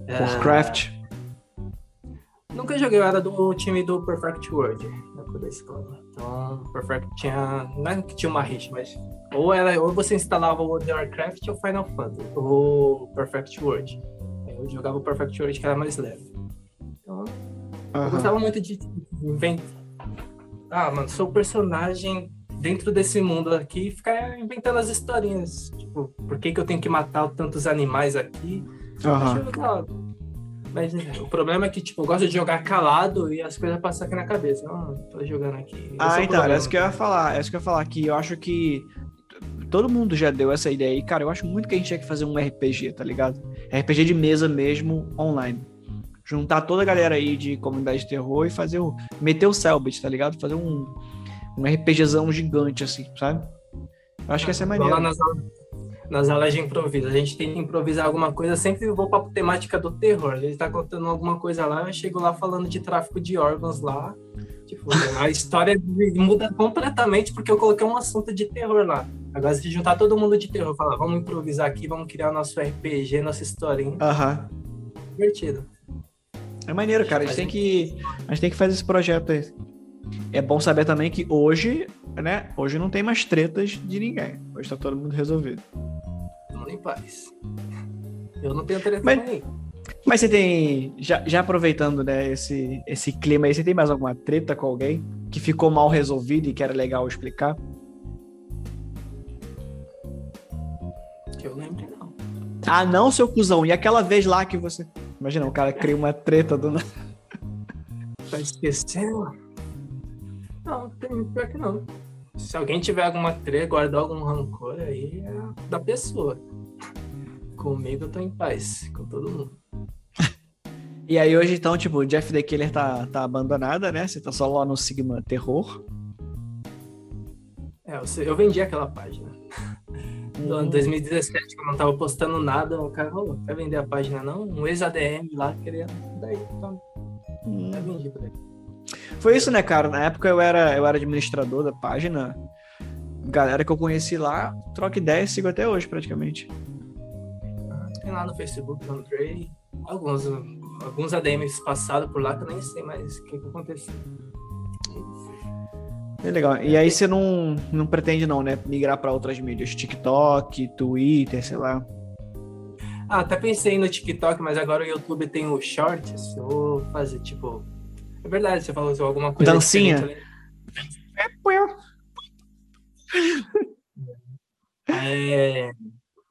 Warcraft. É... Nunca joguei, eu era do time do Perfect World, na época da escola. Então, Perfect tinha. Não é que tinha uma rixa, mas. Ou, era, ou você instalava o World of Warcraft ou Final Fantasy, ou Perfect World. Eu jogava o Perfect World que era mais leve. Então, uhum. eu gostava muito de inventar. Ah, mano, sou personagem dentro desse mundo aqui e ficar inventando as historinhas. Tipo, por que, que eu tenho que matar tantos animais aqui? Uhum. Legal. Mas o problema é que, tipo, eu gosto de jogar calado e as coisas passam aqui na cabeça. Não, tô jogando aqui. ah, é então, é isso que eu ia falar. É isso que eu ia falar que eu acho que todo mundo já deu essa ideia aí. Cara, eu acho muito que a gente tinha que fazer um RPG, tá ligado? RPG de mesa mesmo, online. Juntar toda a galera aí de comunidade de terror e fazer o. meter o Selbit, tá ligado? Fazer um, um RPGzão gigante, assim, sabe? Eu acho que essa é a maneira. Lá nas, nas aulas de improviso. A gente tem que improvisar alguma coisa, sempre vou para a temática do terror. Ele está contando alguma coisa lá, eu chego lá falando de tráfico de órgãos lá. Tipo, a história muda completamente porque eu coloquei um assunto de terror lá. Agora, se juntar todo mundo de terror, falar, vamos improvisar aqui, vamos criar nosso RPG, nossa historinha. Aham. Divertido. É maneiro, cara. A gente, tem que, a gente tem que fazer esse projeto aí. É bom saber também que hoje, né? Hoje não tem mais tretas de ninguém. Hoje tá todo mundo resolvido em paz. Eu não tenho telefone mas. Mas você tem. Já, já aproveitando, né, esse, esse clima aí, você tem mais alguma treta com alguém que ficou mal resolvido e que era legal explicar? Que eu lembre, não. Ah, não, seu cuzão. E aquela vez lá que você. Imagina, o cara cria uma treta do. Tá esquecendo? Não, tem pior que não. Se alguém tiver alguma treta, guardar algum rancor aí, é da pessoa. Comigo eu tô em paz, com todo mundo. e aí hoje, então, tipo, o Jeff The Killer tá, tá abandonada, né? Você tá só lá no Sigma Terror. É, eu, vendi aquela página. No ano 2017, que eu não tava postando nada, o cara falou, quer vender a página não? Um ex-ADM lá queria. Daí, então. Hum. Eu vendi pra ele. Foi isso, né, cara? Na época eu era, eu era administrador da página. Galera que eu conheci lá, troca ideia, sigo até hoje praticamente. Tem lá no Facebook, no alguns, alguns ADMs passados por lá que eu nem sei mais o que, que aconteceu. É legal. E aí você não, não pretende não, né? Migrar para outras mídias, TikTok, Twitter, sei lá. Ah, até pensei no TikTok, mas agora o YouTube tem o Shorts. Eu vou fazer tipo é verdade, você falou alguma coisa. Dancinha. É,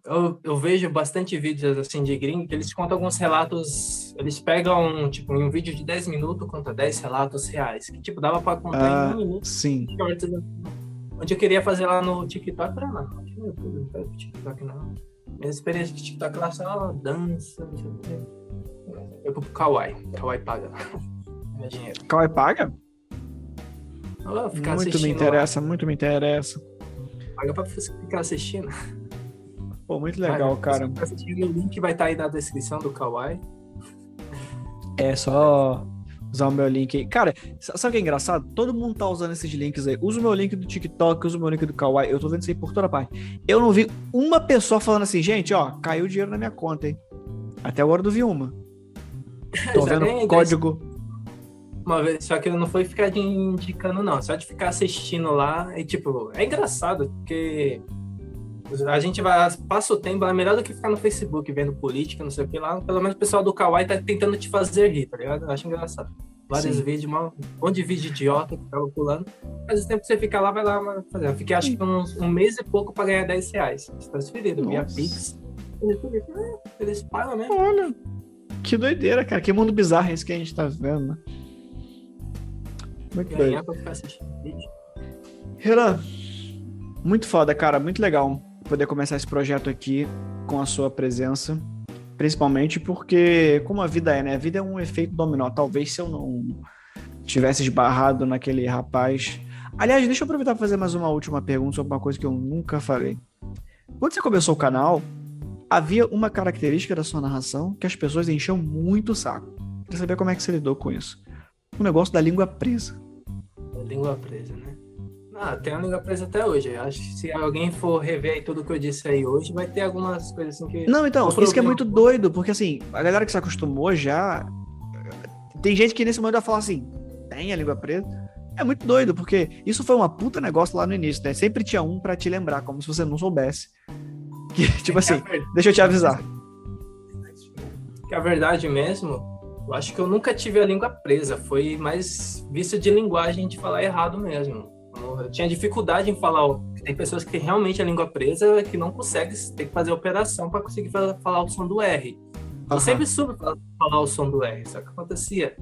eu, eu, vejo bastante vídeos assim de gringo que eles contam alguns relatos. Eles pegam, tipo, em um vídeo de 10 minutos, conta 10 relatos reais. Que, tipo, dava pra contar ah, em um minuto. Sim. Onde eu queria fazer lá no TikTok, era no YouTube, não quero TikTok, não. Minha experiência de TikTok lá só dança, não sei o quê. Eu vou pro Kawaii. Kawaii paga. meu dinheiro. Kawaii paga? Oh, muito me interessa, lá. muito me interessa. Paga pra ficar assistindo. Pô, muito legal, Paga, cara. O link vai estar tá aí na descrição do Kawaii. É só usar o meu link aí. Cara, sabe o que é engraçado? Todo mundo tá usando esses links aí. Usa o meu link do TikTok, usa o meu link do Kawaii. Eu tô vendo isso aí por toda parte. Eu não vi uma pessoa falando assim, gente, ó, caiu dinheiro na minha conta, hein? Até agora eu não vi uma. Tô vendo código uma vez, só que não foi ficar indicando, não. Só de ficar assistindo lá. E, tipo, é engraçado, porque a gente vai, passa o tempo, é melhor do que ficar no Facebook vendo política, não sei o que lá. Pelo menos o pessoal do Kawaii tá tentando te fazer rir, tá ligado? Eu acho engraçado. vários Sim. vídeos, um monte de vídeo idiota que tava pulando. Mas o tempo que você fica lá, vai lá fazer. Eu fiquei acho que uns, um mês e pouco pra ganhar 10 reais. Transferido, via Nossa. Pix. Ah, Eles pagam mesmo. Olha, que doideira, cara. Que mundo bizarro é esse que a gente tá vendo, né? Muito. Ganhar pra ficar assistindo vídeo. Renan, muito foda, cara. Muito legal poder começar esse projeto aqui com a sua presença. Principalmente porque, como a vida é, né? A vida é um efeito dominó. Talvez se eu não tivesse esbarrado naquele rapaz. Aliás, deixa eu aproveitar para fazer mais uma última pergunta sobre uma coisa que eu nunca falei. Quando você começou o canal, havia uma característica da sua narração que as pessoas enchiam muito o saco. Queria saber como é que você lidou com isso. O negócio da língua presa. Língua presa, né? Ah, tem a língua presa até hoje. Eu acho que se alguém for rever aí tudo que eu disse aí hoje, vai ter algumas coisas assim que. Não, então, isso que é muito doido, porque assim, a galera que se acostumou já. Tem gente que nesse momento vai falar assim, tem a língua presa. É muito doido, porque isso foi uma puta negócio lá no início, né? Sempre tinha um pra te lembrar, como se você não soubesse. Que, tipo assim, deixa eu te avisar. Que a verdade mesmo, eu acho que eu nunca tive a língua presa. Foi mais vício de linguagem de falar errado mesmo. Eu tinha dificuldade em falar. Tem pessoas que têm realmente a língua presa que não conseguem, tem que fazer operação para conseguir fa- falar o som do R. Eu Aham. sempre soube fa- falar o som do R, só que acontecia.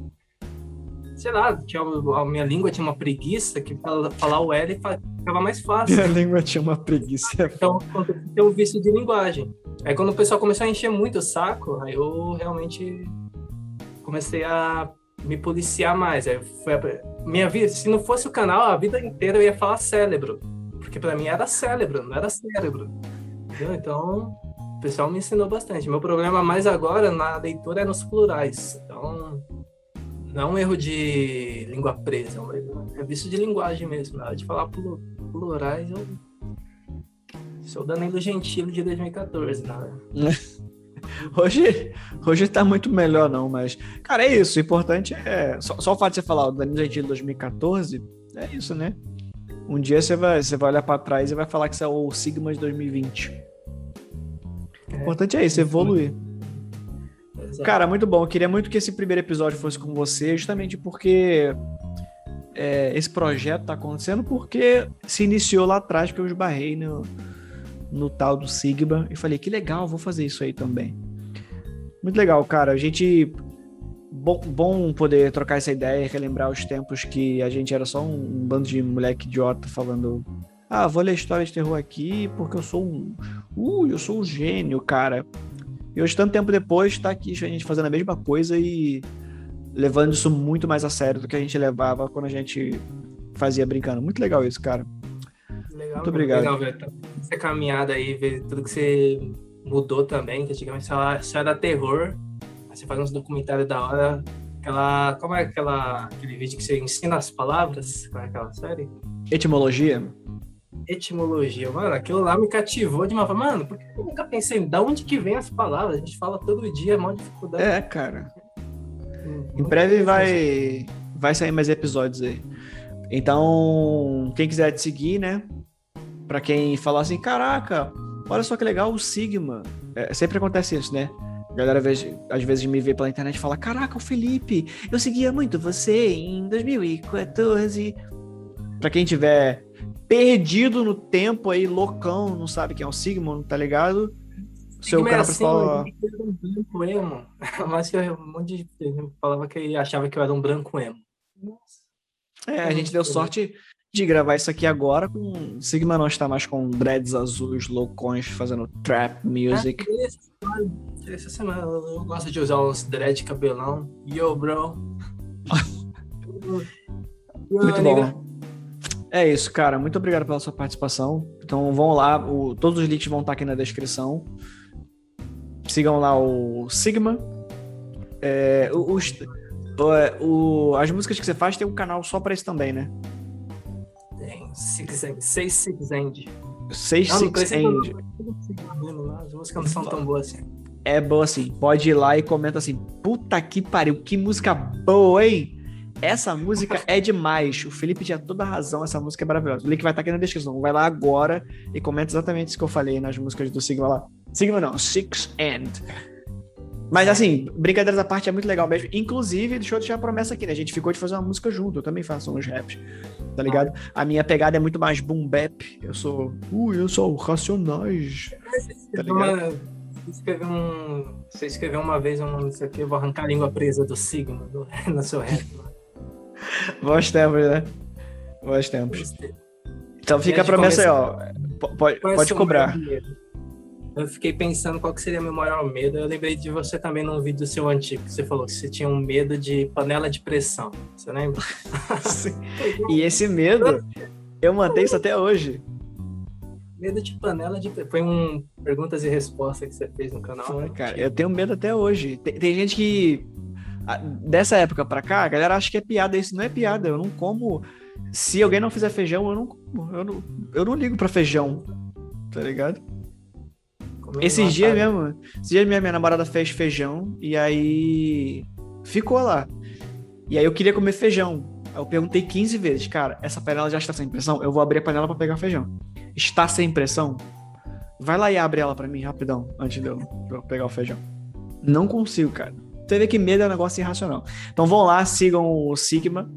Sei lá, tinha, a minha língua tinha uma preguiça que fala- falar o L ficava mais fácil. Minha língua tinha uma preguiça. Então, tem um vício de linguagem. Aí, quando o pessoal começou a encher muito o saco, aí eu realmente comecei a me policiar mais. Aí foi a... minha vida, se não fosse o canal, a vida inteira eu ia falar cérebro, porque para mim era cérebro, não era cérebro. Entendeu? Então, o pessoal me ensinou bastante. Meu problema mais agora na leitura é nos plurais. Então, não é um erro de língua presa, é erro- é de linguagem mesmo. Na hora de falar plu- plurais, eu Sou o Danilo Gentili de 2014, né? Hoje, hoje tá muito melhor, não, mas. Cara, é isso. O importante é. Só, só o fato de você falar o Danilo Gentili 2014, é isso, né? Um dia você vai, você vai olhar pra trás e vai falar que você é o Sigma de 2020. O importante é isso, evoluir. Cara, muito bom. Eu queria muito que esse primeiro episódio fosse com você, justamente porque é, esse projeto tá acontecendo porque se iniciou lá atrás, que eu esbarrei no, no tal do Sigma e falei, que legal, vou fazer isso aí também. Muito legal, cara. A gente. Bom, bom poder trocar essa ideia e relembrar os tempos que a gente era só um, um bando de moleque idiota falando. Ah, vou ler história de terror aqui porque eu sou um. Uh, eu sou um gênio, cara. E hoje, tanto tempo depois, tá aqui a gente fazendo a mesma coisa e levando isso muito mais a sério do que a gente levava quando a gente fazia brincando. Muito legal isso, cara. Legal, Muito obrigado. Legal essa caminhada aí, ver tudo que você mudou também, que antigamente só era terror. Aí você faz uns documentários da hora. Aquela. Como é aquela, aquele vídeo que você ensina as palavras? Qual é aquela série? Etimologia? Etimologia. Mano, aquilo lá me cativou de uma forma. Mano, por que eu nunca pensei da onde que vem as palavras? A gente fala todo dia, é maior dificuldade. É, cara. Hum, Em breve vai, vai sair mais episódios aí. Então, quem quiser te seguir, né? Pra quem falar assim, caraca, olha só que legal o Sigma. É, sempre acontece isso, né? A galera às vezes, me vê pela internet e fala, caraca, o Felipe, eu seguia muito você em 2014. Pra quem tiver perdido no tempo aí, loucão, não sabe quem é o Sigma, não tá ligado? Seu Sigma é canal assim, era um branco emo. Mas eu- um monte de gente falava que achava que eu era um branco emo. Nossa. É, a gente deu sorte de gravar isso aqui agora com Sigma não está mais com dreads azuis loucões fazendo trap music. Ah, essa semana- eu gosto de usar uns dread cabelão. Yo, bro. Muito bom. É isso, cara. Muito obrigado pela sua participação. Então vão lá, o- todos os links vão estar aqui na descrição. Sigam lá o Sigma. É, o- os- o- é, o- as músicas que você faz tem um canal só pra isso também, né? Six End, Seis Six End. 6 Não, não Six precisa End. não- As músicas não são tão boas assim. É boa assim. Pode ir lá e comenta assim: puta que pariu, que música boa, hein? Essa música é demais. O Felipe tinha toda a razão, essa música é maravilhosa. O link vai estar aqui na descrição. Vai lá agora e comenta exatamente isso que eu falei nas músicas do Sigma lá. Sigma não, Six End. Mas assim, brincadeiras à parte é muito legal mesmo. Inclusive, deixa eu deixar a promessa aqui, né? A gente ficou de fazer uma música junto. Eu também faço uns raps, tá ligado? A minha pegada é muito mais boom bap. Eu sou. Uh, eu sou Racionais. Tá ligado? Uma, você, escreveu um, você escreveu uma vez um, sei o que, eu vou arrancar a língua presa do Sigma do, no seu rap. mano. Bons tempos, né? Bons tempos. Então fica a promessa aí, ó. Pode, pode cobrar. medo? Eu fiquei pensando qual que seria meu maior medo. Eu lembrei de você também num vídeo seu antigo, que você falou que você tinha um medo de panela de pressão. Você lembra? E esse medo, eu mantenho isso até hoje. Medo de panela de pressão. Foi um perguntas e respostas que você fez no canal. Foi, cara. Eu tenho medo até hoje. Tem, tem gente que. Dessa época pra cá, a galera acha que é piada. Isso não é piada. Eu não como. Se alguém não fizer feijão, eu não como. Eu não, eu não ligo pra feijão. Tá ligado? Comendo Esses dias enlatado. mesmo. Esses dias minha, minha namorada fez feijão. E aí. Ficou lá. E aí eu queria comer feijão. Eu perguntei 15 vezes, cara, essa panela já está sem pressão? Eu vou abrir a panela pra pegar feijão. Está sem pressão? Vai lá e abre ela pra mim rapidão, antes de eu, de eu pegar o feijão. Não consigo, cara. Você vê que medo é um negócio irracional. Então vão lá, sigam o Sigma.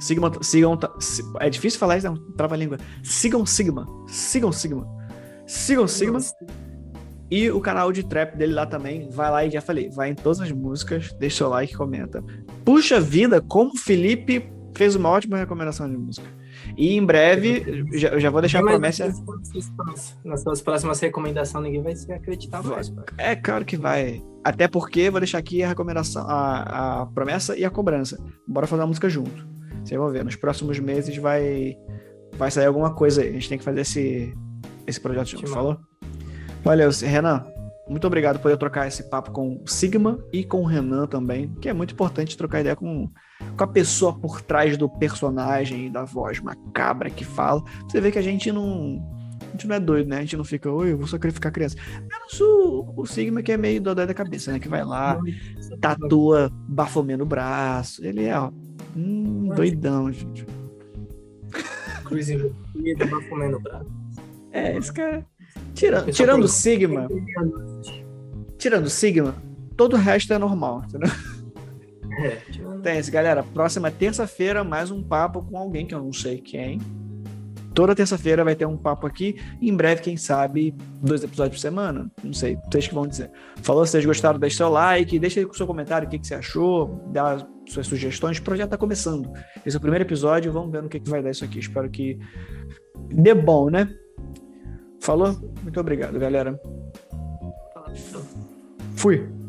Sigma, sigam. si- É difícil falar isso, não. Trava a língua. Sigam Sigma. Sigam Sigma. Sigam Sigma. E o canal de trap dele lá também. Vai lá e já falei. Vai em todas as músicas, deixa seu like comenta. Puxa vida, como o Felipe fez uma ótima recomendação de música. E em breve, já, eu já vou deixar a Mas promessa. nas suas- próximas recomendações, ninguém vai se acreditar mais. pai. É claro que vai. Até porque vou deixar aqui a recomendação, a, a promessa e a cobrança. Bora fazer uma música junto. Vocês vão ver. Nos próximos meses vai, vai sair alguma coisa aí. A gente tem que fazer esse, esse projeto junto. Falou? Valeu, Renan. Muito obrigado por poder trocar esse papo com o Sigma e com o Renan também, que é muito importante trocar ideia com, com a pessoa por trás do personagem e da voz macabra que fala. Você vê que a gente não. A gente não é doido, né? A gente não fica, oi, eu vou sacrificar a criança. Menos o, o Sigma, que é meio dodói da cabeça, né? Que vai lá, tatua bafomê no braço. Ele é, ó, hum, doidão, gente. Cruz invertida, vai comendo braço. É, esse cara. Tira, Pessoal tirando Sigma, tirando o Sigma, todo o resto é normal, entendeu? É, tirando- Tem galera. Próxima terça-feira, mais um papo com alguém que eu não sei quem. Toda terça-feira vai ter um papo aqui. Em breve, quem sabe, dois episódios por semana. Não sei, vocês que vão dizer. Falou, se vocês gostaram, deixa seu like, deixa aí com o seu comentário o que, que você achou, dá suas sugestões. O projeto tá começando. Esse é o primeiro episódio, vamos ver no que, que vai dar isso aqui. Espero que dê bom, né? Falou? Muito obrigado, galera. Fui.